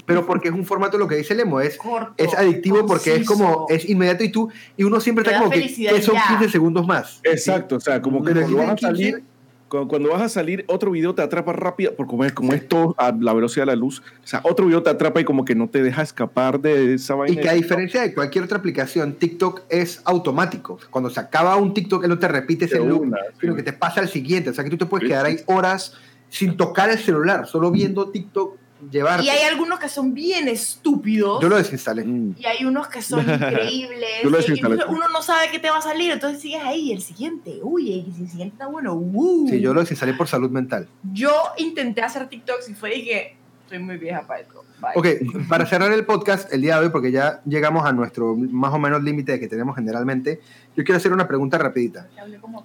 Pero porque es un formato, lo que dice Lemo, es, Corto, es adictivo porque es como, es inmediato y tú, y uno siempre Te está como que, son ya. 15 segundos más. Exacto, o sea, como que cuando vas a en 15, salir, Cuando, cuando vas a salir, otro video te atrapa rápido, porque como es, como es todo a la velocidad de la luz, o sea, otro video te atrapa y como que no te deja escapar de esa Y vaina. que a diferencia de cualquier otra aplicación, TikTok es automático. Cuando se acaba un TikTok, él no te repite ese loop, sino sí. que te pasa al siguiente. O sea, que tú te puedes Sí, quedar ahí horas sin tocar el celular, solo viendo TikTok llevarte. Y hay algunos que son bien estúpidos. Yo lo desinstalé. Mm. Y hay unos que son increíbles. Yo lo desinstalé. uno no sabe qué te va a salir, entonces sigues ahí. El siguiente, uy, el siguiente está bueno, uh. Sí, yo lo desinstalé por salud mental. Yo intenté hacer TikToks y fue y que soy muy vieja para esto. Bye. Ok, para cerrar el podcast el día de hoy, porque ya llegamos a nuestro más o menos límite que tenemos generalmente, yo quiero hacer una pregunta rapidita.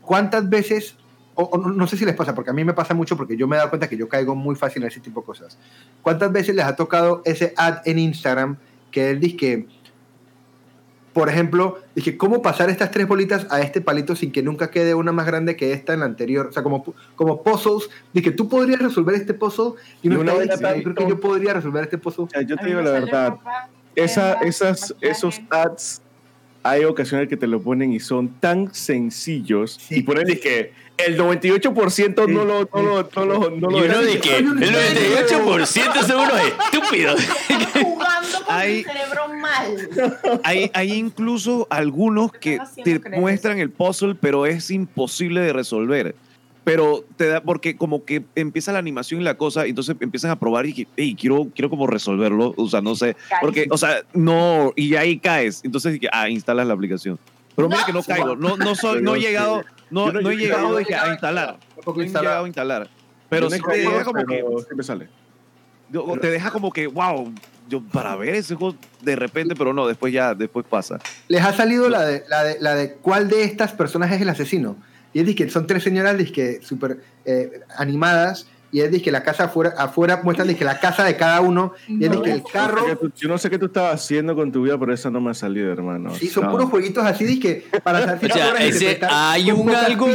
¿Cuántas veces, o, o no- sé si les pasa, porque a mí me pasa mucho porque yo me he dado cuenta que yo caigo muy fácil en ese tipo de cosas. ¿Cuántas veces les ha tocado ese ad en Instagram que él dice que, por ejemplo, dije, ¿cómo pasar estas tres bolitas a este palito sin que nunca quede una más grande que esta en la anterior? O sea, como, como puzzles, dije, tú podrías resolver este puzzle y una tan yo creo que yo podría resolver este puzzle. O sea, yo te digo me la verdad, esa, esas, esos ads hay ocasiones que te lo ponen y son tan sencillos Sí. y ponen que el 98% no lo no lo no lo no Y lo uno de que el 98% son unos estúpidos. Jugando con Hay- tu cerebro mal. Hay, hay incluso algunos que te creer muestran el puzzle, pero es imposible de resolver. Pero te da, porque como que empieza la animación y la cosa, y entonces empiezan a probar y hey, quiero, quiero como resolverlo, o sea, no sé, porque, o sea, no, y ahí caes, entonces dije, ah, instalas la aplicación. Pero mira No. que no caigo, no, no, soy, no he llegado, no, no- he llegado dije, a instalar, no he llegado a instalar. Pero sí te deja como que, siempre sale. te deja como que, wow, yo para ver ese juego de repente, pero no, después ya, después pasa. Les ha salido la de, la de, la de cuál de estas personas es el asesino. Y es que son tres señoras que súper eh, animadas. Y es que la casa afuera, afuera muestran que la casa de cada uno. Y es que el carro. Yo no sé qué tú- Yo no sé qué tú estabas haciendo con tu vida, pero esa no me ha salido, hermano. Sí, son No. puros jueguitos así. que para saber si O sea, ese, hay un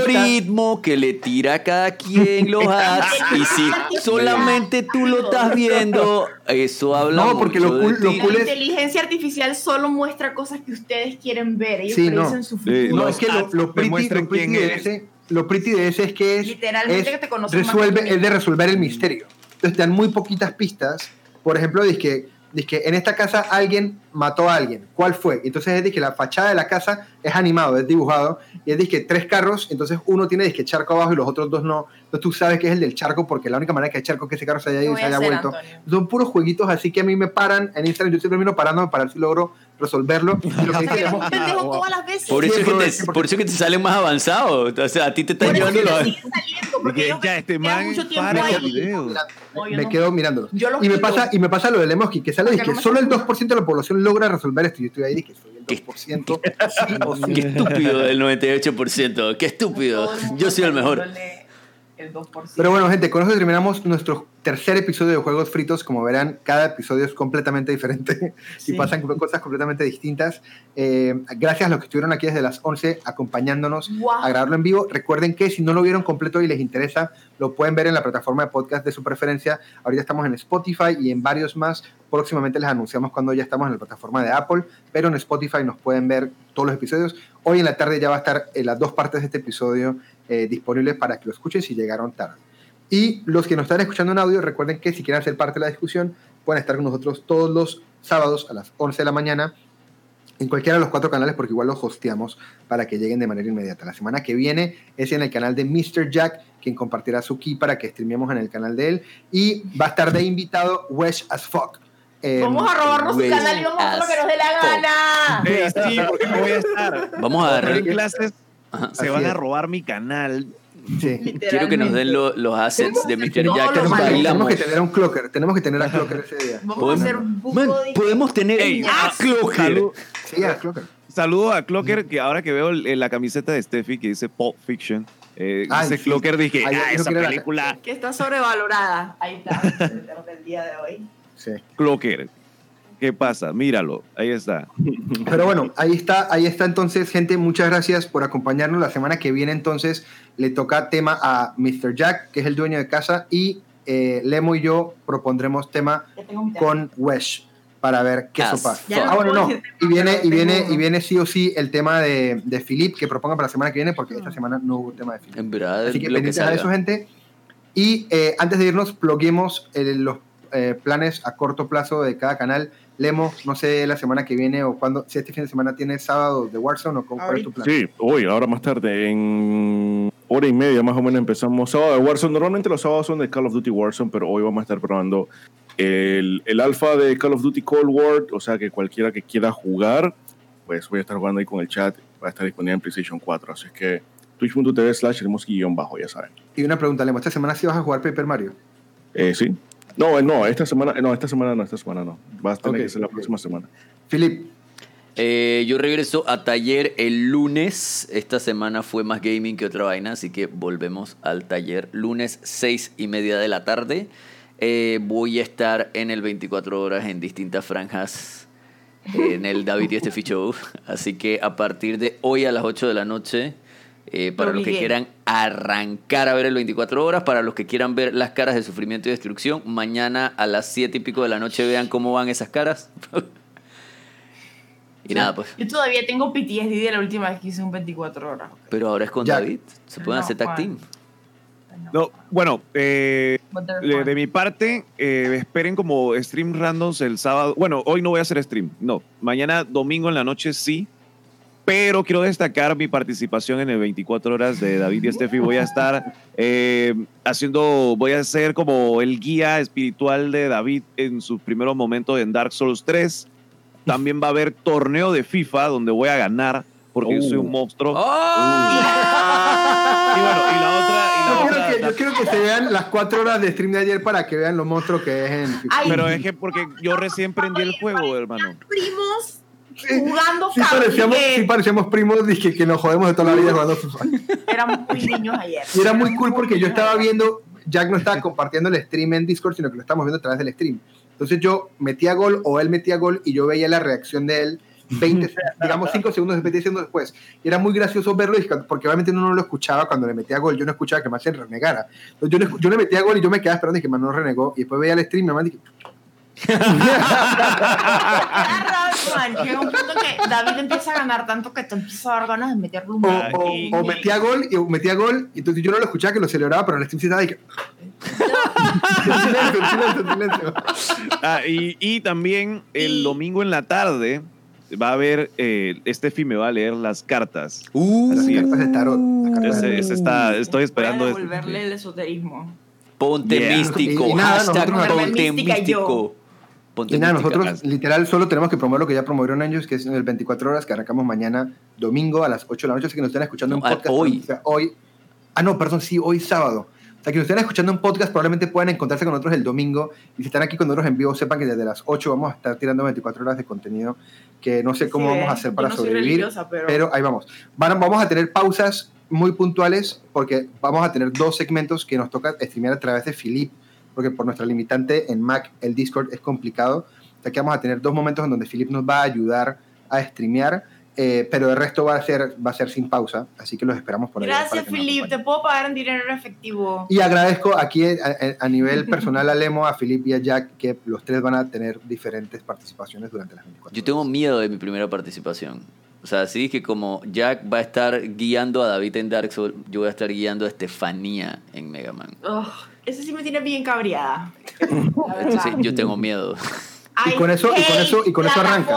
algoritmo que le tira a cada quien los ads y si solamente tú lo estás viendo, eso habla No, porque lo mucho de cool- lo ti. cool La es- inteligencia artificial solo muestra cosas que ustedes quieren ver. Ellos Sí, no. su Sí, futuro. No, los es que lo, lo pretty, muestran lo pretty quién de ese, lo pretty de ese es que es, Literalmente es que te resuelve, es de resolver el misterio. Entonces te dan muy poquitas pistas. Por ejemplo, dice que en esta casa alguien mató a alguien. ¿Cuál fue? Entonces es de que la fachada de la casa es animado, es dibujado. Y es de que tres carros, entonces uno tiene que charco abajo y los otros dos no. Entonces tú sabes que es el del charco porque la única manera que hay charco es que ese carro se haya ¿Qué ido se haya vuelto. Antonio? Son puros jueguitos así que a mí me paran en Instagram. Yo siempre termino parándome para ver si logro resolverlo. Y lo que O sea, dice que eres Lemo- un pendejo todas las veces. Por eso, Sí, que te, porque- por eso es que te salen más avanzados. O sea, a ti te están llevando que los... porque ya, este man para el video. No, me quedo mirándolo. Y me pasa, y me pasa lo del emoji, que sale de que solo el sacuda. 2% de la población logra resolver esto. Yo estoy ahí que soy el ¿Qué? 2%. Qué estúpido del 98%. Qué estúpido. Yo soy el mejor. saliéndole El 2%. Pero bueno, gente, con eso terminamos nuestro tercer episodio de Juegos Fritos. Como verán, cada episodio es completamente diferente Sí. y pasan cosas completamente distintas. Eh, gracias a los que estuvieron aquí desde las 11 acompañándonos a grabarlo en vivo. Recuerden que si no lo vieron completo y les interesa, lo pueden ver en la plataforma de podcast de su preferencia. Ahorita estamos en Spotify y en varios más. Próximamente les anunciamos cuando ya estamos en la plataforma de Apple, pero en Spotify nos pueden ver todos los episodios. Hoy en la tarde ya va a estar en las dos partes de este episodio eh, disponibles para que lo escuchen si llegaron tarde. Y los que nos están escuchando en audio, recuerden que si quieren ser parte de la discusión, pueden estar con nosotros todos los sábados a las 11 de la mañana en cualquiera de los cuatro canales porque igual los hosteamos para que lleguen de manera inmediata. La semana que viene es en el canal de Mr. Jack, quien compartirá su key para que streamemos en el canal de él. Y va a estar de invitado Wesh as Fuck. Eh, Vamos a robarnos su canal y vamos a hacer lo que nos dé la gana. Eh, sí, porque no voy a estar. Vamos a agarrar... clases Ajá. se Así van a es. robar mi canal. sí. Quiero que nos den lo- los assets de Mr. Todos Jack. Tenemos, que, tenemos Bailamos. que tener a un clocker. Tenemos que tener a clocker ese día. Vamos a hacer Podemos, buco Man, de- podemos tener Ey, a ah, Clocker. Sí, a clocker. Saludo a Clocker, que ahora que veo el- la camiseta de Steffi que dice Pulp Fiction, eh, Ay, dice sí. Clocker, dije, Ay, ah, esa la- película, Que está sobrevalorada. Ahí está. el del día de hoy. Sí. Clocker. ¿Qué pasa? Míralo, ahí está. Pero bueno, ahí está, ahí está entonces, gente. Muchas gracias por acompañarnos. La semana que viene, entonces, le toca tema a Mr. Jack, que es el dueño de casa, y eh, Lemo y yo propondremos tema con Wesh para ver qué Ah, sopa. no Ah, bueno, no. Y viene, y viene, y viene sí o sí el tema de, de Philip que proponga para la semana que viene, porque esta semana no hubo tema de Philip. En verdad, Así que pendientes a eso, gente. Y eh, antes de irnos, pluguemos los eh, planes a corto plazo de cada canal. Lemo, no sé la semana que viene o cuándo, si este fin de semana tienes sábado de Warzone o con- cuál es tu plan. Sí, hoy, ahora más tarde, en hora y media más o menos empezamos sábado de Warzone. Normalmente los sábados son de Call of Duty Warzone, pero hoy vamos a estar probando el, el alfa de Call of Duty Cold War, o sea que cualquiera que quiera jugar, pues voy a estar jugando ahí con el chat, va a estar disponible en PlayStation 4, así que twitch.tv slash hermoski-bajo, ya saben. Y una pregunta, Lemo, ¿esta semana sí vas a jugar Paper Mario? Eh, ¿Sí? No, eh, no, esta semana, no, esta semana no, esta semana no. Va a tener Ok, que ser la próxima semana. Philip, Eh, yo regreso a taller el lunes. Esta semana fue más gaming que otra vaina, así que volvemos al taller. Lunes, seis y media de la tarde. Eh, voy a estar en el 24 horas en distintas franjas en el David y Steffi Show. Así que a partir de hoy a las 8 de la noche, eh, para los que quieran arrancar a ver el 24 horas, para los que quieran ver las caras de sufrimiento y destrucción, mañana a las 7 y pico de la noche vean cómo van esas caras. y nada, pues. Yo todavía tengo PTSD de la última vez que hice un 24 horas. Pero ahora es con Ya. David. Se pueden No, hacer tag team. No, bueno, eh, de mi parte, eh, esperen como stream randoms el sábado. Bueno, hoy no voy a hacer stream, no. Mañana, domingo en la noche, sí. Pero quiero destacar mi participación en el 24 horas de David y Steffi. Voy a estar eh, haciendo, voy a ser como el guía espiritual de David en sus primeros momentos en Dark Souls 3. También va a haber torneo de FIFA donde voy a ganar porque yo soy un monstruo. Y bueno, y la otra, y la yo otra- quiero, que, yo quiero que se vean las cuatro horas de stream de ayer para que vean lo monstruo que es en FIFA. Ay, Pero es que porque yo recién prendí el juego, hermano. primos jugando Sí parecíamos, sí parecíamos primos dije, que nos jodemos de toda la vida jugando FIFA. éramos muy niños ayer. Y era muy cool porque yo estaba viendo, Jack no estaba compartiendo el stream en Discord, sino que lo estábamos viendo a través del stream. Entonces yo metía gol o él metía gol y yo veía la reacción de él 20, digamos 5 segundos después diciendo después. Y era muy gracioso verlo porque obviamente uno no lo escuchaba cuando le metía gol, yo no escuchaba que Marcel renegara. Entonces yo, escu- yo le metía gol y yo me quedaba esperando y que man no renegó y después veía el stream y me dije, Llega un punto que David empieza a ganar tanto que te empieza a dar ganas de meterle un o, o- y- o metía gol y metía gol y entonces yo no lo escuchaba que lo celebraba, pero en el stream sí estaba y que... silencio, silencio, silencio. Ah, y, y también el domingo en la tarde va a haber, eh, Steffi me va a leer las cartas. Uh, Las cartas de tarot. cartas de Ese, ese está, estoy esperando. Ese- devolverle el esoterismo. ponte Yeah. místico. Y- y nada, hashtag ponte Mística yo. místico. Ponte Y nada, nosotros literal solo tenemos que promover lo que ya promovieron ellos, que es el 24 horas, que arrancamos mañana domingo a las 8 de la noche, así que nos están escuchando No, en ah, podcast. hoy. o sea, hoy. Ah, no, perdón, sí, hoy sábado. O sea, que nos estén escuchando en podcast, probablemente puedan encontrarse con nosotros el domingo. Y si están aquí con nosotros en vivo, sepan que desde las 8 vamos a estar tirando 24 horas de contenido, que no sé cómo Sí, vamos a ¿ves? hacer Yo para no sobrevivir. pero- pero ahí vamos. Van- vamos a tener pausas muy puntuales porque vamos a tener dos segmentos que nos toca streamear a través de Philip, porque por nuestra limitante en Mac el Discord es complicado. O sea que vamos a tener dos momentos en donde Philip nos va a ayudar a streamear, eh, pero el resto va a ser va a ser sin pausa, así que los esperamos por ahí. Gracias, Filip. Te puedo pagar en dinero efectivo. Y agradezco aquí eh, a, a nivel personal a Lemo, a Philip y a Jack que los tres van a tener diferentes participaciones durante las 24 Yo tengo horas. miedo de mi primera participación. O sea, sí que como Jack va a estar guiando a David en Dark Souls, yo voy a estar guiando a Estefanía en Mega Man. Ugh, ese sí me tiene bien cabreada. Yo tengo miedo. Y con eso- y con eso- y con eso arranca.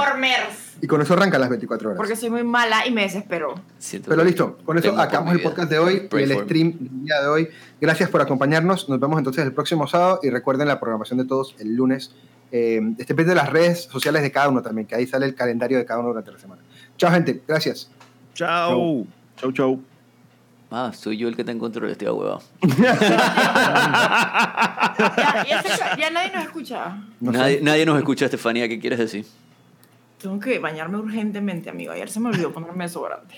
Y con eso arranca las 24 horas. Porque soy muy mala y me desespero. Siento Pero listo, con eso acabamos el podcast de hoy y el stream del día de hoy. Gracias por acompañarnos. Nos vemos entonces el próximo sábado y recuerden la programación de todos el lunes. Eh, estén pendientes de las redes sociales de cada uno también, que ahí sale el calendario de cada uno durante la semana. Chao, gente. Gracias. Chao. Chau, chau. Ah, soy yo el que está en control, estoy huevado. Ya, ya se- ya nadie nos escucha. No sé. nadie, nadie nos escucha, Estefanía, ¿qué quieres decir? Tengo que bañarme urgentemente, amigo. Ayer se me olvidó ponerme desodorante.